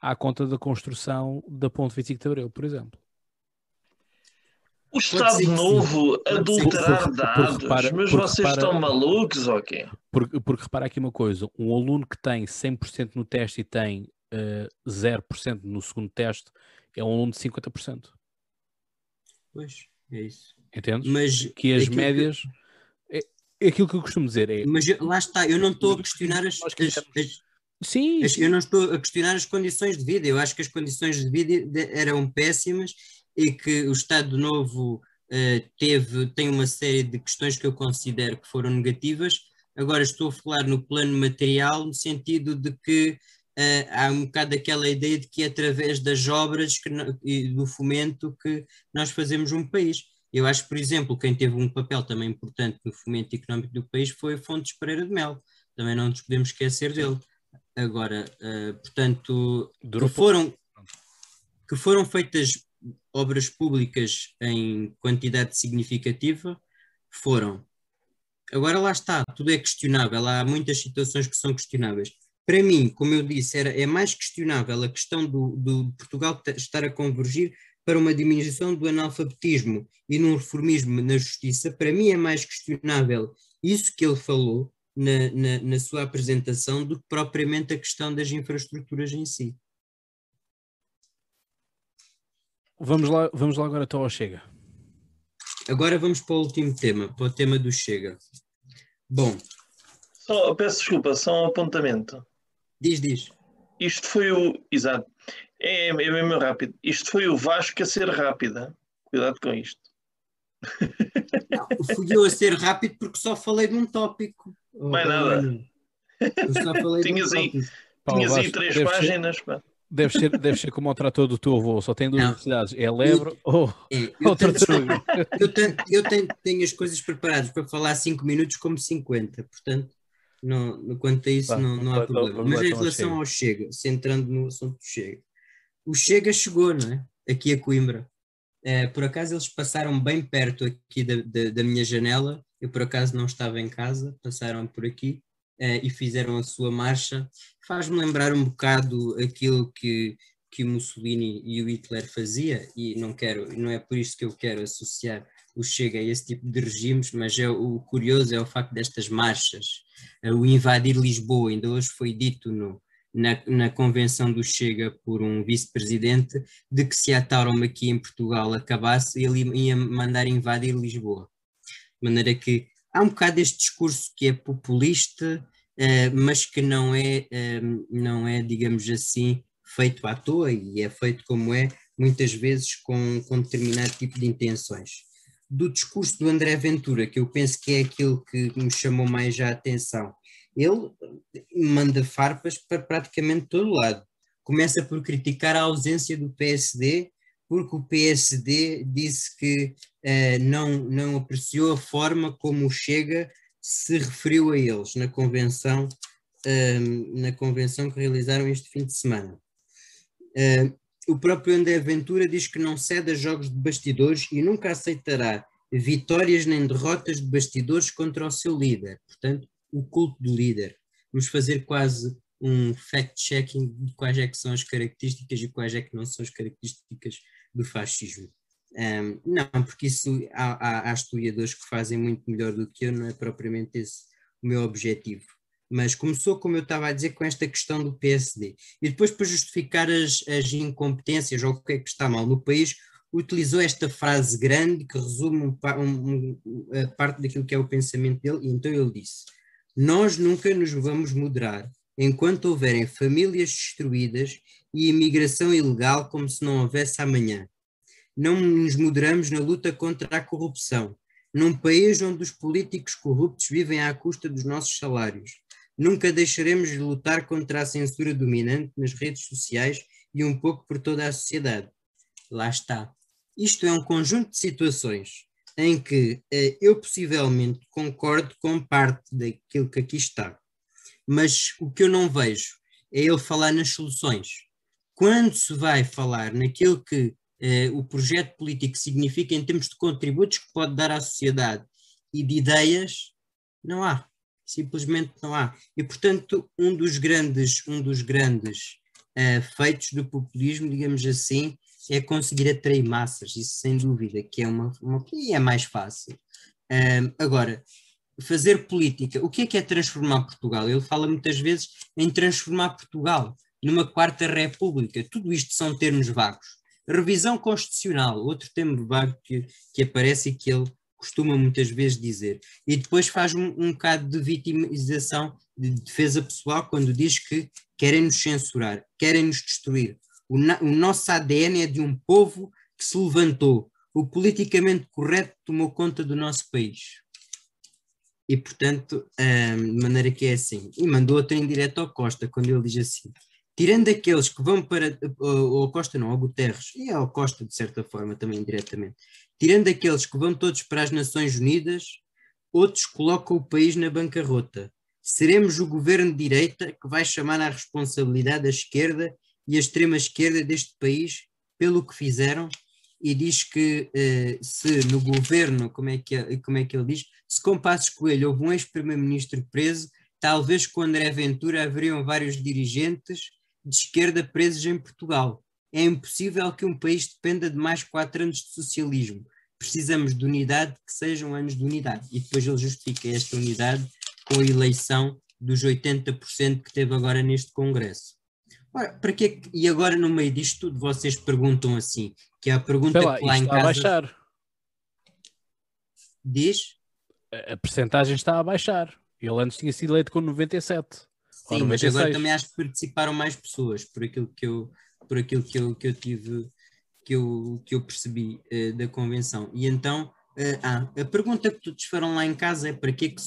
à conta da construção da Ponte 25 de Abril, por exemplo. O Estado sim. Novo adulterar porque dados, repara- mas vocês repara- estão malucos ou quê? Porque, porque repara aqui uma coisa: um aluno que tem 100% no teste e tem eh, 0% no segundo teste é um aluno de 50%. Pois, é isso. Entendes? Mas que as médias. é- é aquilo que eu costumo dizer. É, Mas eu- lá está, eu não estou a questionar as, sim, eu não estou a questionar as condições de vida. Eu acho que as condições de vida eram péssimas e que o Estado Novo eh, teve, tem uma série de questões que eu considero que foram negativas. Agora estou a falar no plano material, no sentido de que eh, há um bocado aquela ideia de que é através das obras que no- e do fomento que nós fazemos um país. Eu acho, por exemplo, quem teve um papel também importante no fomento económico do país foi Fontes Pereira de Mel. Também não nos podemos esquecer dele. Agora, eh, portanto, durou que foram, que foram feitas obras públicas em quantidade significativa, foram. Agora lá está, tudo é questionável, há muitas situações que são questionáveis. Para mim, como eu disse, era, é mais questionável a questão do, do Portugal estar a convergir para uma diminuição do analfabetismo e num reformismo na justiça. Para mim é mais questionável isso que ele falou na, na, na sua apresentação do que propriamente a questão das infraestruturas em si. Vamos lá, vamos lá agora então ao Chega. Agora vamos para o último tema, para o tema do Chega. Bom, Só, peço desculpa, só um apontamento. Diz, diz. Isto foi o. Exato. É, é mesmo rápido. Isto foi o Vasco a ser rápida. Cuidado com isto. Não, fui eu a ser rápido porque só falei de um tópico. Mais nada. Eu só falei de um Tinhas aí- tópico. Pá, Tinhas aí três deve ser- páginas. pá. Deve ser, deve ser como o trator do teu avô, só tem duas Não. necessidades: é lebre ou, É, eu ou tanto- tartaruga. eu, tenho, eu tenho, tenho as coisas preparadas para falar 5 minutos como 50, portanto, não, no- quanto a isso não, não há problema. Mas em então ao relação ao Chega, centrando no assunto do Chega, o Chega chegou, não é? Aqui a Coimbra. Eh, por acaso eles passaram bem perto aqui da, da, da minha janela, eu por acaso não estava em casa, passaram por aqui eh, e fizeram a sua marcha. Faz-me lembrar um bocado aquilo que, que o Mussolini e o Hitler fazia, e não quero, não é por isso que eu quero associar o Chega a esse tipo de regimes, mas é, o curioso é o facto destas marchas, eh, o invadir Lisboa, ainda hoje foi dito no, na, na convenção do Chega por um vice-presidente, de que se a Tauron aqui em Portugal acabasse, ele ia mandar invadir Lisboa. De maneira que há um bocado este discurso que é populista, eh, mas que não é, eh, não é, digamos assim, feito à toa e é feito como é, muitas vezes com, com determinado tipo de intenções. Do discurso do André Ventura, que eu penso que é aquilo que me chamou mais a atenção, ele manda farpas para praticamente todo lado. Começa por criticar a ausência do PSD, porque o PSD disse que eh, não, não apreciou a forma como o Chega se referiu a eles na convenção, eh, na convenção que realizaram este fim de semana. Eh, o próprio André Ventura diz que não cede a jogos de bastidores e nunca aceitará vitórias nem derrotas de bastidores contra o seu líder. Portanto, o culto do líder. Vamos fazer quase um fact-checking de quais é que são as características e quais é que não são as características do fascismo. Um, não, porque isso há, há, há historiadores que fazem muito melhor do que eu, não é propriamente esse o meu objetivo. Mas começou, como eu estava a dizer, com esta questão do PSD. E depois, para justificar as, as incompetências ou o que é que está mal no país, utilizou esta frase grande que resume um, um, um, a parte daquilo que é o pensamento dele, e então ele disse: Nós nunca nos vamos moderar enquanto houverem famílias destruídas e imigração ilegal como se não houvesse amanhã. Não nos moderamos na luta contra a corrupção, num país onde os políticos corruptos vivem à custa dos nossos salários. Nunca deixaremos de lutar contra a censura dominante nas redes sociais e um pouco por toda a sociedade. Lá está. Isto é um conjunto de situações em que eh, eu possivelmente concordo com parte daquilo que aqui está, mas o que eu não vejo é ele falar nas soluções. Quando se vai falar naquilo que eh, o projeto político significa em termos de contributos que pode dar à sociedade e de ideias, não há. Simplesmente não há. E, portanto, um dos grandes, um dos grandes uh, feitos do populismo, digamos assim, é conseguir atrair massas, isso sem dúvida, que é uma, uma que é mais fácil. Agora, fazer política, o que é que é transformar Portugal? Ele fala muitas vezes em transformar Portugal numa quarta república. Tudo isto são termos vagos. Revisão constitucional, outro termo vago que, que aparece e que ele costuma muitas vezes dizer. E depois faz um, um bocado de vitimização, de defesa pessoal, quando diz que querem nos censurar, querem nos destruir. O, o nosso ADN é de um povo que se levantou. O politicamente correto tomou conta do nosso país. E, portanto, hum, de maneira que é assim. E mandou outra indireta ao Costa, quando ele diz assim: tirando aqueles que vão para. Ao Costa, não, ao Guterres, e ao Costa, de certa forma, também diretamente. Tirando aqueles que vão todos para as Nações Unidas, outros colocam o país na bancarrota. Seremos o governo de direita que vai chamar à responsabilidade a esquerda e a extrema-esquerda deste país pelo que fizeram e diz que eh, se no governo, como é, que, como é que ele diz, se com Passos Coelho houve um ex-primeiro-ministro preso, talvez com André Ventura haveriam vários dirigentes de esquerda presos em Portugal. É impossível que um país dependa de mais quatro anos de socialismo. Precisamos de unidade, que sejam anos de unidade. E depois ele justifica esta unidade com a eleição dos 80% que teve agora neste Congresso. Ora, para que e agora no meio disto tudo vocês perguntam assim, que é a pergunta lá, que lá em está casa... a baixar. Diz? A, a percentagem está a baixar. Ele antes tinha sido eleito com 97. Sim, mas agora também acho que participaram mais pessoas, por aquilo que eu, por aquilo que eu, que eu tive, que eu, que eu percebi uh, da convenção. E então, uh, ah, a pergunta que todos foram lá em casa é para que é que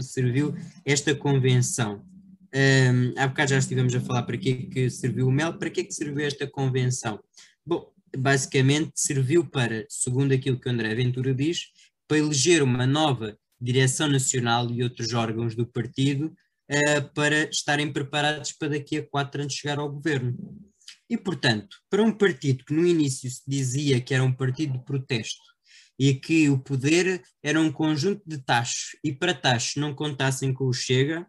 serviu esta convenção? Um, há bocado já estivemos a falar para que é que serviu o MEL, para que é que serviu esta convenção? Bom, basicamente serviu para, segundo aquilo que André Ventura diz, para eleger uma nova direção nacional e outros órgãos do partido uh, para estarem preparados para daqui a quatro anos chegar ao governo. E, portanto, para um partido que no início se dizia que era um partido de protesto e que o poder era um conjunto de taxos e para taxos não contassem com o Chega,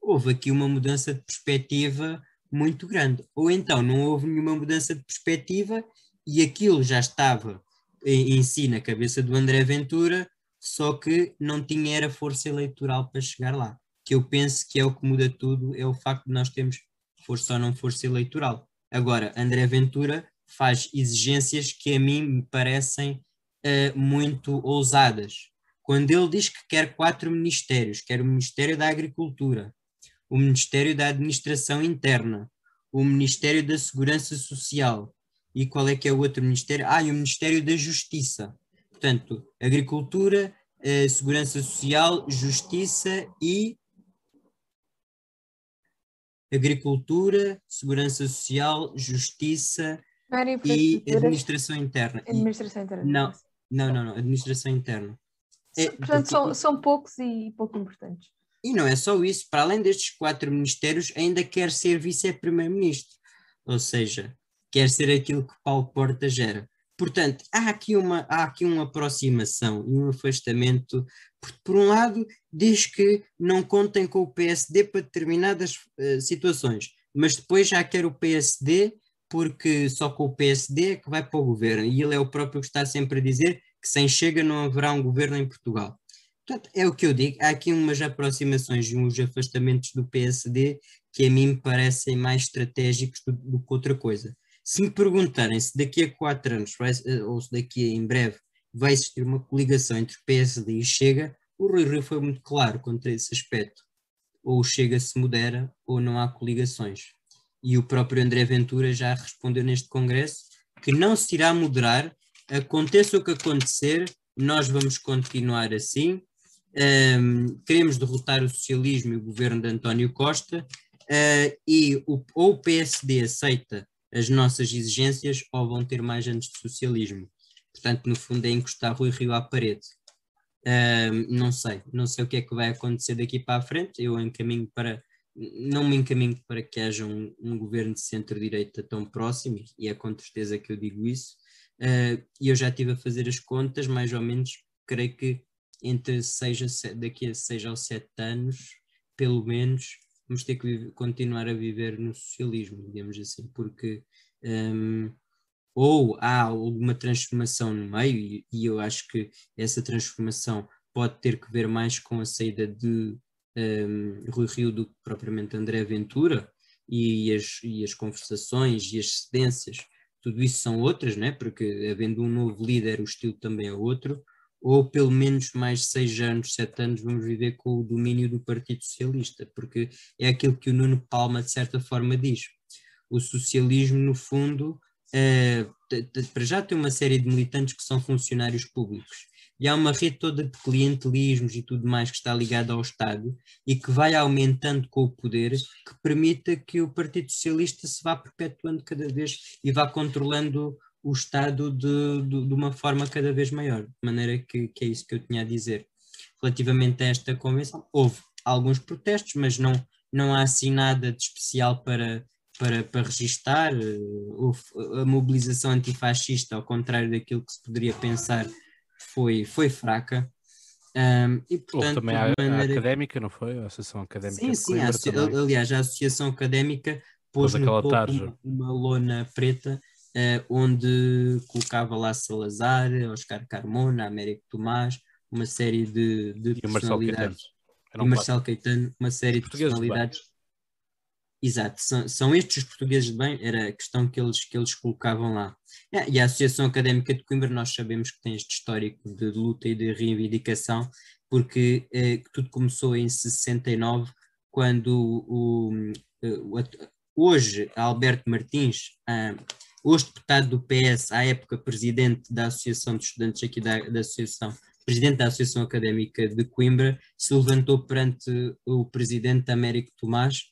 houve aqui uma mudança de perspectiva muito grande. Ou então não houve nenhuma mudança de perspectiva e aquilo já estava em, em si na cabeça do André Ventura, só que não tinha era força eleitoral para chegar lá que eu penso que é o que muda tudo, é o facto de nós termos força ou não força eleitoral. Agora, André Ventura faz exigências que a mim me parecem uh, muito ousadas. Quando ele diz que quer quatro ministérios, quer o Ministério da Agricultura, o Ministério da Administração Interna, o Ministério da Segurança Social e qual é que é o outro ministério? Ah, e o Ministério da Justiça. Portanto, Agricultura, uh, Segurança Social, Justiça e agricultura, segurança social, justiça e administração interna. Administração interna. Não, não, não, não, administração interna. É, Portanto, porque... são, são poucos e pouco importantes. E não é só isso, para além destes quatro ministérios, ainda quer ser vice-primeiro-ministro. Ou seja, quer ser aquilo que Paulo Porta gera. Portanto, há aqui uma, há aqui uma aproximação e um afastamento. Por, por um lado, diz que não contem com o PSD para determinadas uh, situações, mas depois já quer o PSD porque só com o PSD é que vai para o governo. E ele é o próprio que está sempre a dizer que sem Chega não haverá um governo em Portugal. Portanto, é o que eu digo, há aqui umas aproximações e uns afastamentos do PSD que a mim me parecem mais estratégicos do, do que outra coisa. Se me perguntarem se daqui a quatro anos, vai, eh, ou se daqui a em breve, vai existir uma coligação entre PSD e Chega, o Rui Rio foi muito claro contra esse aspecto. Ou o Chega se modera, ou não há coligações. E o próprio André Ventura já respondeu neste Congresso que não se irá moderar, aconteça o que acontecer, nós vamos continuar assim. Um, queremos derrotar o socialismo e o governo de António Costa, uh, e o, ou o PSD aceita as nossas exigências ou vão ter mais anos de socialismo. Portanto, no fundo, é encostar Rui Rio à parede. Uh, não sei, não sei o que é que vai acontecer daqui para a frente. Eu encaminho para, não me encaminho para que haja um, um governo de centro-direita tão próximo, e é com certeza que eu digo isso. Uh, e eu já estive a fazer as contas, mais ou menos, creio que entre seis a sete, daqui a seis ou sete anos, pelo menos, vamos ter que viver, continuar a viver no socialismo, digamos assim, porque um, ou há alguma transformação no meio, e, e, eu acho que essa transformação pode ter que ver mais com a saída de um, Rui Rio do que propriamente André Ventura, e as, e as conversações e as cedências, tudo isso são outras, né? porque havendo um novo líder, o estilo também é outro, ou pelo menos mais seis anos, sete anos, vamos viver com o domínio do Partido Socialista, porque é aquilo que o Nuno Palma, de certa forma, diz. O socialismo, no fundo, é, para já tem uma série de militantes que são funcionários públicos e há uma rede toda de clientelismos e tudo mais que está ligada ao Estado e que vai aumentando com o poder, que permita que o Partido Socialista se vá perpetuando cada vez e vá controlando o Estado de, de, de uma forma cada vez maior. De maneira que, que é isso que eu tinha a dizer. Relativamente a esta convenção, houve alguns protestos, mas não, não há assim nada de especial para, para, para registar. A mobilização antifascista, ao contrário daquilo que se poderia pensar, foi, foi fraca. Um, e, portanto, também a, maneira... a, académica, não foi? A Associação Académica sim, sim, a, aliás, a Associação Académica pôs no uma, uma, lona preta onde colocava lá Salazar, Oscar Carmona, Américo Tomás, uma série de, de personalidades. E Marcelo Caetano, uma série de personalidades Exato, são, são estes os portugueses de bem, era a questão que eles, que eles colocavam lá. É, e a Associação Académica de Coimbra, nós sabemos que tem este histórico de luta e de reivindicação, porque eh, tudo começou em 69, quando o, o, o hoje Alberto Martins, ah, hoje deputado do PS, à época presidente da Associação de Estudantes aqui da, da Associação, presidente da Associação Académica de Coimbra, se levantou perante o presidente Américo Tomás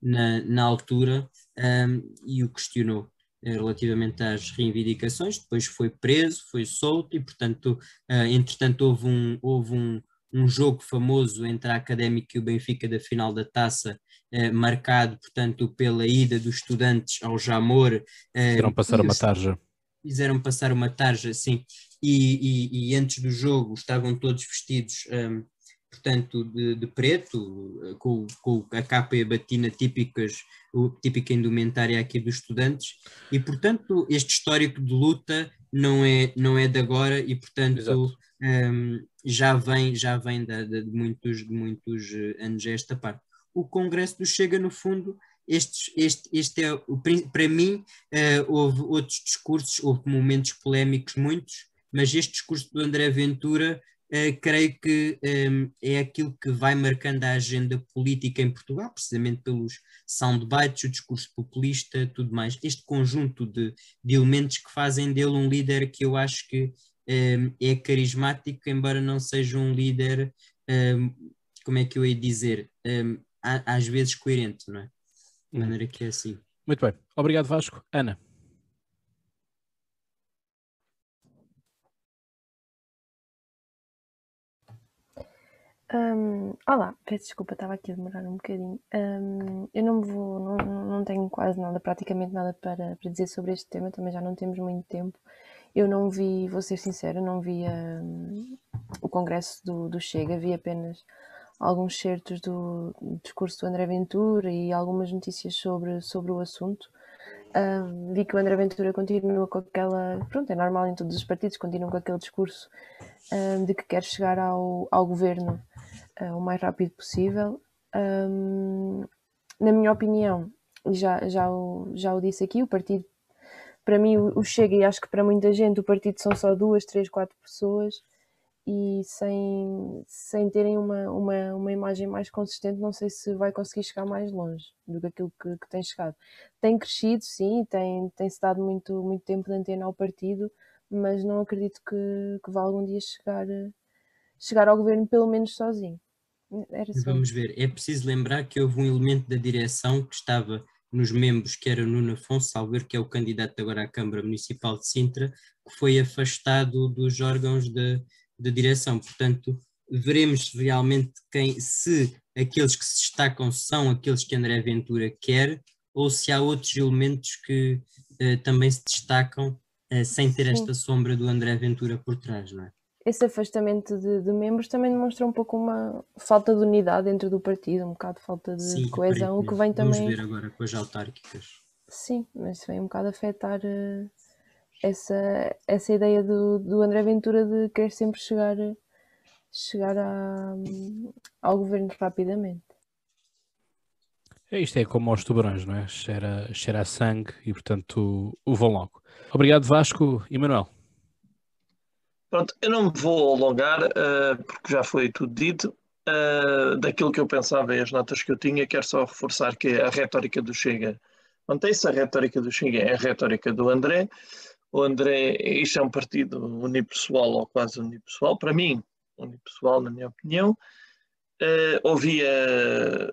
na, na altura um, e o questionou eh, relativamente às reivindicações, depois foi preso, foi solto e, portanto, uh, entretanto houve um, houve um, um jogo famoso entre a Académica e o Benfica da final da taça, uh, marcado, portanto, pela ida dos estudantes ao Jamor. Uh, fizeram passar uma tarja. Fizeram passar uma tarja, sim, e, e, e antes do jogo estavam todos vestidos um, portanto, de, de preto, com, com, a capa e a batina típicas, o, típica indumentária aqui dos estudantes, e portanto este histórico de luta não é, não é de agora e portanto um, já vem, já vem de, de, muitos, de muitos eh, anos esta parte. O Congresso do Chega, no fundo, este, este, este é, para mim, uh, houve outros discursos, houve momentos polémicos, muitos, mas este discurso do André Ventura uh, creio que um, ehm, é aquilo que vai marcando a agenda política em Portugal, precisamente pelos soundbites, o discurso populista, tudo mais. Este conjunto de, de elementos que fazem dele um líder que eu acho que um, ehm, é carismático, embora não seja um líder, um, ehm, como é que eu ia dizer, às vezes coerente, não é? De uhum. maneira que é assim. Muito bem. Obrigado, Vasco. Ana. Um, olá, peço desculpa, estava aqui a demorar um bocadinho. Um, eu não vou, não, não tenho quase nada, praticamente nada para, para dizer sobre este tema, também já não temos muito tempo. Eu não vi, vou ser sincera, não vi um, o congresso do, do Chega, vi apenas alguns certos do, discurso do André Ventura e algumas notícias sobre, sobre o assunto. Um, vi que o André Ventura continua com aquela. Pronto, é normal em todos os partidos, continuam com aquele discurso um, de que quer chegar ao, ao governo uh, o mais rápido possível. Um, na minha opinião, já, já, o, já o disse aqui, o partido, para mim, o, o Chega, e acho que para muita gente, o partido são só duas, três, quatro pessoas e sem, sem terem uma, uma, uma imagem mais consistente, não sei se vai conseguir chegar mais longe do que aquilo que, que tem chegado. Tem crescido, sim, tem, tem-se dado muito, muito tempo de antena ao partido, mas não acredito que, que vá algum dia chegar, chegar ao governo, pelo menos sozinho. Vamos ver, é preciso lembrar que houve um elemento da direção que estava nos membros, que era Nuno Afonso Salver, que é o candidato agora à Câmara Municipal de Sintra, que foi afastado dos órgãos de, de direção. Portanto, veremos realmente quem, se aqueles que se destacam são aqueles que André Ventura quer, ou se há outros elementos que uh, também se destacam uh, sem ter Sim. esta sombra do André Ventura por trás, não é? esse afastamento de, de, membros também demonstra um pouco uma falta de unidade dentro do partido, um bocado de falta de Sim, coesão, o que vem Vamos também. ver agora com as autárquicas. Sim, mas vem um bocado afetar uh, essa, essa ideia do, do André Ventura de querer sempre chegar, chegar a, ao governo rapidamente. É, isto é como aos tubarões, não é? Cheira, cheira a sangue e, portanto, o, o vão logo. Obrigado, Vasco e Manuel. Pronto, eu não me vou alongar, uh, porque já foi tudo dito. Uh, daquilo que eu pensava e as notas que eu tinha, quero só reforçar que a retórica do Chega mantém-se, a retórica do Chega é a retórica do André. O André, isto é um partido unipessoal ou quase unipessoal, para mim, unipessoal, na minha opinião. Uh, ouvia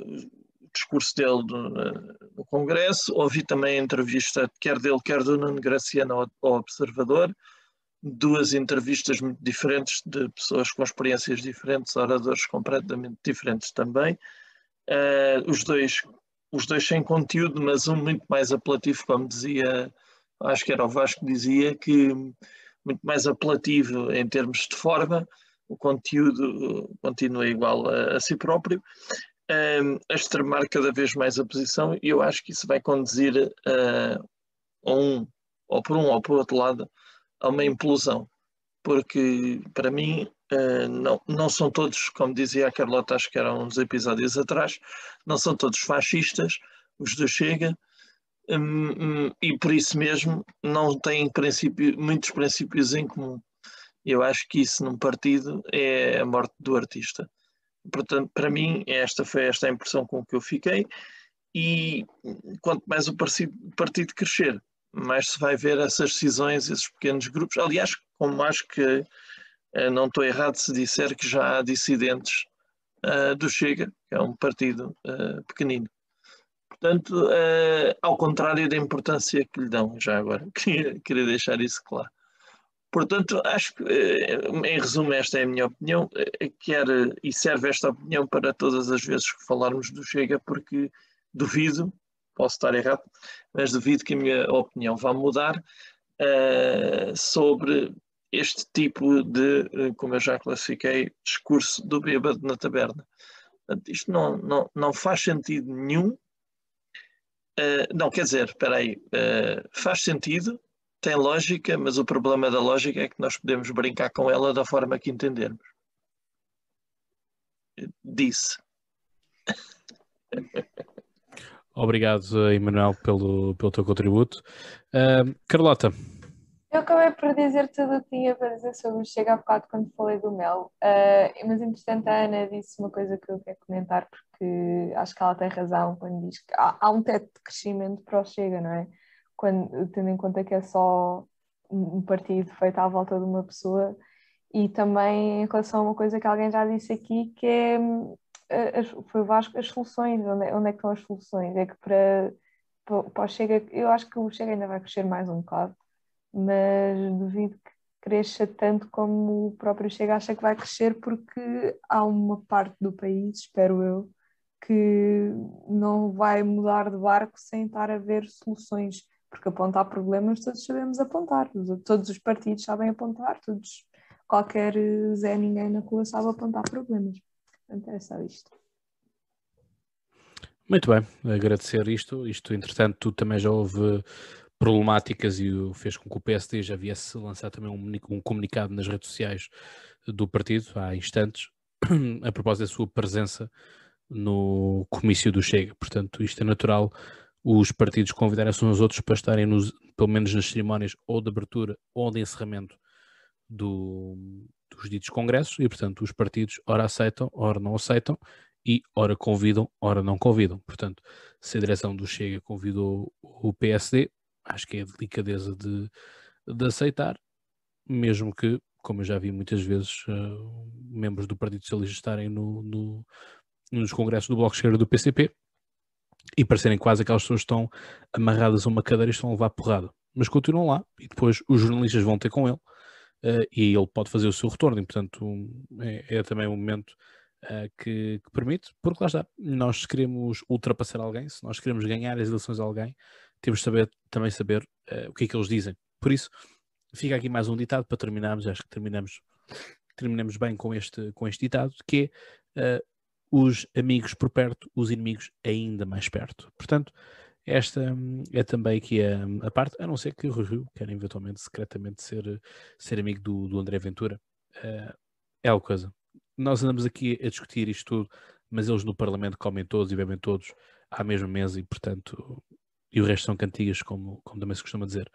o discurso dele no, no, Congresso, ouvi também a entrevista, quer dele, quer do Nuno Graciano ao, ao Observador duas entrevistas muito diferentes de pessoas com experiências diferentes, oradores completamente diferentes também. Uh, os, dois, os dois sem conteúdo, mas um muito mais apelativo, como dizia, acho que era o Vasco que dizia, que muito mais apelativo em termos de forma, o conteúdo continua igual a, a si próprio. A extremar cada vez mais a posição e eu acho que isso vai conduzir uh, a um, ou por um ou por outro lado, a uma implosão, porque para mim uh, não, não são todos, como dizia a Carlota, acho que eram uns episódios atrás, não são todos fascistas, os do Chega, um, um, e por isso mesmo não têm princípio, muitos princípios em comum. Eu acho que isso num partido é a morte do artista. Portanto, para mim, esta foi esta a impressão com que eu fiquei. E quanto mais o partido crescer, mais se vai ver essas decisões, esses pequenos grupos. Aliás, como acho que eh, não estou errado se disser que já há dissidentes uh, do Chega, que é um partido uh, pequenino. Portanto, uh, ao contrário da importância que lhe dão, já agora, queria, queria deixar isso claro. Portanto, acho que, em resumo, esta é a minha opinião, quer, e serve esta opinião para todas as vezes que falarmos do Chega, porque duvido posso estar errado, mas duvido que a minha opinião vá mudar uh, sobre este tipo de, uh, como eu já classifiquei, discurso do bêbado na taberna. Portanto, isto não, não, não faz sentido nenhum. Uh, não, quer dizer, espera aí, faz sentido, tem lógica, mas o problema da lógica é que nós podemos brincar com ela da forma que entendermos. Disse. Obrigado, Emanuel, pelo, pelo teu contributo. Uh, Carlota. Eu acabei por dizer tudo o que tinha para dizer sobre o Chega a bocado quando falei do Mel, uh, mas entretanto a Ana disse uma coisa que eu quero comentar porque acho que ela tem razão quando diz que há, há um teto de crescimento para o Chega, não é? Quando, tendo em conta que é só um partido feito à volta de uma pessoa e também em relação a uma coisa que alguém já disse aqui que é as, foi Vasco, as soluções, onde é, onde é que estão as soluções? É que para, para, o Chega, eu acho que o Chega ainda vai crescer mais um bocado, mas duvido que cresça tanto como o próprio Chega acha que vai crescer, porque há uma parte do país, espero eu, que não vai mudar de barco sem estar a ver soluções, porque apontar problemas todos sabemos apontar, todos os partidos sabem apontar, todos, qualquer Zé Ninguém na rua sabe apontar problemas. Portanto, é só isto. Muito bem, agradecer isto. Isto, entretanto, tu também já houve problemáticas e fez com que o PSD já viesse lançar também um, um comunicado nas redes sociais do partido há instantes, a propósito da sua presença no comício do Chega. Portanto, isto é natural os partidos convidarem-se uns aos outros para estarem, nos, pelo menos nas cerimónias ou de abertura ou de encerramento do, dos ditos congressos e, portanto, os partidos ora aceitam, ora não aceitam e ora convidam, ora não convidam. Portanto, se a direção do Chega convidou o PSD, acho que é a delicadeza de, de aceitar, mesmo que, como eu já vi muitas vezes, uh, membros do Partido Socialista estarem no, no, nos congressos do Bloco Esquerda do PCP e parecerem quase aquelas pessoas que estão amarradas a uma cadeira e estão a levar porrada. Mas continuam lá e depois os jornalistas vão ter com ele uh, e ele pode fazer o seu retorno, e portanto é, é também um momento uh, que, que, permite, porque lá está, nós queremos ultrapassar alguém, se nós queremos ganhar as eleições a alguém, temos de saber, também saber uh, o que é que eles dizem. Por isso, fica aqui mais um ditado para terminarmos, acho que terminamos, terminamos bem com este, com este ditado, que é os amigos por perto, os inimigos ainda mais perto. Portanto, esta hum, é também aqui a, a, parte, a não ser que o Rui Rio queira eventualmente, secretamente, ser, ser amigo do, do André Ventura. Uh, é uma coisa. Nós andamos aqui a discutir isto tudo, mas eles no Parlamento comem todos e bebem todos à mesma mesa e, portanto, e o resto são cantigas, como, como também se costuma dizer.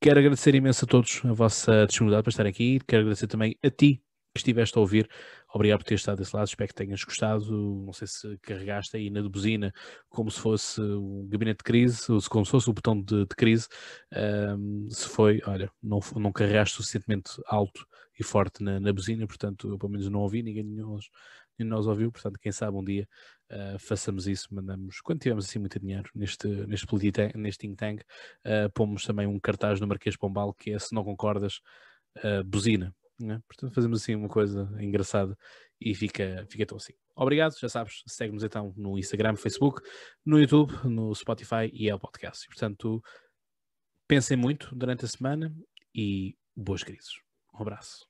Quero agradecer imenso a todos a vossa disponibilidade para estar aqui. Quero agradecer também a ti que estiveste a ouvir. Obrigado por ter estado desse lado. Espero que tenhas gostado. Não sei se carregaste aí na buzina como se fosse um gabinete de crise, ou se como se fosse o botão de, de crise. Um, se foi, olha, não, não carregaste suficientemente alto e forte na, na buzina, portanto, eu pelo menos não ouvi, ninguém de nós, nós ouviu. Portanto, quem sabe um dia uh, façamos isso, mandamos, quando tivermos assim muito dinheiro neste, neste, neste think tank, uh, pomos também um cartaz no Marquês Pombal que é se não concordas, uh, buzina. Né? Portanto, fazemos assim uma coisa engraçada e fica, fica tão assim. Obrigado, já sabes, segue-nos então no Instagram, Facebook, no YouTube, no Spotify e ao podcast. E, portanto, pensem muito durante a semana e boas crises. Um abraço.